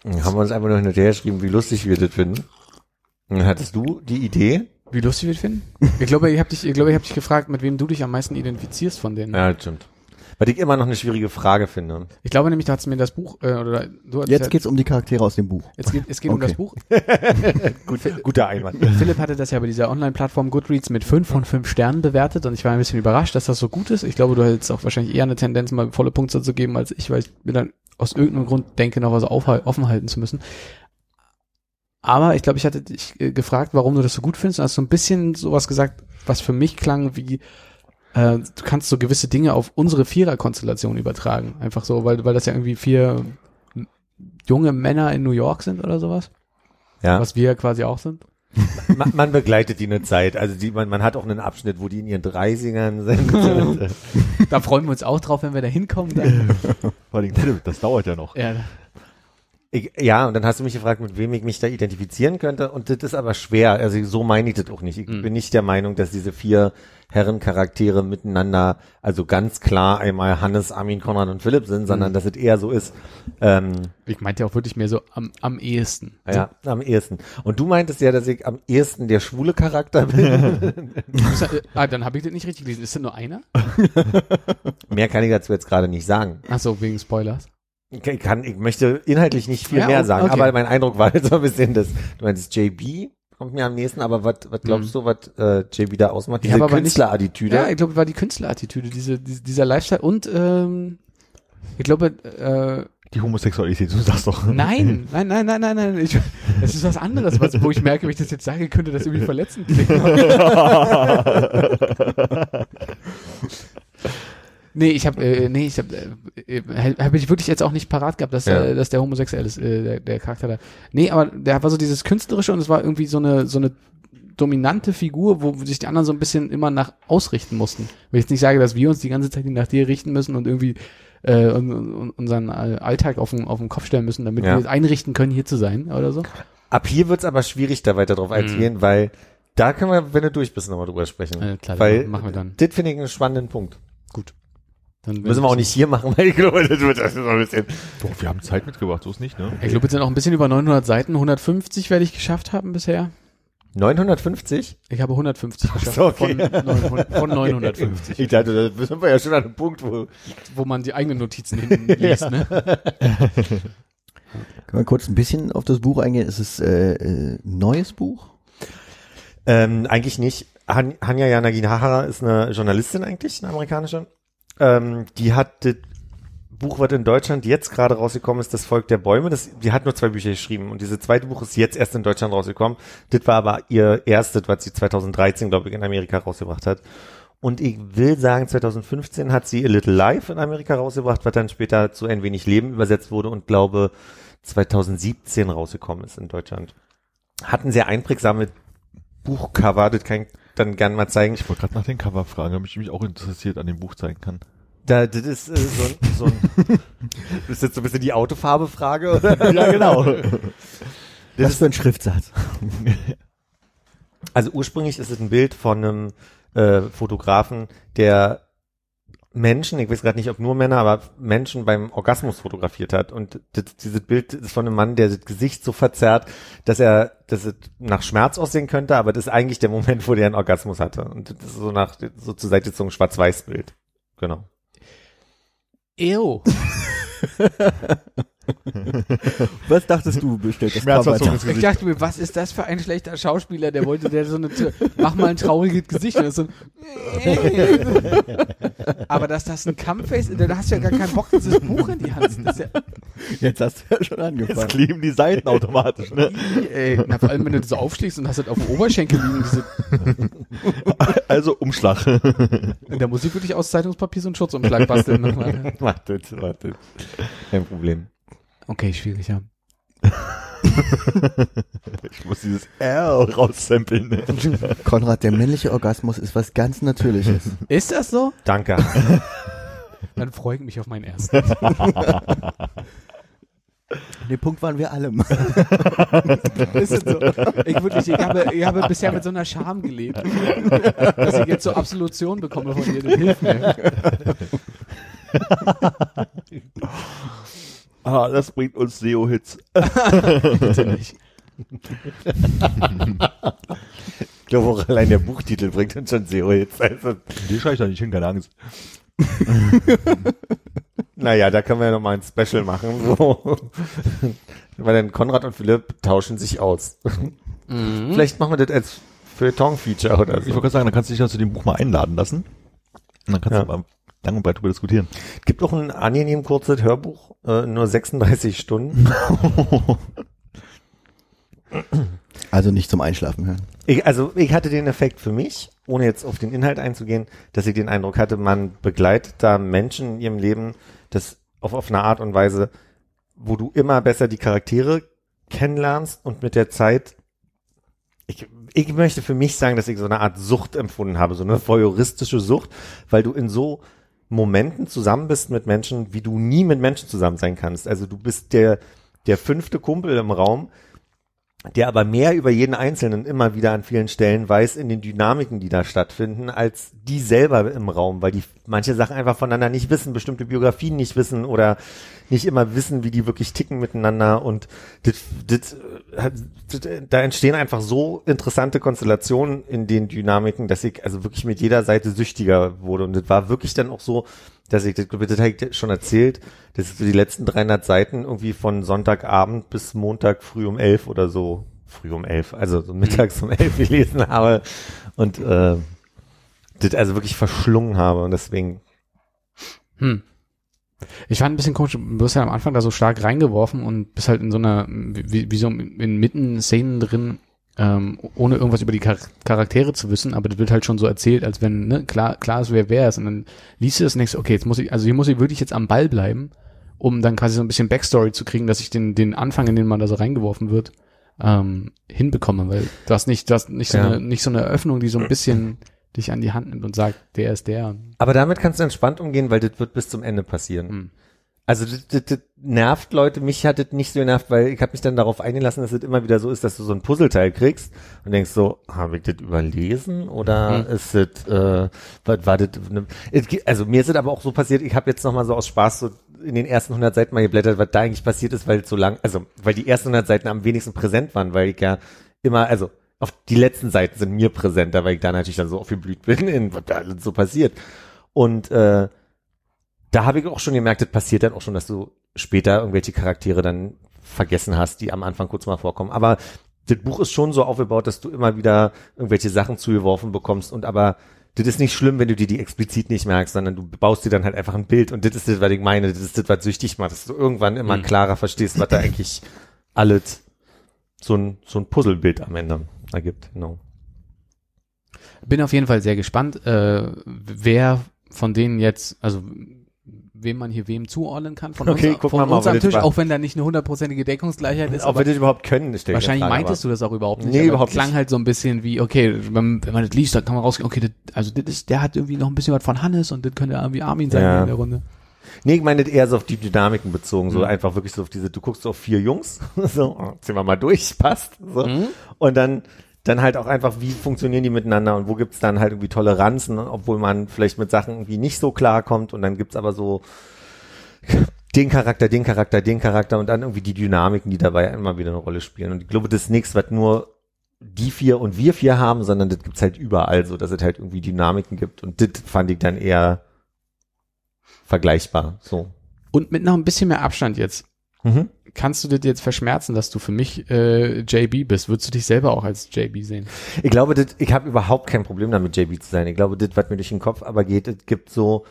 Haben wir uns einfach nur hinterher geschrieben, wie lustig wir das finden. Dann hattest du die Idee? Wie lustig wir das finden? Ich glaube, ich habe dich, ich glaube, ich habe dich gefragt, mit wem du dich am meisten identifizierst von denen. Ja, das stimmt. Weil ich immer noch eine schwierige Frage finde. Ich glaube nämlich, du hast mir das Buch, äh, oder du hast Jetzt geht's um die Charaktere aus dem Buch. es geht, es geht um Okay. das Buch. Gut, guter Einwand. Philipp hatte das ja bei dieser Online-Plattform Goodreads mit fünf von fünf Sternen bewertet und ich war ein bisschen überrascht, dass das so gut ist. Ich glaube, du hättest auch wahrscheinlich eher eine Tendenz, mal volle Punkte zu geben als ich, weil ich mir dann aus irgendeinem Grund denke, noch was offen halten zu müssen. Aber ich glaube, ich hatte dich äh, gefragt, warum du das so gut findest. Und hast so ein bisschen sowas gesagt, was für mich klang wie, äh, du kannst so gewisse Dinge auf unsere Vierer-Konstellation übertragen. Einfach so, weil, weil das ja irgendwie vier junge Männer in New York sind oder sowas. Ja. Was wir quasi auch sind. man, man begleitet die eine Zeit. Also die, man, man hat auch einen Abschnitt, wo die in ihren 30ern sind. Da freuen wir uns auch drauf, wenn wir da hinkommen. Dann. Vor allem, das dauert ja noch. ja. Ich, ja, und dann hast du mich gefragt, mit wem ich mich da identifizieren könnte. Und das ist aber schwer. Also so meine ich das auch nicht. Ich Mhm. bin nicht der Meinung, dass diese vier Herrencharaktere miteinander, also ganz klar einmal Hannes, Armin, Konrad und Philipp sind, sondern Mhm. dass es eher so ist, ähm, Ich meinte ja auch wirklich mehr so am, am ehesten. ja, am ehesten. Und du meintest ja, dass ich am ehesten der schwule Charakter bin. Äh, ah, dann habe ich das nicht richtig gelesen. Ist das nur einer? Mehr kann ich dazu jetzt gerade nicht sagen. Ach so, wegen Spoilers. Ich kann, ich möchte inhaltlich nicht viel Ja, mehr o- sagen, okay. aber mein Eindruck war jetzt so ein bisschen, dass du meinst, JB kommt mir am nächsten, aber was was glaubst du, was äh, JB da ausmacht? Ich Diese Künstlerattitüde? Ja, ich glaube, war die Künstlerattitüde, diese, diese, dieser Lifestyle und ähm, ich glaube, äh, Die Homosexualität, du sagst doch. nein, nein, nein, nein, nein, nein. Ich, das ist was anderes, was, wo ich merke, wenn ich das jetzt sage, könnte das irgendwie verletzend klingen. nee, ich habe, äh, nee, ich habe, äh, äh, habe ich wirklich jetzt auch nicht parat gehabt, dass, Ja. äh, dass der homosexuell ist, äh, der, der Charakter da. Nee, aber der war so dieses künstlerische und es war irgendwie so eine, so eine dominante Figur, wo sich die anderen so ein bisschen immer nach ausrichten mussten. Wenn ich jetzt nicht sage, dass wir uns die ganze Zeit nach dir richten müssen und irgendwie äh, un- un- unseren äh, Alltag auf den, auf den Kopf stellen müssen, damit Ja. wir es einrichten können, hier zu sein oder so. Ab hier wird's aber schwierig, da weiter drauf Mhm. einzugehen, weil da können wir, wenn du durch bist, nochmal drüber sprechen. Äh, klar, weil machen wir dann. Das finde ich einen spannenden Punkt. Dann Müssen wir auch nicht hier machen, weil ich glaube, das wird das ist so ein bisschen. Doch, wir haben Zeit mitgebracht, so ist nicht, ne? Ich glaube, jetzt sind auch ein bisschen über 900 Seiten. 150 werde ich geschafft haben bisher. 950? Ich habe 150 geschafft so, okay. von, 900, von 950, Ich dachte, da sind wir ja schon an einem Punkt, wo. wo man die eigenen Notizen hinten liest. Ne? Können wir kurz ein bisschen auf das Buch eingehen? Ist es äh, äh, ein neues Buch? Ähm, eigentlich nicht. Han Hanya Yanagihara ist eine Journalistin eigentlich, eine amerikanische. Ähm, die hat das Buch, was in Deutschland jetzt gerade rausgekommen ist, Das Volk der Bäume. Das, die hat nur zwei Bücher geschrieben und dieses zweite Buch ist jetzt erst in Deutschland rausgekommen. Das war aber ihr erstes, was sie 2013, glaube ich, in Amerika rausgebracht hat. Und ich will sagen, 2015 hat sie A Little Life in Amerika rausgebracht, was dann später zu Ein wenig Leben übersetzt wurde und glaube 2017 rausgekommen ist in Deutschland. Hat ein sehr einprägsames Buchcover, das kann ich dann gerne mal zeigen. Ich wollte gerade nach den Cover fragen, ob ich mich auch interessiert an dem Buch zeigen kann. Da, das ist äh, so, ein- so ein, das ist jetzt so ein bisschen die Autofarbe-Frage, oder? ja, genau. Was für ein Schriftsatz. Also ursprünglich ist es ein Bild von einem äh, Fotografen, der Menschen, ich weiß gerade nicht, ob nur Männer, aber Menschen beim Orgasmus fotografiert hat. Und das, dieses Bild ist von einem Mann, der das Gesicht so verzerrt, dass er, dass es nach Schmerz aussehen könnte, aber das ist eigentlich der Moment, wo der einen Orgasmus hatte. Und das ist so nach, so zur Seite so ein Schwarz-Weiß-Bild. Genau. Ew. Was dachtest du, bestellt das Schmerzverzogenes Ich dachte mir, was ist das für ein schlechter Schauspieler, der wollte, der so eine, mach mal ein trauriges Gesicht. Und das so, aber dass das ein Kampfface ist, da hast du ja gar keinen Bock, dieses Buch in die Hand zu das ja, Jetzt hast du ja schon Jetzt angefangen. kleben die Seiten automatisch, ne? ey, na, vor allem, wenn du das so aufschlägst und hast das auf dem Oberschenkel liegen, diese, Also Umschlag. da muss ich wirklich aus Zeitungspapier so einen Schutzumschlag basteln. nochmal. Wartet, wartet. Kein Problem. Okay, schwierig, ja. Ich muss dieses R raussampeln. Ne? Konrad, der männliche Orgasmus ist was ganz Natürliches. Ist das so? Danke. Dann freue ich mich auf meinen ersten. Den Punkt waren wir alle. Ist es so? Ich wirklich, ich habe, ich habe bisher mit so einer Scham gelebt, dass ich jetzt so Absolution bekomme von dir. Das hilft mir. Ah, das bringt uns SEO-Hits. Bitte nicht. Ich glaube auch allein der Buchtitel bringt uns schon SEO jetzt. Also, Die schreibe ich da nicht hin, keine Angst. naja, da können wir ja nochmal ein Special machen. So. Weil dann Konrad und Philipp tauschen sich aus. Vielleicht machen wir das als Feuilleton-Feature oder Ich wollte so. gerade sagen, dann kannst du dich ja zu dem Buch mal einladen lassen. Und dann kannst Ja. du mal lang und breit drüber diskutieren. Gibt auch ein angenehm kurzes Hörbuch, äh, nur 36 Stunden. Also nicht zum Einschlafen hören. Ich, also ich hatte den Effekt für mich, ohne jetzt auf den Inhalt einzugehen, dass ich den Eindruck hatte, man begleitet da Menschen in ihrem Leben, das auf, auf eine Art und Weise, wo du immer besser die Charaktere kennenlernst und mit der Zeit, ich, ich möchte für mich sagen, dass ich so eine Art Sucht empfunden habe, so eine voyeuristische Sucht, weil du in so Momenten zusammen bist mit Menschen, wie du nie mit Menschen zusammen sein kannst. Also du bist der, der fünfte Kumpel im Raum, der aber mehr über jeden Einzelnen immer wieder an vielen Stellen weiß in den Dynamiken, die da stattfinden, als die selber im Raum, weil die manche Sachen einfach voneinander nicht wissen, bestimmte Biografien nicht wissen oder nicht immer wissen, wie die wirklich ticken miteinander. Und das, das, das, da entstehen einfach so interessante Konstellationen in den Dynamiken, dass ich also wirklich mit jeder Seite süchtiger wurde. Und das war wirklich dann auch so, dass ich, das, das habe ich schon erzählt, dass ich so die letzten 300 Seiten irgendwie von Sonntagabend bis Montag früh um elf oder so, früh um elf, also so mittags um elf gelesen habe und äh, das also wirklich verschlungen habe und deswegen Hm. Ich fand ein bisschen komisch, du wirst ja am Anfang da so stark reingeworfen und bist halt in so einer, wie, wie so in mitten Szenen drin, ähm, ohne irgendwas über die Char Charaktere zu wissen, aber das wird halt schon so erzählt, als wenn, ne, klar, klar ist, wer wer ist. Und dann liest du das und denkst, okay, jetzt muss ich, also hier muss ich wirklich jetzt am Ball bleiben, um dann quasi so ein bisschen Backstory zu kriegen, dass ich den, den Anfang, in den man da so reingeworfen wird, ähm, hinbekomme, weil du hast nicht, du hast nicht so Ja. eine, nicht so eine Eröffnung, die so ein bisschen dich an die Hand nimmt und sagt, der ist der. Aber damit kannst du entspannt umgehen, weil das wird bis zum Ende passieren. Hm. Also das, das, das nervt Leute, mich hat das nicht so genervt, weil ich habe mich dann darauf eingelassen, dass es immer wieder so ist, dass du so ein Puzzleteil kriegst und denkst so, habe ich das überlesen oder Mhm. ist das, äh, was war das, ne, also mir ist es aber auch so passiert, ich habe jetzt nochmal so aus Spaß so in den ersten 100 Seiten mal geblättert, was da eigentlich passiert ist, weil so lang, also weil die ersten 100 Seiten am wenigsten präsent waren, weil ich ja immer, also auf die letzten Seiten sind mir präsenter, weil ich da natürlich dann so aufgeblüht bin, in was da alles so passiert. Und äh, da habe ich auch schon gemerkt, das passiert dann auch schon, dass du später irgendwelche Charaktere dann vergessen hast, die am Anfang kurz mal vorkommen. Aber das Buch ist schon so aufgebaut, dass du immer wieder irgendwelche Sachen zugeworfen bekommst und aber das ist nicht schlimm, wenn du dir die explizit nicht merkst, sondern du baust dir dann halt einfach ein Bild und das ist das, was ich meine, das ist das, was süchtig macht, dass du irgendwann immer Mhm. klarer verstehst, was da eigentlich alles so ein, so ein Puzzlebild am Ende ergibt, genau. Bin auf jeden Fall sehr gespannt, äh, wer von denen jetzt, also wem man hier wem zuordnen kann von Okay, uns, gucken von wir mal, uns ob am Tisch, auch wenn da nicht eine hundertprozentige Deckungsgleichheit ist. Ob wir das überhaupt können, stell ich wahrscheinlich Frage, meintest du das auch überhaupt nicht. Nee, überhaupt es klang nicht. halt so ein bisschen wie, okay, wenn, wenn man das liest, dann kann man rausgehen, okay, das, also das ist, der hat irgendwie noch ein bisschen was von Hannes und das könnte irgendwie Armin sein Ja. in der Runde. Nee, ich meine eher so auf die Dynamiken bezogen, so Mhm. einfach wirklich so auf diese, du guckst auf vier Jungs, so, oh, ziehen wir mal durch, passt, so. Mhm. Und dann, dann halt auch einfach, wie funktionieren die miteinander und wo gibt's dann halt irgendwie Toleranzen, obwohl man vielleicht mit Sachen irgendwie nicht so klarkommt und dann gibt's aber so den Charakter, den Charakter, den Charakter und dann irgendwie die Dynamiken, die dabei immer wieder eine Rolle spielen. Und ich glaube, das ist nichts, was nur die vier und wir vier haben, sondern das gibt's halt überall so, dass es halt irgendwie Dynamiken gibt. Und das fand ich dann eher vergleichbar, so. Und mit noch ein bisschen mehr Abstand jetzt. Mhm. Kannst du das jetzt verschmerzen, dass du für mich äh, JB bist? Würdest du dich selber auch als JB sehen? Ich glaube, das, ich habe überhaupt kein Problem damit, JB zu sein. Ich glaube, das, was mir durch den Kopf aber geht, es gibt so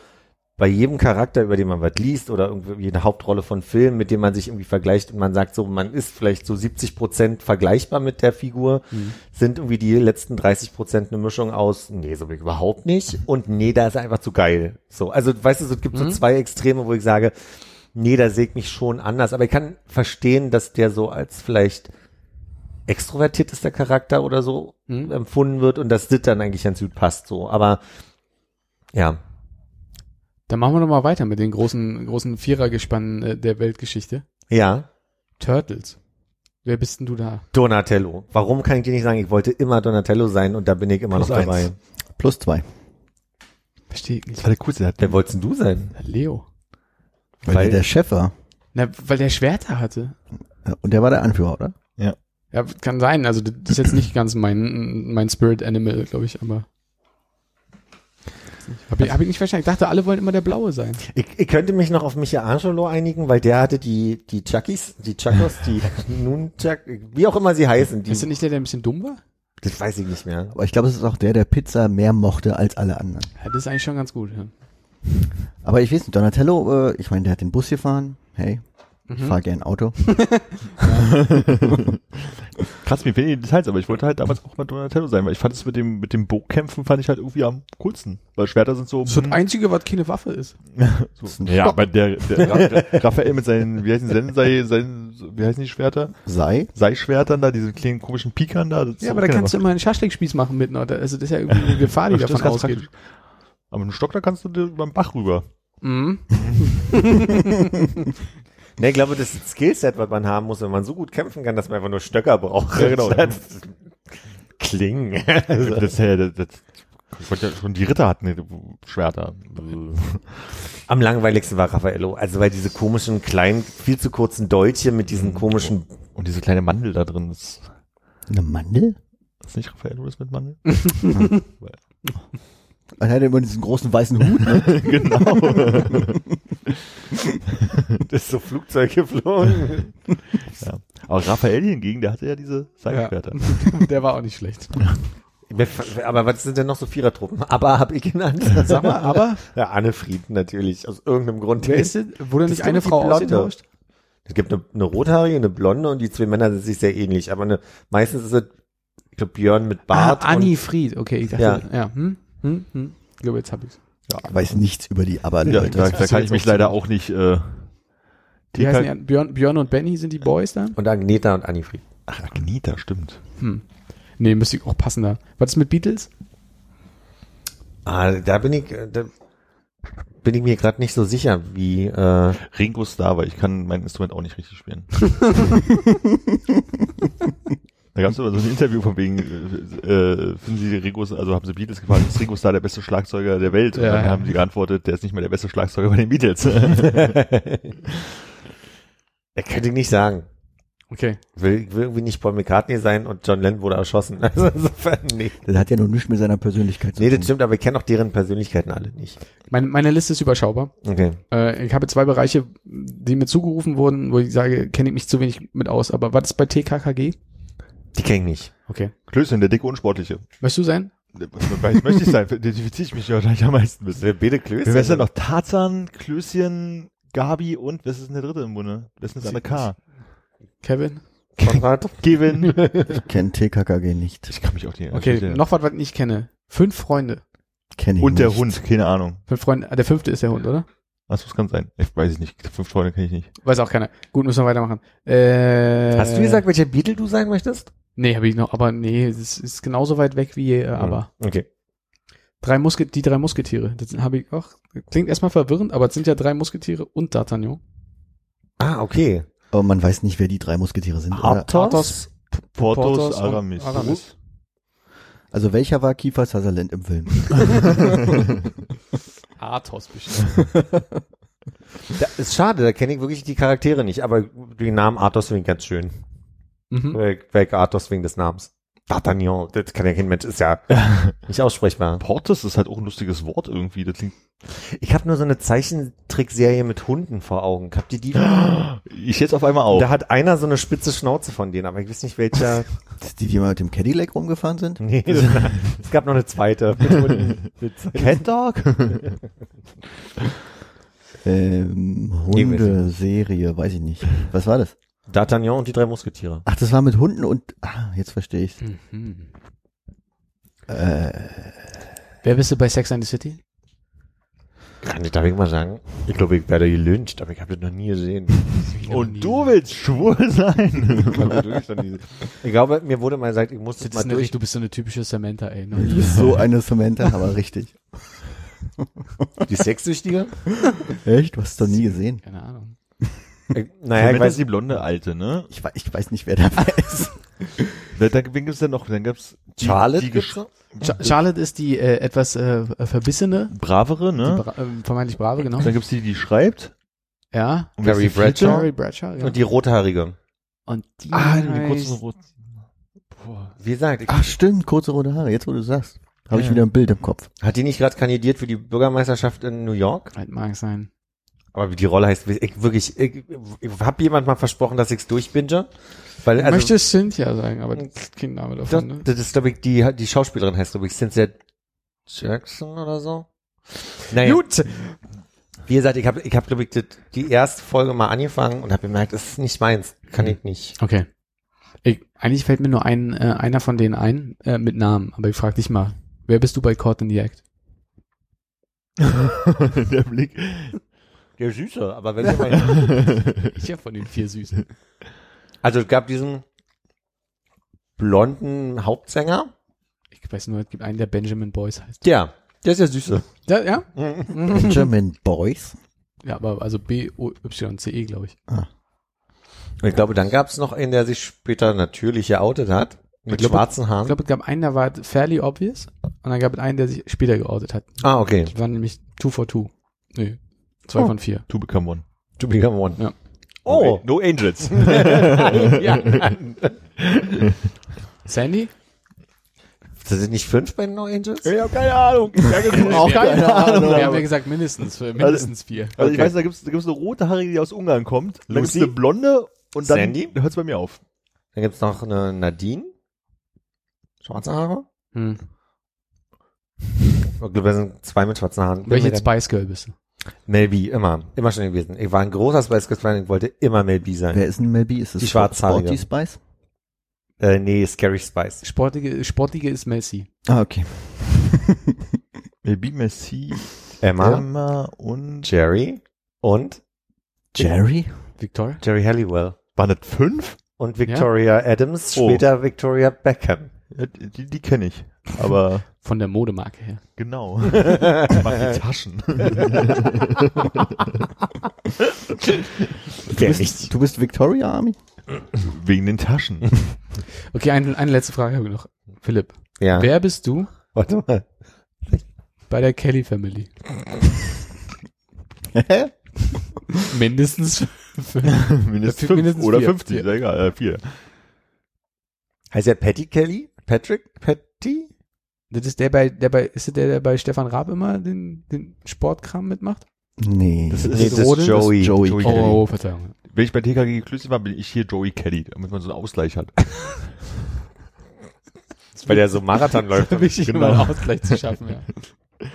bei jedem Charakter, über den man was liest oder irgendwie eine Hauptrolle von Filmen, mit dem man sich irgendwie vergleicht und man sagt so, man ist vielleicht so 70 Prozent vergleichbar mit der Figur, sind irgendwie die letzten 30 Prozent eine Mischung aus, nee, so bin ich überhaupt nicht und nee, da ist er einfach zu geil. So, also weißt du, so, es gibt so Mhm. zwei Extreme, wo ich sage, nee, da sehe ich mich schon anders, aber ich kann verstehen, dass der so als vielleicht extrovertiert ist der Charakter oder so Mhm. empfunden wird und dass das dann eigentlich ganz gut passt so. Aber ja, Dann machen wir doch mal weiter mit den großen, großen Vierergespannen äh, der Weltgeschichte. ja, Turtles. Wer bist denn du da? Donatello. Warum kann ich dir nicht sagen, ich wollte immer Donatello sein und da bin ich immer Plus noch dabei. eins. Plus zwei. Verstehe ich Das nicht. war der coolste. Wer wolltest denn du sein? Leo. Weil, Weil- der der Chef war. Na, weil der Schwerter hatte. Ja, Und der war der Anführer, oder? Ja, kann sein. Also das ist jetzt nicht ganz mein, mein Spirit Animal, glaube ich, aber. Habe ich, hab ich nicht verstanden. Ich dachte, alle wollen immer der Blaue sein. Ich, ich könnte mich noch auf Michelangelo einigen, weil der hatte die, die Chuckies, die Chuckos, die Nunchuck, wie auch immer sie heißen, die, Ist der nicht der, der ein bisschen dumm war? das weiß ich nicht mehr. Aber ich glaube, es ist auch der, der Pizza mehr mochte als alle anderen. Ja, das ist eigentlich schon ganz gut. Ja. Aber ich weiß nicht, Donatello, äh, ich meine, der hat den Bus gefahren. Hey, ich Mhm. fahre gern Auto. Krass, mir fehlen die Details, aber ich wollte halt damals auch mal Donatello sein, weil ich fand es mit dem, mit dem Bogenkämpfen fand ich halt irgendwie am coolsten. Weil Schwerter sind so, Das ist das hm, Einzige, was keine Waffe ist. so ja, aber der, der Ra- Raphael mit seinen, wie heißen Zen, sei, sein, wie heißen die Schwerter? Sei? Sei-Schwertern da, diese kleinen komischen Pikern da. Ja, aber da kannst du Waffe. immer einen Schaschlikspieß machen mitten. Oder? Also das ist ja irgendwie eine Gefahr, die davon ausgeht. praktisch. Aber mit einem Stock, da kannst du dir beim Bach rüber. Mhm. Ne, ich glaube, das Skillset, was man haben muss, wenn man so gut kämpfen kann, dass man einfach nur Stöcker braucht. Ja, genau. Klingen. Also, Das, das, das, das, ich wollte ja schon die Ritter hatten ne, Schwerter. am langweiligsten war Raffaello. Also weil diese komischen, kleinen, viel zu kurzen Dolche mit Mhm. diesen komischen Und diese kleine Mandel da drin, das Eine Mandel? ist nicht Raphael das mit Mandel? Er hat immer diesen großen weißen Hut, ne? genau. das ist so Flugzeug geflogen. ja. Aber Raphael hingegen, der hatte ja diese Seilschwerter. Der war auch nicht schlecht. Aber was sind denn noch so Vierertruppen? Aber hab ich genannt. Sag mal, aber Ja, Annefried natürlich, aus irgendeinem Grund. wer ist denn? Wurde nicht eine Frau ausgetauscht? Es gibt eine, eine rothaarige, eine blonde und die zwei Männer sind sich sehr ähnlich. Aber eine, meistens ist es, ich glaube, Björn mit Bart. ah, Annie Fried. Okay, ich dachte, Ja. ja. Hm? Hm? Hm? Ich glaube, jetzt hab ich's. Ich weiß nichts über die Ja, Aber-Leute. da, da kann ich mich leider auch nicht. Äh, Wie heißen die? Björn, Björn und Benny sind die Boys dann? Und, Agneta und Annifried. Ach, Agneta, stimmt. Hm. Nee, müsste ich auch passender. Was ist mit Beatles? Ah, da bin ich, äh, da bin ich mir gerade nicht so sicher, wie, äh, Ringo Starr, weil ich kann mein Instrument auch nicht richtig spielen. da gab es aber so ein Interview von wegen, äh, äh, finden Sie Ringo, also haben Sie Beatles gefragt, ist Ringo Starr der beste Schlagzeuger der Welt? Und Ja, dann ja. haben sie geantwortet, der ist nicht mehr der beste Schlagzeuger bei den Beatles. er könnte ich nicht sagen. Okay. Will, will irgendwie nicht Paul McCartney sein und John Lennon wurde erschossen. Also insofern, nee. Das hat ja nur nichts mit seiner Persönlichkeit zu Nee, tun. das stimmt, aber ich kenne auch deren Persönlichkeiten alle nicht. Meine, meine Liste ist überschaubar. Okay. Äh, ich habe zwei Bereiche, die mir zugerufen wurden, wo ich sage, kenne ich mich zu wenig mit aus. Aber was ist bei TKKG? Die kenne ich nicht. Okay. Klößchen, der dicke Unsportliche. Möchtest du sein? Weiß, möchte ich sein, identifiziere ich mich ja gleich am meisten mit. Wer Bede Klöße? Wer ist denn noch? Tarzan, Klößchen, Gabi und, was ist denn der dritte im Bunde? Wer ist denn das eine K? Kevin? Konrad? Kevin. Ich kenne TKKG nicht. Ich kann mich auch nicht Okay, erinnern. noch was, was ich nicht kenne. Fünf Freunde. Kenn ich Und der nicht. Hund, keine Ahnung. Fünf Freunde. ah, Der fünfte ist der Hund, oder? Was muss kann sein? Ich weiß es nicht. Fünf Freunde kenne ich nicht. Weiß auch keiner. Gut, müssen wir weitermachen. Äh, Hast du gesagt, welcher Beatle du sein möchtest? Nee, habe ich noch, aber nee, es ist genauso weit weg wie äh, aber. Okay. Drei Musket, die drei Musketiere. Das habe ich auch. Klingt erstmal verwirrend, aber es sind ja drei Musketiere und D'Artagnan. Ah, okay. Aber man weiß nicht, wer die drei Musketiere sind. Athos? Portos, Porthos und Aramis. Aramis. Also welcher war Kiefer Sutherland im Film? Athos bestimmt. Da ist schade, da kenne ich wirklich die Charaktere nicht, aber den Namen Athos finde ich ganz schön. Mhm. Weil Athos wegen des Namens. D'Artagnan, das kann ja kein Mensch, ist ja nicht aussprechbar. Portes ist halt auch ein lustiges Wort irgendwie. Das klingt. Ich habe nur so eine Zeichentrickserie mit Hunden vor Augen. Habt ihr die? Ich jetzt auf einmal auch. Da hat einer so eine spitze Schnauze von denen, aber ich weiß nicht welcher. Die, die mal mit dem Cadillac rumgefahren sind? nee, das, es gab noch eine zweite. Cat Dog? Ähm, Hundeserie, weiß ich nicht. Was war das? D'Artagnan und die drei Musketiere. Ach, das war mit Hunden und, ah, jetzt verstehe ich. Mhm. Äh, Wer bist du bei Sex and the City? Kann ich, darf ich mal sagen? Ich glaube, ich werde gelyncht, aber ich habe das noch nie gesehen. Und du willst schwul sein? Ich glaube, mir wurde mal gesagt, ich muss das mal durch. du bist so eine typische Samantha, ey. du Ne? bist so eine Samantha, aber richtig. Die Sexsüchtige? Echt? Du hast es doch nie gesehen. Keine Ahnung. Ich, naja, ich weiß ist die blonde Alte, ne? Ich weiß, ich weiß nicht, wer dabei ist. Da, da, wen gibt's denn noch? Dann gab's die, Charlotte. die gibt's Charlotte ist die äh, etwas äh, verbissene, bravere, die ne? bra äh, vermeintlich brave, genau. Dann gibt's die, die schreibt. Ja. Und Carrie? Bradshaw. Carrie Bradshaw, ja. Und die rothaarige. Und die Ah, die kurzen roten. Boah. Wie gesagt, ich, Ach stimmt, kurze rote Haare, jetzt wo du sagst. Habe ich Ja. wieder ein Bild im Kopf. hat die nicht gerade kandidiert für die Bürgermeisterschaft in New York? Das mag sein. Aber wie die Rolle heißt, ich wirklich, ich, ich habe jemand mal versprochen, dass ich's durchbinge. Weil, Ich also, möchte Cynthia sagen, aber das ist kein Name das, davon, ne? das ist, glaube ich, die, die Schauspielerin heißt, glaube ich, Cynthia Jackson oder so. Naja, Gut. wie gesagt, ich habe, ich hab, glaube ich, das, die erste Folge mal angefangen und habe gemerkt, das ist nicht meins. Kann ich nicht. Okay. Ich, eigentlich fällt mir nur ein, äh, einer von denen ein, äh, mit Namen. Aber ich frage dich mal, wer bist du bei Caught in the Act? Der Blick. Der Süße, aber wenn mal Ich ja von den vier Süßen. Also es gab diesen blonden Hauptsänger. Ich weiß nur, es gibt einen, der Benjamin Boyce heißt. Ja, der ist ja Süße. Ja, ja? Benjamin Boyce. Ja, aber also B-O-Y-C-E, glaube ich. Und ich glaube, dann gab es noch einen, der sich später natürlich geoutet hat. Mit glaube- schwarzen Ich Haaren. glaube, es gab einen, der war fairly obvious. Und dann gab es einen, der sich später geoutet hat. ah, okay. Das waren nämlich two for two. Nee, zwei Oh. von vier. To become one. To become one. Ja. Oh. No Angels. ja. Sandy? Das sind nicht fünf bei No Angels? ich habe keine Ahnung. Auch keine Ahnung. Wir haben ja gesagt mindestens, mindestens vier. Also ich Okay. weiß, da gibt's da gibt's eine rote Haarige, die aus Ungarn kommt. Dann gibt's Lucy? eine blonde und dann Sandy? hört's bei mir auf. Dann gibt's noch eine Nadine. Schwarze Haare. Hm. Ich glaube, wir sind zwei mit schwarzen Haaren. Welche Spice Girl bist du? Mel B, immer. Immer schon gewesen. Ich war ein großer Spice Girls Fan, ich wollte immer Mel B sein. Wer ist denn Melby? Ist es Die Schwarzhaarige. Sporty Spice? Äh, nee, Scary Spice. Sportige, sportige ist Messi. Ah, okay. Maybe Messi, Emma, Emma und Jerry und Jerry? Victoria? Jerry Halliwell. waren das fünf? Und Victoria Adams, Oh. später Victoria Beckham. Ja, die die, die kenne ich. Aber Von der Modemarke her. genau. Mach die Taschen. Du bist, du bist Victoria Army? Wegen den Taschen. Okay, eine, eine letzte Frage habe ich noch. Philipp, Ja. wer bist du Warte mal. bei der Kelly Family? Mindestens Mindestens Mindestens fünf oder vier. 50, Vier. ist ja egal, äh, vier. Heißt er Patty Kelly? Patrick? Patty? Das ist der bei, der bei, ist das der, der bei Stefan Raab immer den, den Sportkram mitmacht? Nee. Das ist- Nee, das ist Joey. Joey. Joey Oh, Kelly. oh, Verzeihung. Wenn ich bei TKG geklüstet war, bin ich hier Joey Kelly, damit man so einen Ausgleich hat. Weil der so Marathon läuft. Wichtig, Genau. um einen Ausgleich zu schaffen, ja.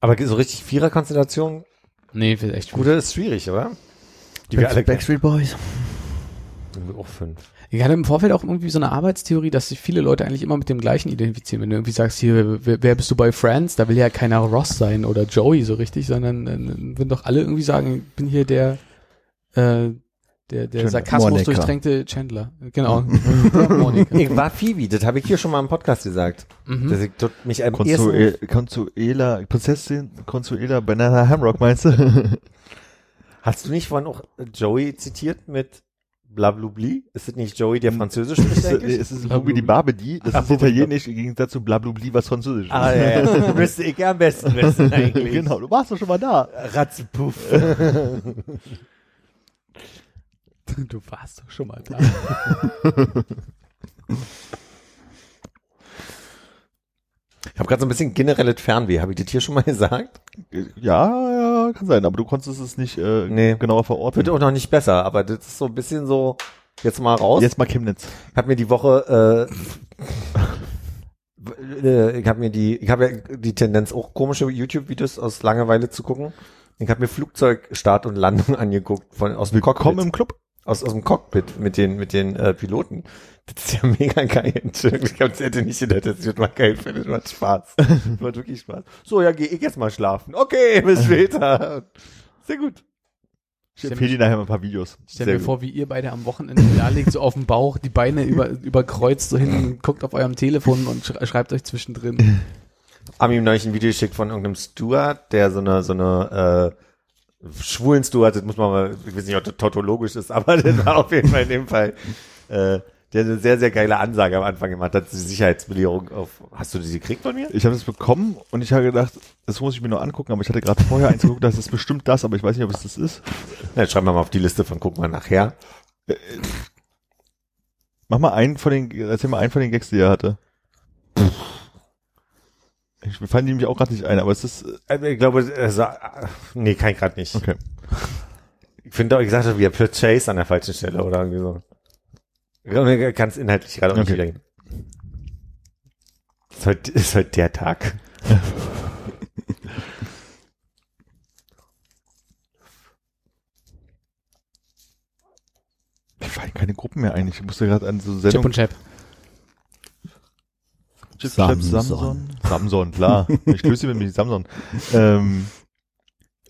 Aber so richtig Vierer-Konstellation, Nee, echt gut. gute ist schwierig, oder? Die wir alle. Backstreet Boys. Auch fünf. Ich hatte im Vorfeld auch irgendwie so eine Arbeitstheorie, dass sich viele Leute eigentlich immer mit dem gleichen identifizieren. Wenn du irgendwie sagst, hier, wer, wer bist du bei Friends? Da will ja keiner Ross sein oder Joey so richtig, sondern äh, würden doch alle irgendwie sagen, ich bin hier der, äh, der, der Chandler. Sarkasmus Monica. durchtränkte Chandler. Genau. Monika. Ich war Phoebe, das habe ich hier schon mal im Podcast gesagt. Mhm. Dass ich dort mich am Consuela, ersten, Consuela, Prinzessin Consuela Banana Hamrock, meinst du? Hast du nicht vorhin auch Joey zitiert mit Blablubli? Ist das nicht Joey, der Französisch spricht es eigentlich? ist Bubi die Barbedi, das Ach, ist italienisch, im Gegensatz zu Blablubli, was französisch Ah, ist. ja, ja. Müsste ich am besten wissen eigentlich. Genau, du warst doch schon mal da. Ratzepuff. Du warst doch schon mal da. Ich habe gerade so ein bisschen generelles Fernweh. Habe ich das hier schon mal gesagt? Ja, ja, kann sein, aber du konntest es nicht äh, Nee. genauer verorten. Wird auch noch nicht besser, aber das ist so ein bisschen so, jetzt mal raus. Jetzt mal Chemnitz. Ich habe mir die Woche, äh, äh, ich habe mir die, ich habe ja die Tendenz auch komische YouTube-Videos aus Langeweile zu gucken. Ich habe mir Flugzeugstart und Landung angeguckt von aus dem Willkommen Cockpit, im Club. Aus, aus dem Cockpit mit den mit den äh, Piloten. Das ist ja mega geil. Ich glaube, das hätte nicht gedacht, das mal geil. Das macht Spaß. Das macht wirklich Spaß. So, ja, geh ich jetzt mal schlafen. Okay, bis später. Sehr gut. Ich empfehle dir nachher mal ein paar Videos. Stell mir gut. vor, wie ihr beide am Wochenende da liegt, so auf dem Bauch, die Beine über, überkreuzt, so hin, guckt auf eurem Telefon und sch schreibt euch zwischendrin. haben ihm neulich ein Video geschickt von irgendeinem Steward, der so eine, so eine, äh, schwulen Steward, das muss man mal, ich weiß nicht, ob das tautologisch ist, aber das war auf jeden Fall in dem Fall, äh, der eine sehr, sehr geile Ansage am Anfang gemacht hat, die Sicherheitsbelehrung auf, hast du die gekriegt von mir? Ich habe das bekommen und ich habe gedacht, das muss ich mir nur angucken, aber ich hatte gerade vorher eins geguckt, das ist bestimmt das, aber ich weiß nicht, ob es das ist. Na, schreiben wir mal auf die Liste von, gucken wir nachher. Mach mal einen von den, erzähl mal einen von den Gags, die er hatte. Ich, mir fallen die nämlich auch gerade nicht ein, aber es ist, äh, Äh, Ich glaube, also, äh, nee, kann ich gerade nicht. okay. Ich finde auch, ich gesagt habe, wie Chase an der falschen Stelle oder irgendwie so. Ich glaube, ich kann es inhaltlich gerade auch nicht Okay. wiedergeben. Ist heute, ist heute der Tag. Mir fallen keine Gruppen mehr ein. Ich musste gerade an so Chip Sendungen. und Chap. Chip, Samson. Samson. Samson, klar. Ich löse mit mir Samson. Ähm,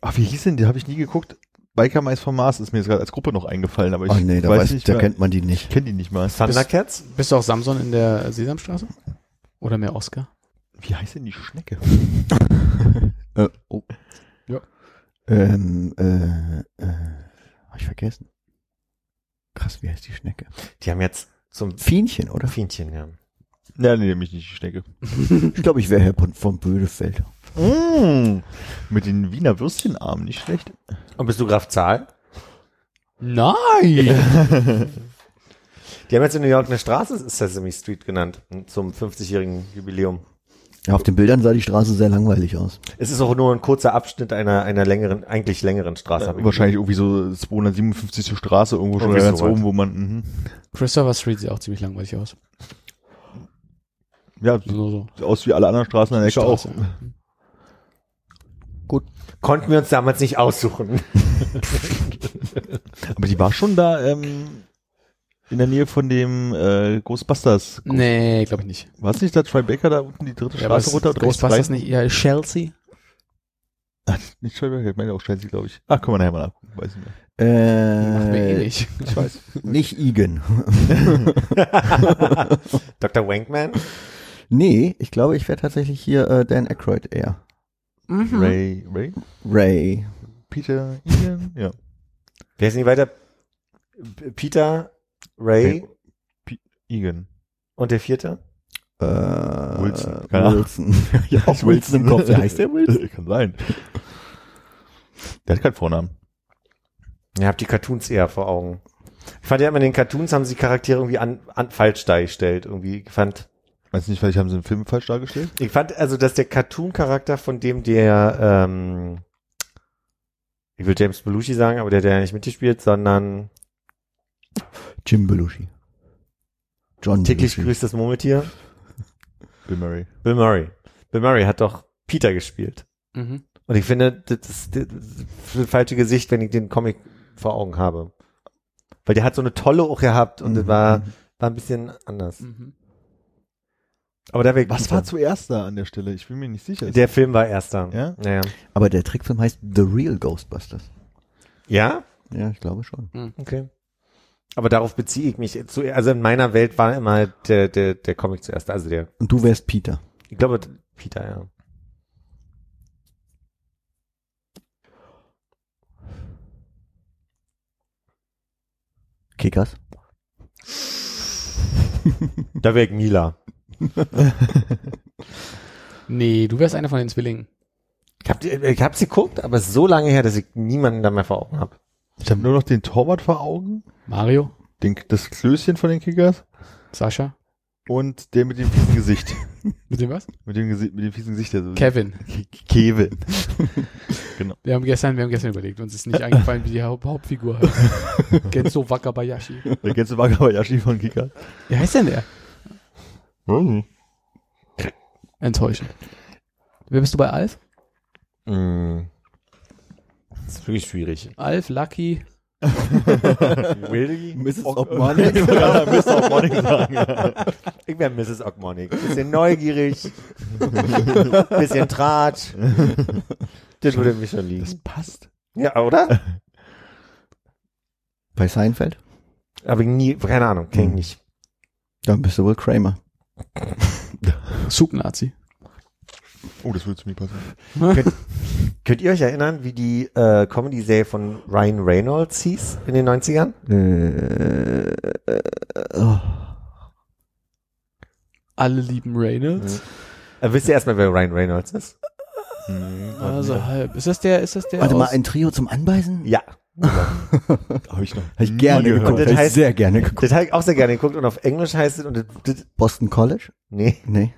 ach, wie hieß denn, die habe ich nie geguckt. Biker Mais vom Mars ist mir jetzt gerade als Gruppe noch eingefallen, aber ich Oh nee, da, weiß weiß, nicht da mehr. kennt man die ich nicht. kenne die nicht mal. Thundercats? Bist du auch Samson in der Sesamstraße? Oder mehr Oscar? Wie heißt denn die Schnecke? Äh, oh. Ja. Ähm, äh, äh, hab ich vergessen. Krass, wie heißt die Schnecke? Die haben jetzt zum Fienchen, oder? Fienchen, ja. Ja, nee, nämlich nicht die Schnecke. Ich glaube, ich wäre Herr von, von Bödefeld. Mm, mit den Wiener Würstchenarmen, nicht schlecht. Und bist du Graf Zahl? Nein! Die haben jetzt in New York eine Straße Sesame Street genannt zum 50-jährigen Jubiläum. Ja, auf den Bildern sah die Straße sehr langweilig aus. Es ist auch nur ein kurzer Abschnitt einer, einer längeren, eigentlich längeren Straße. ich Wahrscheinlich irgendwie so 257. Straße irgendwo schon Irgendwie ganz so oben, wo man, mhm. Christopher Street sieht auch ziemlich langweilig aus. Ja, sieht Nur so. aus wie alle anderen Straßen an der Ecke auch. Straße. Konnten wir uns damals nicht aussuchen. Aber die war schon da, ähm, in der Nähe von dem äh, Ghostbusters. Nee, glaube ich nicht. War es nicht da Tribeca da unten die dritte Ja, Straße ist runter? Ghostbusters nicht eher Chelsea? Nicht Tribeca, ich meine auch Chelsea, glaube ich. Ach, können wir nachher mal nachgucken, weiß ich nicht. Machen wir eh Äh, nicht. Ich weiß. nicht Igen. Dr. Wankman? Nee, ich glaube, ich wäre tatsächlich hier äh, Dan Aykroyd eher. Mhm. Ray, Ray? Ray. Peter, Ian? Ja. Wer ist nicht weiter? Peter, Ray Egan. und der vierte? Äh, Wilson. Keine Ahnung. Wilson. ja, auch Wilson im Kopf. Wer heißt der Wilson? Kann sein. Der hat keinen Vornamen. Ihr habt die Cartoons eher vor Augen. Ich fand ja immer in den Cartoons haben sie die Charaktere irgendwie an, an falsch dargestellt. Irgendwie ich fand, Du nicht, vielleicht haben sie einen Film falsch dargestellt? ich fand also, dass der Cartoon-Charakter von dem, der, ähm, ich will James Belushi sagen, aber der, der ja nicht mitgespielt, sondern Jim Belushi. John täglich Belushi. grüßt das Murmeltier, Bill Murray. Bill Murray. Bill Murray hat doch Peter gespielt. Mhm. Und ich finde, das ist das ist das falsche Gesicht, wenn ich den Comic vor Augen habe. Weil der hat so eine tolle auch gehabt und das Mhm. war, war ein bisschen anders. Mhm. Aber wäre Was war zuerst da an der Stelle? Ich bin mir nicht sicher. Der Film war erster. Ja? Ja. Aber der Trickfilm heißt The Real Ghostbusters. Ja? Ja, ich glaube schon. Okay. Aber darauf beziehe ich mich. Zu, also in meiner Welt war immer der, der, der Comic zuerst. Also der, Und du wärst Peter. ich glaube, Peter, ja. Kickers. Da wäre ich Mila. Nee, du wärst einer von den Zwillingen. Ich, hab, ich hab's geguckt, aber so lange her, dass ich niemanden da mehr vor Augen habe. Ich habe nur noch den Torwart vor Augen, Mario? den, das Klößchen von den Kickers Sascha? und der mit dem fiesen Gesicht. Mit dem was? mit dem Gesicht, mit dem fiesen Gesicht. Der so Kevin. Ke- Kevin. Wir haben gestern, wir haben gestern überlegt, uns ist nicht eingefallen, wie die Haupt Hauptfigur heißt. Genzo Wakabayashi. Der du Wakabayashi von Kickers? Wie heißt denn der? Mhm. Enttäuschend. Wer bist du bei Alf? Mm. Das ist wirklich schwierig. Alf, Lucky. Wildy? Mrs. Ogmonic. ja, Mr. Ogmonic sagen. Ja. Ich wäre Mrs. Ogmonic. Bisschen neugierig. bisschen Tratsch. Das würde mir schon liegen. Das passt. Ja, oder? Bei Seinfeld? Aber ich nie, keine Ahnung, kenn ich Hm. nicht. Dann bist du wohl Kramer. Soup-Nazi. Oh, das würde zu mir passen. Könnt ihr euch erinnern, wie die äh, Comedy-Serie von Ryan Reynolds hieß in den 90ern? Äh, äh, oh. Alle lieben Reynolds. Äh, wisst ihr erstmal, wer Ryan Reynolds ist? Hm, Also halb. Ist das der, ist das der Warte mal, ein Trio zum Anbeißen? Ja. Habe ich noch. Habe ich gerne geguckt. Das Hab ich heißt- sehr gerne geguckt. Das habe ich auch sehr gerne geguckt und auf Englisch heißt es, und das, das, Boston College? nee, Nee.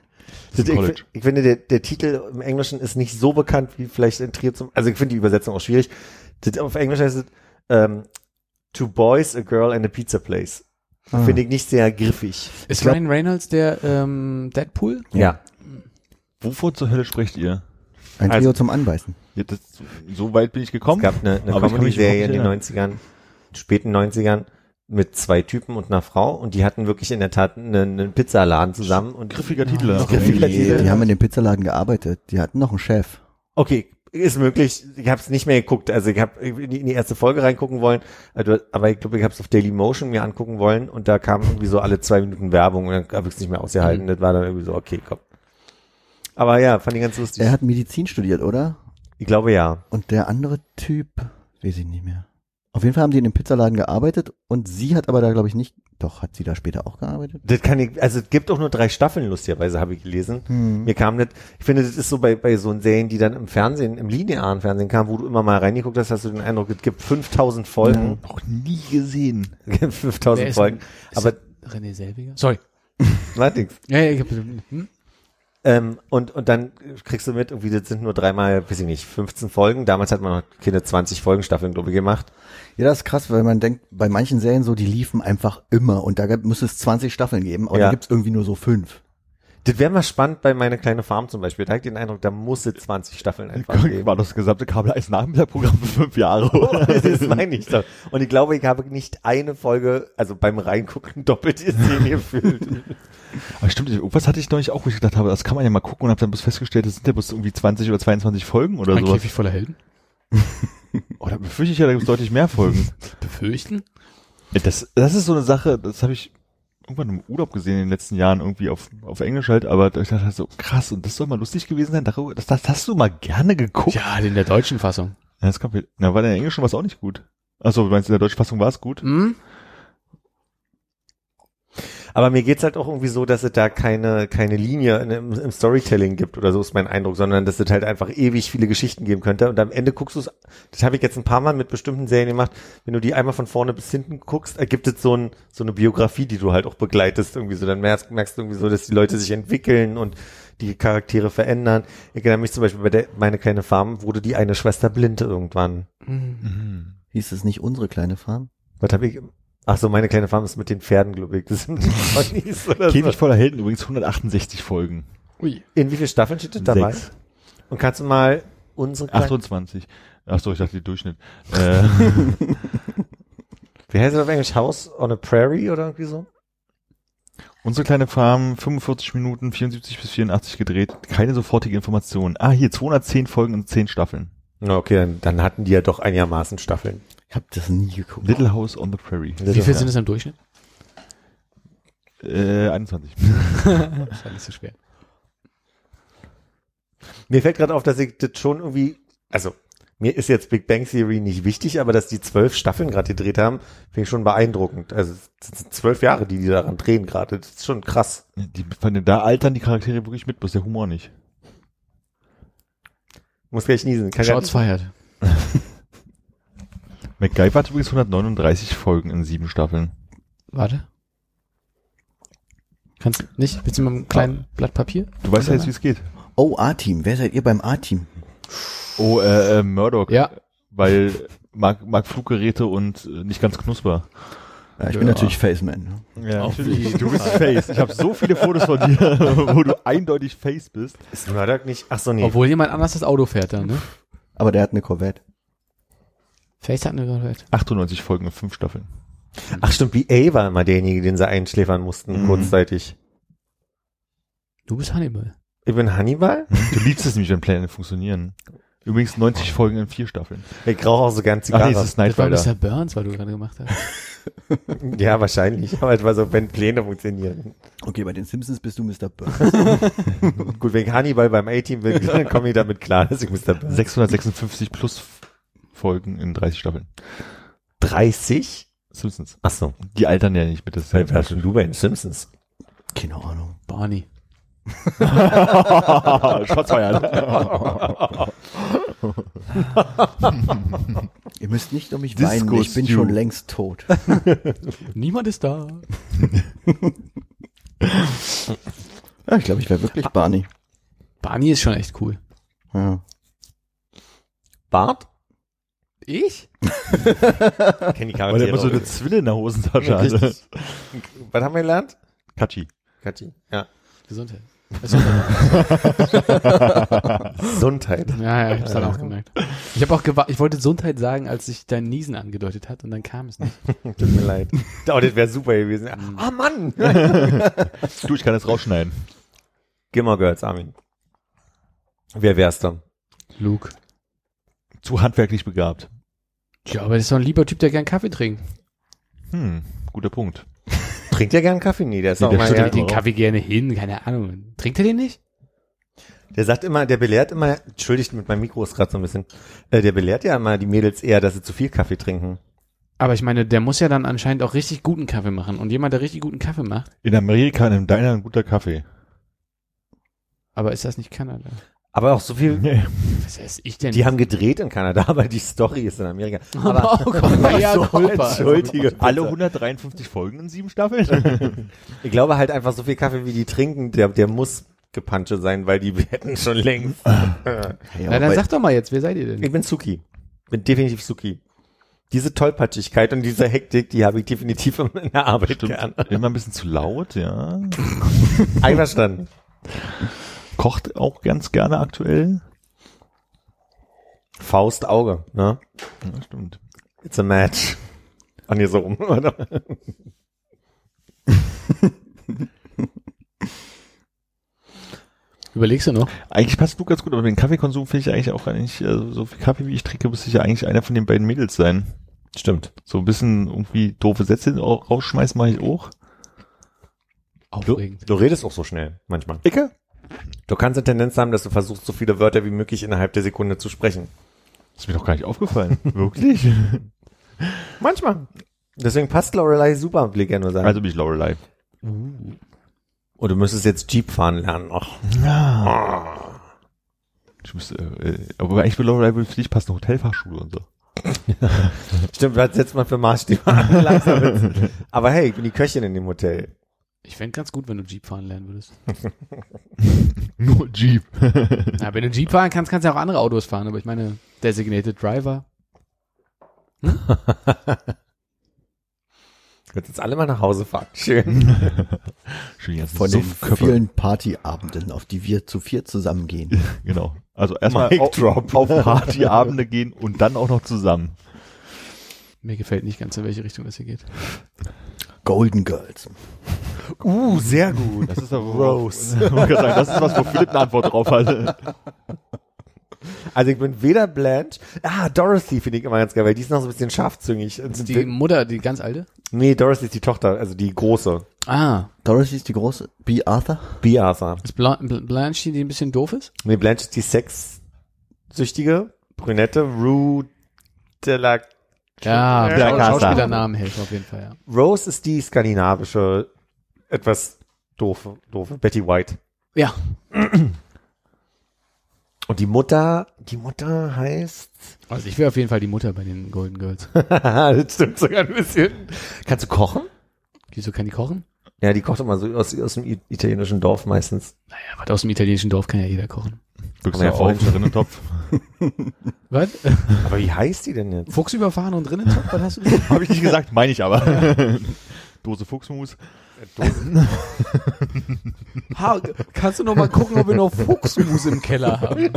das, ich, ich finde, der, der Titel im Englischen ist nicht so bekannt wie vielleicht ein Trio zum, also ich finde die Übersetzung auch schwierig. Das, auf Englisch heißt es, ähm, Two Boys, a Girl and a Pizza Place. Ah. Finde ich nicht sehr griffig. Ist glaub- Ryan Reynolds der ähm, Deadpool? Ja. Wovon zur Hölle sprecht ihr? Ein Also- Trio zum Anbeißen. Ja, das, so weit bin ich Es gekommen. gab eine, eine Comedy-Serie in den überhaupt 90ern, späten 90ern, mit zwei Typen und einer Frau und die hatten wirklich in der Tat einen, einen Pizzaladen zusammen und Griffiger Titel. Okay. griffiger Die, Titel. die haben in dem Pizzaladen gearbeitet. Die hatten noch einen Chef. Okay, ist möglich. Ich habe es nicht mehr geguckt. Also ich habe in die in die erste Folge reingucken wollen, also, aber ich glaube, ich habe es auf Daily Motion mir angucken wollen und da kam irgendwie so alle zwei Minuten Werbung und dann habe ich es nicht mehr ausgehalten. Das war dann irgendwie so, okay, komm. Aber ja, fand ich ganz lustig. Er hat Medizin studiert, oder? Ich glaube ja. Und der andere Typ, weiß ich nicht mehr. Auf jeden Fall haben die in dem Pizzaladen gearbeitet und sie hat aber da, glaube ich, nicht. Doch, hat sie da später auch gearbeitet? Das kann ich, also es gibt auch nur drei Staffeln, lustigerweise habe ich gelesen. Hm. Mir kam das, ich finde, das ist so bei, bei so Serien, die dann im Fernsehen, im linearen Fernsehen kamen, wo du immer mal reingeguckt hast, hast du den Eindruck, es gibt 5000 Folgen, Noch nie gesehen. Wer 5000 ist Folgen. Ist Aber, René Selbiger? Sorry. warte, Ja, ja, ich hab, hm? Ähm, und, und dann kriegst du mit, irgendwie, das sind nur dreimal, weiß ich nicht, 15 Folgen. Damals hat man noch keine 20 Folgenstaffeln, glaube ich, gemacht. Ja, das ist krass, weil man denkt, bei manchen Serien so, die liefen einfach immer und da muss es 20 Staffeln geben, aber Ja. da gibt's irgendwie nur so fünf. Das wäre mal spannend bei meine kleine Farm zum Beispiel. Da habe ich den Eindruck, da muss es 20 Staffeln einfach geben. War das gesamte Kabel 1 Nachmittagprogramm für fünf Jahre. oder? das meine ich doch. Und ich glaube, ich habe nicht eine Folge, also beim Reingucken doppelt Szene gefühlt. Aber stimmt, irgendwas hatte ich neulich auch, wo ich gedacht habe, das kann man ja mal gucken und habe dann bloß festgestellt, das sind ja bloß irgendwie 20 oder 22 Folgen oder Ein sowas. Käfig voller Helden? Oder befürchte ich ja, da gibt es deutlich mehr Folgen. Befürchten? Das, das ist so eine Sache, das habe ich irgendwann im Urlaub gesehen in den letzten Jahren irgendwie auf, auf Englisch halt, aber ich dachte halt so, krass, und das soll mal lustig gewesen sein, darüber, das, das hast du mal gerne geguckt. Ja, in der deutschen Fassung. Ja, das kommt, na, war in der englischen was auch nicht gut. Achso, du meinst, in der deutschen Fassung war es gut? Hm? Aber mir geht's halt auch irgendwie so, dass es da keine, keine Linie in, im, im Storytelling gibt oder so ist mein Eindruck, sondern dass es halt einfach ewig viele Geschichten geben könnte. Und am Ende guckst du es, das habe ich jetzt ein paar Mal mit bestimmten Serien gemacht, wenn du die einmal von vorne bis hinten guckst, ergibt es so, ein, so eine Biografie, die du halt auch begleitest irgendwie so. Dann merkst, merkst du irgendwie so, dass die Leute sich entwickeln und die Charaktere verändern. Ich erinnere mich zum Beispiel bei der, meine kleine Farm wurde die eine Schwester blind irgendwann. Mhm. Hieß es nicht unsere kleine Farm? Was habe ich? Ach so, meine kleine Farm ist mit den Pferden, glaube ich. Das sind die Ponys oder Käfig so. voller Helden, übrigens 168 Folgen. Ui. In wie viele Staffeln steht das dabei? Sechs. Und kannst du mal unsere kleine, 28. Achso, ich dachte die Durchschnitt. Äh, wie heißt das auf Englisch? House on a Prairie oder irgendwie so? unsere kleine Farm, 45 Minuten, 74 bis 84 gedreht, keine sofortige Information. Ah, hier 210 Folgen und 10 Staffeln. Na okay, dann, dann hatten die ja doch einigermaßen Staffeln. Ich habe das nie geguckt. Little House on the Prairie. Wie viel sind es im Durchschnitt? Äh, 21. Das war nicht so schwer. Mir fällt gerade auf, dass ich das schon irgendwie, also mir ist jetzt Big Bang Theory nicht wichtig, aber dass die zwölf Staffeln gerade gedreht haben, finde ich schon beeindruckend. Also es sind zwölf Jahre, die die daran drehen gerade. Das ist schon krass. Die, von den, da altern die Charaktere wirklich mit, bloß der Humor nicht. Muss gleich niesen. Kann Shots feiert. MacGyver hat übrigens 139 Folgen in sieben Staffeln. Warte. Kannst nicht? Willst du mal ein kleines Blatt Papier? Du weißt ja jetzt, wie es geht. Oh, A-Team. Wer seid ihr beim A-Team? Oh, äh, äh Murdoch. Ja. Weil mag, mag Fluggeräte und äh, nicht ganz knusper. Ja, ich bin Ja. natürlich Faceman. Ne? Ja, natürlich. Du bist Face. Ich habe so viele Fotos von dir, wo du eindeutig Face bist. Ist Murdoch nicht? Ach so, nee. Obwohl jemand anders das Auto fährt dann, ne? Aber der hat eine Corvette. Face hat eine gehört. 98 Folgen in fünf Staffeln. Ach stimmt, BA war immer derjenige, den sie einschläfern mussten, Mhm. kurzzeitig. Du bist Hannibal. Ich bin Hannibal? Du liebst es nämlich, wenn Pläne funktionieren. Übrigens 90 Folgen in vier Staffeln. Ich rauche auch so ganz Ach nee, Zigarre. es ist Das war Night Rider. Mr. Burns, weil du gerade gemacht hast. ja, wahrscheinlich. Aber es war so, wenn Pläne funktionieren. Okay, bei den Simpsons bist du Mr. Burns. Gut, wenn ich Hannibal beim A-Team bin, dann komme ich damit klar, dass ich Mr. Burns 656 plus Folgen in 30 Staffeln. 30? Simpsons. Ach so. Die altern ja nicht mit das. Wer wer schon du bei den Simpsons? Keine Ahnung. Barney. Shots feiern. Ihr müsst nicht um mich Disco weinen, ich bin Stew. schon längst tot. Niemand ist da. Ja, ich glaube, ich wäre wirklich Barney. Barney ist schon echt cool. Ja. Bart? Ich? Kenn die Weil er Charaktere. immer so eine. Zwille in der Hosentasche hatte. Richtig. Was haben wir gelernt? Katschi. Katschi. Ja. Gesundheit. Gesundheit. Ja, ja, ich hab's dann auch gemerkt. Ich habe auch ich wollte Gesundheit sagen, als sich dein Niesen angedeutet hat und dann kam es nicht. Tut mir leid. Oh, das wäre super gewesen. Ah, Mann! Du, ich kann das rausschneiden. Gimmer Girls, Armin. Wer wär's dann? Luke. Zu handwerklich begabt. Ja, aber das ist doch ein lieber Typ, der gern Kaffee trinkt. Hm, guter Punkt. Trinkt ja gern Kaffee? Nee, der ist Nee, auch der Stellt den? Kaffee gerne hin, keine Ahnung. Trinkt er den nicht? der sagt immer, der belehrt immer, entschuldigt mit meinem Mikro ist gerade so ein bisschen, äh, der belehrt ja immer die Mädels eher, dass sie zu viel Kaffee trinken. Aber ich meine, der muss ja dann anscheinend auch richtig guten Kaffee machen. Und jemand, der richtig guten Kaffee macht, In Amerika in einem Diner ein guter Kaffee. aber ist das nicht Kanada? Aber auch so viel, Nee. Was weiß ich denn? die haben gedreht in Kanada, aber die Story ist in Amerika. Aber, Aber, oh Gott, ja, so, Culpa. entschuldige. Alle 153 Folgen in sieben Staffeln? Ich glaube halt einfach so viel Kaffee, wie die trinken, der, der muss gepansche sein, weil die hätten schon längst. Ja, Na, dann aber- sag doch mal jetzt, wer seid ihr denn? Ich bin Suki. Bin definitiv Suki. Diese Tollpatschigkeit und diese Hektik, die habe ich definitiv in der Arbeit Stimmt. gern. Immer ein bisschen zu laut, ja. Einverstanden. Kocht auch ganz gerne aktuell. Faust, Auge, ne? Ja, stimmt. It's a match. An ihr so rum, oder? Überlegst du noch? Eigentlich passt du ganz gut, aber den Kaffeekonsum finde ich eigentlich auch gar nicht, also so viel Kaffee wie ich trinke, müsste ich ja eigentlich einer von den beiden Mädels sein. Stimmt. So ein bisschen irgendwie doofe Sätze auch rausschmeißen mache ich auch. Du, Aufregend. du redest auch so schnell, manchmal. Icke? Du kannst eine Tendenz haben, dass du versuchst, so viele Wörter wie möglich innerhalb der Sekunde zu sprechen. Ist mir doch gar nicht aufgefallen. Wirklich? Manchmal. Deswegen passt Lorelei super, will ich gerne nur sagen. Also bin ich Lorelei. Und du müsstest jetzt Jeep fahren lernen noch. Ich müsste, äh, aber eigentlich für Lorelei für dich passen, Hotelfachschule und so. Stimmt, was setzt man für Maßstäbe an? Aber hey, ich bin die Köchin in dem Hotel. Ich fände ganz gut, wenn du Jeep fahren lernen würdest. Nur Jeep. Na, wenn du Jeep fahren kannst, kannst du ja auch andere Autos fahren, aber ich meine, Designated Driver. Könnt jetzt alle mal nach Hause fahren. Schön. Schön, ganzen Von den vielen Partyabenden, auf die wir zu vier zusammengehen. Genau. Also erstmal auf, auf Partyabende gehen und dann auch noch zusammen. Mir gefällt nicht ganz, in welche Richtung das hier geht. Golden Girls. Uh, sehr gut. Das ist aber Rose. Das ist was, wo Philipp eine Antwort drauf hat. Also ich bin weder Blanche, ah, Dorothy finde ich immer ganz geil, weil die ist noch so ein bisschen scharfzüngig. Die Mutter, die ganz alte? nee, Dorothy ist die Tochter, also die große. Ah, Dorothy ist die große. B. Arthur. B. Arthur. ist Bla Bl- Blanche die, die ein bisschen doof ist? Nee, Blanche ist die sexsüchtige, brünette, Rue de la... Ja, Ja, Schau Casa. Schauspielernamen helfen auf jeden Fall, ja. Rose ist die skandinavische, etwas doofe, doofe, Betty White. Ja, Und die Mutter, die Mutter heißt... also ich wäre auf jeden Fall die Mutter bei den Golden Girls. das stimmt sogar ein bisschen. Kannst du kochen? Wieso kann die kochen? Ja, die kocht immer so aus, aus dem italienischen Dorf meistens. Naja, was aus dem italienischen Dorf kann ja jeder kochen. Büchse Ja, auf, vorhin schon. Rinnentopf. Was? Aber wie heißt die denn jetzt? Fuchs überfahren und drinnen top, was hast du gesagt? Habe ich nicht gesagt, meine ich aber. Dose Fuchsmus. Ha, kannst du noch mal gucken, ob wir noch Fuchsmus im Keller haben?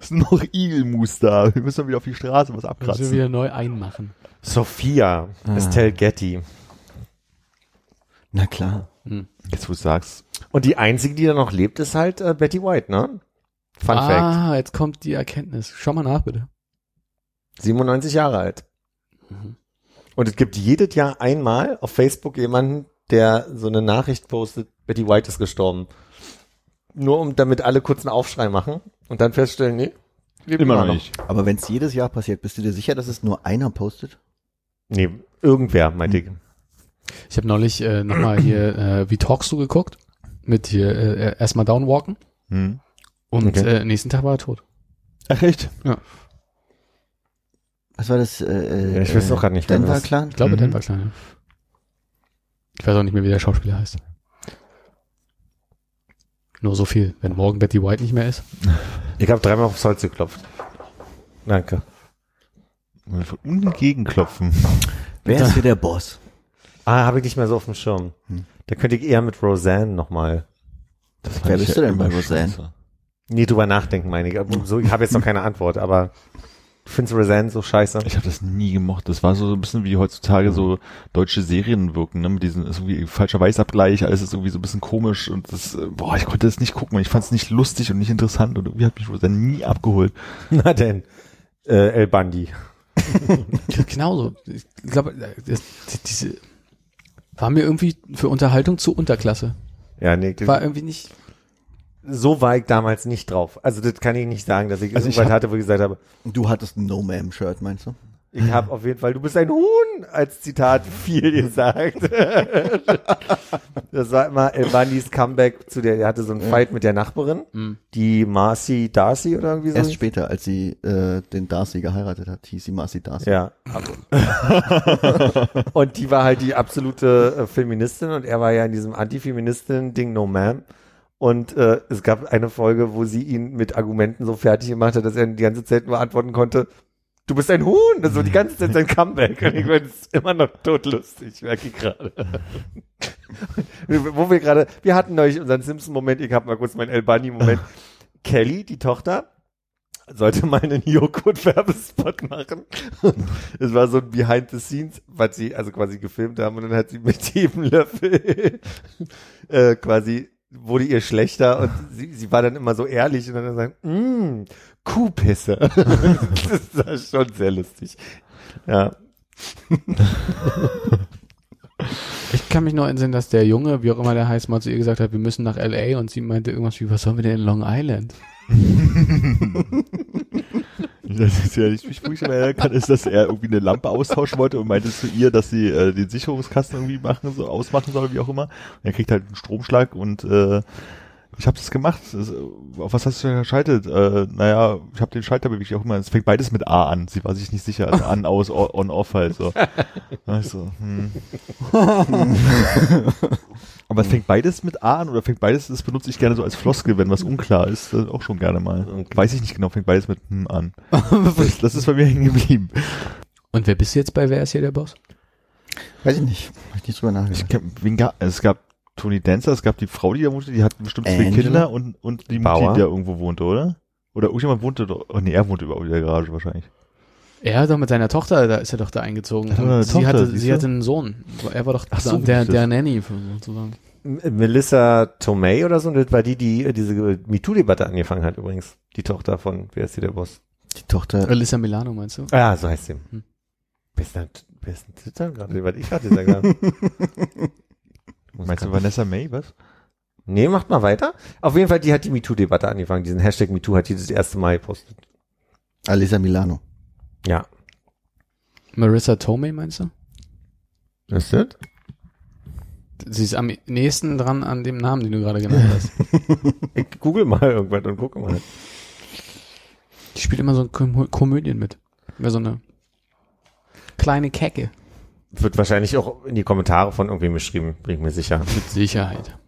Ist nur noch Igelmus da. Wir müssen wieder auf die Straße was Müssen wir abkratzen. wieder neu einmachen. Sophia Ah. Estelle Getty. Na klar. Jetzt, wo du sagst. Und die einzige, die da noch lebt, ist halt äh, Betty White, ne? Fun Fact. ah, jetzt kommt die Erkenntnis. Schau mal nach, bitte. 97 Jahre alt. Mhm. Und es gibt jedes Jahr einmal auf Facebook jemanden, der so eine Nachricht postet, Betty White ist gestorben. Nur um damit alle kurz einen Aufschrei machen und dann feststellen, nee, lebt Immer noch nicht. Aber wenn es jedes Jahr passiert, bist du dir sicher, dass es nur einer postet? Nee, irgendwer, meinte ich. Ich habe neulich äh, nochmal hier äh, Wie Talkst du geguckt? Mit hier äh, erstmal Downwalken. Hm. Und Okay. äh, nächsten Tag war er tot. Ach echt? Was war das? Äh, Ja, ich weiß auch grad nicht mehr, Denver was- Clan? Ich glaube, Mhm. Denver Kleine. Ich weiß auch nicht mehr, wie der Schauspieler heißt. Nur so viel. Wenn morgen Betty White nicht mehr ist. Ich habe dreimal aufs Holz geklopft. Danke. Und von unten gegenklopfen. Wer ist hier der Boss? Ah, habe ich nicht mehr so auf dem Schirm. Hm. Da könnte ich eher mit Roseanne nochmal Das Wer bist du denn bei Roseanne? scheiße. nie drüber nachdenken, meine ich. Aber So, ich habe jetzt noch keine Antwort, aber du findest Roseanne so scheiße? Ich habe das nie gemocht. Das war so ein bisschen wie heutzutage so deutsche Serien wirken, ne? Mit diesem ist irgendwie falscher Weißabgleich, alles ist irgendwie so ein bisschen komisch und das, äh, boah, ich konnte das nicht gucken. Ich fand es nicht lustig und nicht interessant und irgendwie hat mich Roseanne nie abgeholt. Na denn, äh, El Bandi. Genauso. Ich glaube, das- diese war mir irgendwie für Unterhaltung zu Unterklasse. Ja, nee, War irgendwie nicht. so war ich damals nicht drauf. Also das kann ich nicht sagen, dass ich Also irgendwas hatte, wo ich gesagt habe, Du hattest ein No-Ma'am-Shirt, meinst du? Ich habe auf jeden Fall, du bist ein Huhn, als Zitat viel gesagt. das war immer El Bandis Comeback zu der, er hatte so einen Fight mit der Nachbarin, Mhm. die Marcy Darcy oder irgendwie so. Erst später, als sie äh, den Darcy geheiratet hat, hieß sie Marcy Darcy. Ja. und die war halt die absolute äh, Feministin und er war ja in diesem Antifeministin-Ding No Ma'am. Und äh, es gab eine Folge, wo sie ihn mit Argumenten so fertig gemacht hat, dass er die ganze Zeit nur antworten konnte, du bist ein Huhn. Das war die ganze Zeit sein Comeback. Und ich finde es immer noch totlustig, merke ich gerade. wo wir gerade, wir hatten neulich unseren Simpson-Moment, ich habe mal kurz meinen El Bunny-Moment. Kelly, die Tochter, sollte mal einen Joghurt-Werbespot machen. Es war so ein Behind the Scenes, was sie also quasi gefilmt haben und dann hat sie mit jedem Löffel äh, quasi wurde ihr schlechter und sie, sie war dann immer so ehrlich und dann sagt, mmm, Kuhpisse. das war schon sehr lustig. Ja. Ich kann mich nur entsinnen, dass der Junge, wie auch immer der heißt, mal zu ihr gesagt hat, wir müssen nach L.A. und sie meinte irgendwas wie, was sollen wir denn in Long Island? Das ist ja nicht, wo ich mir erinnern kann, ist, dass er irgendwie eine Lampe austauschen wollte und meinte zu ihr, dass sie äh, den Sicherungskasten irgendwie machen, so ausmachen soll, wie auch immer. Und er kriegt halt einen Stromschlag und äh, ich habe das gemacht. Das, auf was hast du denn geschaltet? Äh, naja, ich habe den Schalter bewegt, wie auch immer. Es fängt beides mit A an. Sie war sich nicht sicher. Also an, aus, on, off halt so. Also, hm. Aber es fängt beides mit A an oder fängt beides, das benutze ich gerne so als Floskel, wenn was unklar ist, äh, auch schon gerne mal. Okay. Weiß ich nicht genau, fängt beides mit hm an. Das, das ist bei mir hängen geblieben. Und wer bist du jetzt bei Wer ist hier der Boss? Weiß ich nicht. Hab ich nicht drüber Ich nachgedacht. kenn, wen gab, es gab Tony Dancer, es gab die Frau, die da wohnte, die hat bestimmt zwei Angela? Kinder und, und die Mutti, Bauer? die da irgendwo wohnte, oder? Oder irgendjemand wohnte doch, oh nee, er wohnte überhaupt in der Garage wahrscheinlich. Er hat doch mit seiner Tochter, da ist er doch da eingezogen. Hat sie Tochter, hatte, sie du? hatte einen Sohn. Er war doch Ach so, der, der Nanny sozusagen. Melissa Tomei oder so, das war die, die äh, diese MeToo-Debatte angefangen hat übrigens. Die Tochter von, wer ist hier der Boss? Die Tochter, Alyssa Milano meinst du? Ah, so heißt sie. Hm. Wer ist denn, wer ist denn Twitter gerade? Was ich gerade gesagt habe. Meinst du Vanessa May, was? Nee, macht mal weiter. Auf jeden Fall, die hat die MeToo-Debatte angefangen. Diesen Hashtag MeToo hat die das erste Mal gepostet. Alisa Milano. Ja. Marissa Tomei meinst du? Ist das? Sie ist am nächsten dran an dem Namen, den du gerade genannt hast. Ich google mal irgendwas und gucke mal. Die spielt immer so Kom Komödien mit. Immer so eine kleine Kecke. Wird wahrscheinlich auch in die Kommentare von irgendwem geschrieben, bin ich mir sicher. Mit Sicherheit.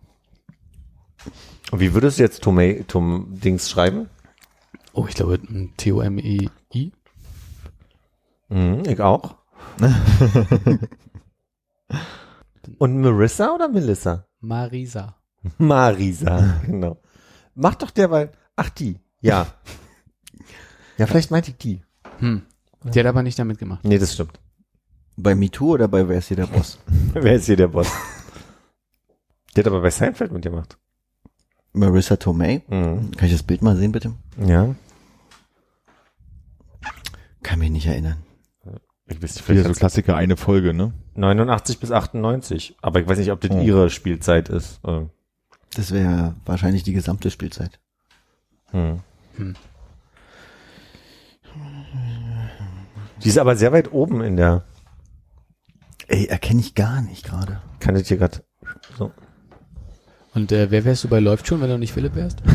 Und wie würdest du jetzt Tomei, Tom Dings schreiben? Oh, ich glaube, T-O-M-E-I. Mhm, ich auch. Und Marissa oder Melissa? Marisa. Marisa, genau. Mach doch derweil. Ach, die. Ja. Ja, vielleicht meinte ich die. Hm. Die hat aber nicht damit gemacht. Nee, das stimmt. Bei MeToo oder bei Wer ist hier der Boss? Wer ist hier der Boss? Der hat aber bei Seinfeld mitgemacht. Marissa Tomei. Mhm. Kann ich das Bild mal sehen, bitte? Ja. Kann mich nicht erinnern. Ich weiß nicht, Wieder so vielleicht Klassiker, eine Folge, ne? 89 bis 98. Aber ich weiß nicht, ob das Oh. ihre Spielzeit ist. Das wäre wahrscheinlich die gesamte Spielzeit. Hm. Hm. Die ist aber sehr weit oben in der, Ey, erkenne ich gar nicht gerade. kann ich hier gerade so. Und äh, wer wärst du bei Läuft schon, wenn du nicht Philipp wärst?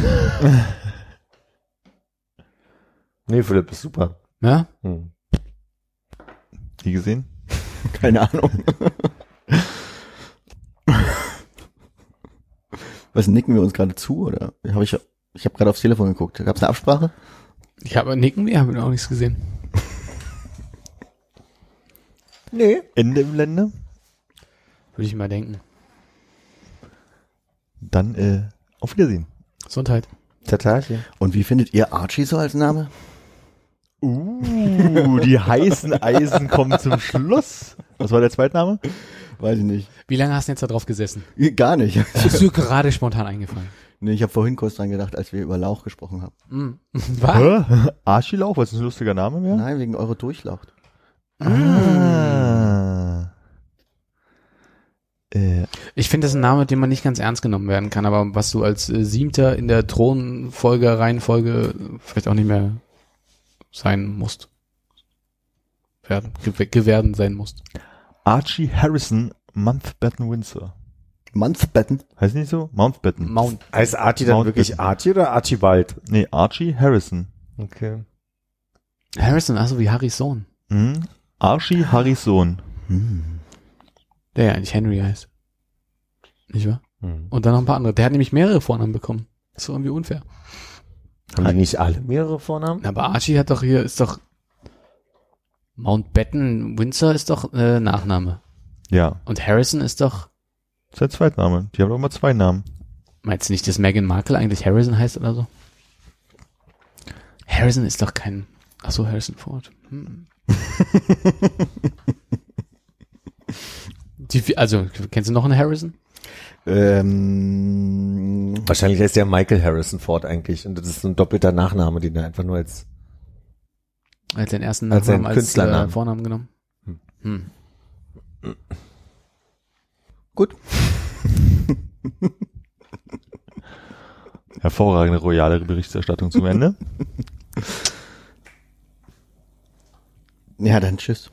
Nee, Philipp ist super. Ja? Hm. Die gesehen? Keine Ahnung. Was nicken wir uns gerade zu oder habe ich ich habe gerade aufs Telefon geguckt. Gab es eine Absprache? Ich habe Nicken, nee, habe auch nichts gesehen. Nee. Ende im Lande? Würde ich mal denken. Dann äh, auf Wiedersehen. Gesundheit. Tatachen. Und wie findet ihr Archie so als Name? Uh, die heißen Eisen kommen zum Schluss. Was war der Zweitname? Weiß ich nicht. Wie lange hast du jetzt da drauf gesessen? Gar nicht. Ist dir gerade spontan eingefallen. nee, ich habe vorhin kurz dran gedacht, als wir über Lauch gesprochen haben. Mhm. Was? Hä? Archilauch, was ist ein lustiger Name mehr? Nein, wegen eure Durchlaucht. Ah. Äh, Ich finde das ein Name, den man nicht ganz ernst genommen werden kann, aber was du als äh, Siebter in der Thronfolge, Reihenfolge vielleicht auch nicht mehr sein musst. Werden, ge gewerden sein musst. Archie Harrison Mountbatten Windsor. Monthbetten. Heißt nicht so? Mountbatten. Mount. Heißt Archie dann Mountbatten. wirklich Archie oder Archibald? Nee, Archie Harrison. Okay. Harrison, also wie Harrys Sohn. Mhm. Archie Harrys Sohn. Hm. Der ja eigentlich Henry heißt. Nicht wahr? Hm. Und dann noch ein paar andere. Der hat nämlich mehrere Vornamen bekommen. Das ist doch irgendwie unfair. Haben die nicht alle mehrere Vornamen? Aber Archie hat doch hier, ist doch Mountbatten, Windsor ist doch äh, Nachname. Ja, Und Harrison ist doch, sein Zweitname. Die haben doch immer zwei Namen. meinst du nicht, dass Meghan Markle eigentlich Harrison heißt oder so? Harrison ist doch kein, ach so, Harrison Ford. Hm. Die, also, kennst du noch einen Harrison? Ähm, Wahrscheinlich heißt der Michael Harrison Ford eigentlich. Und das ist so ein doppelter Nachname, den er einfach nur als Als den ersten Als Nachnamen als, Künstlernamen. äh, Vornamen genommen. Hm. Hm. gut. Hervorragende royale Berichterstattung zum Ende. Ja, dann tschüss.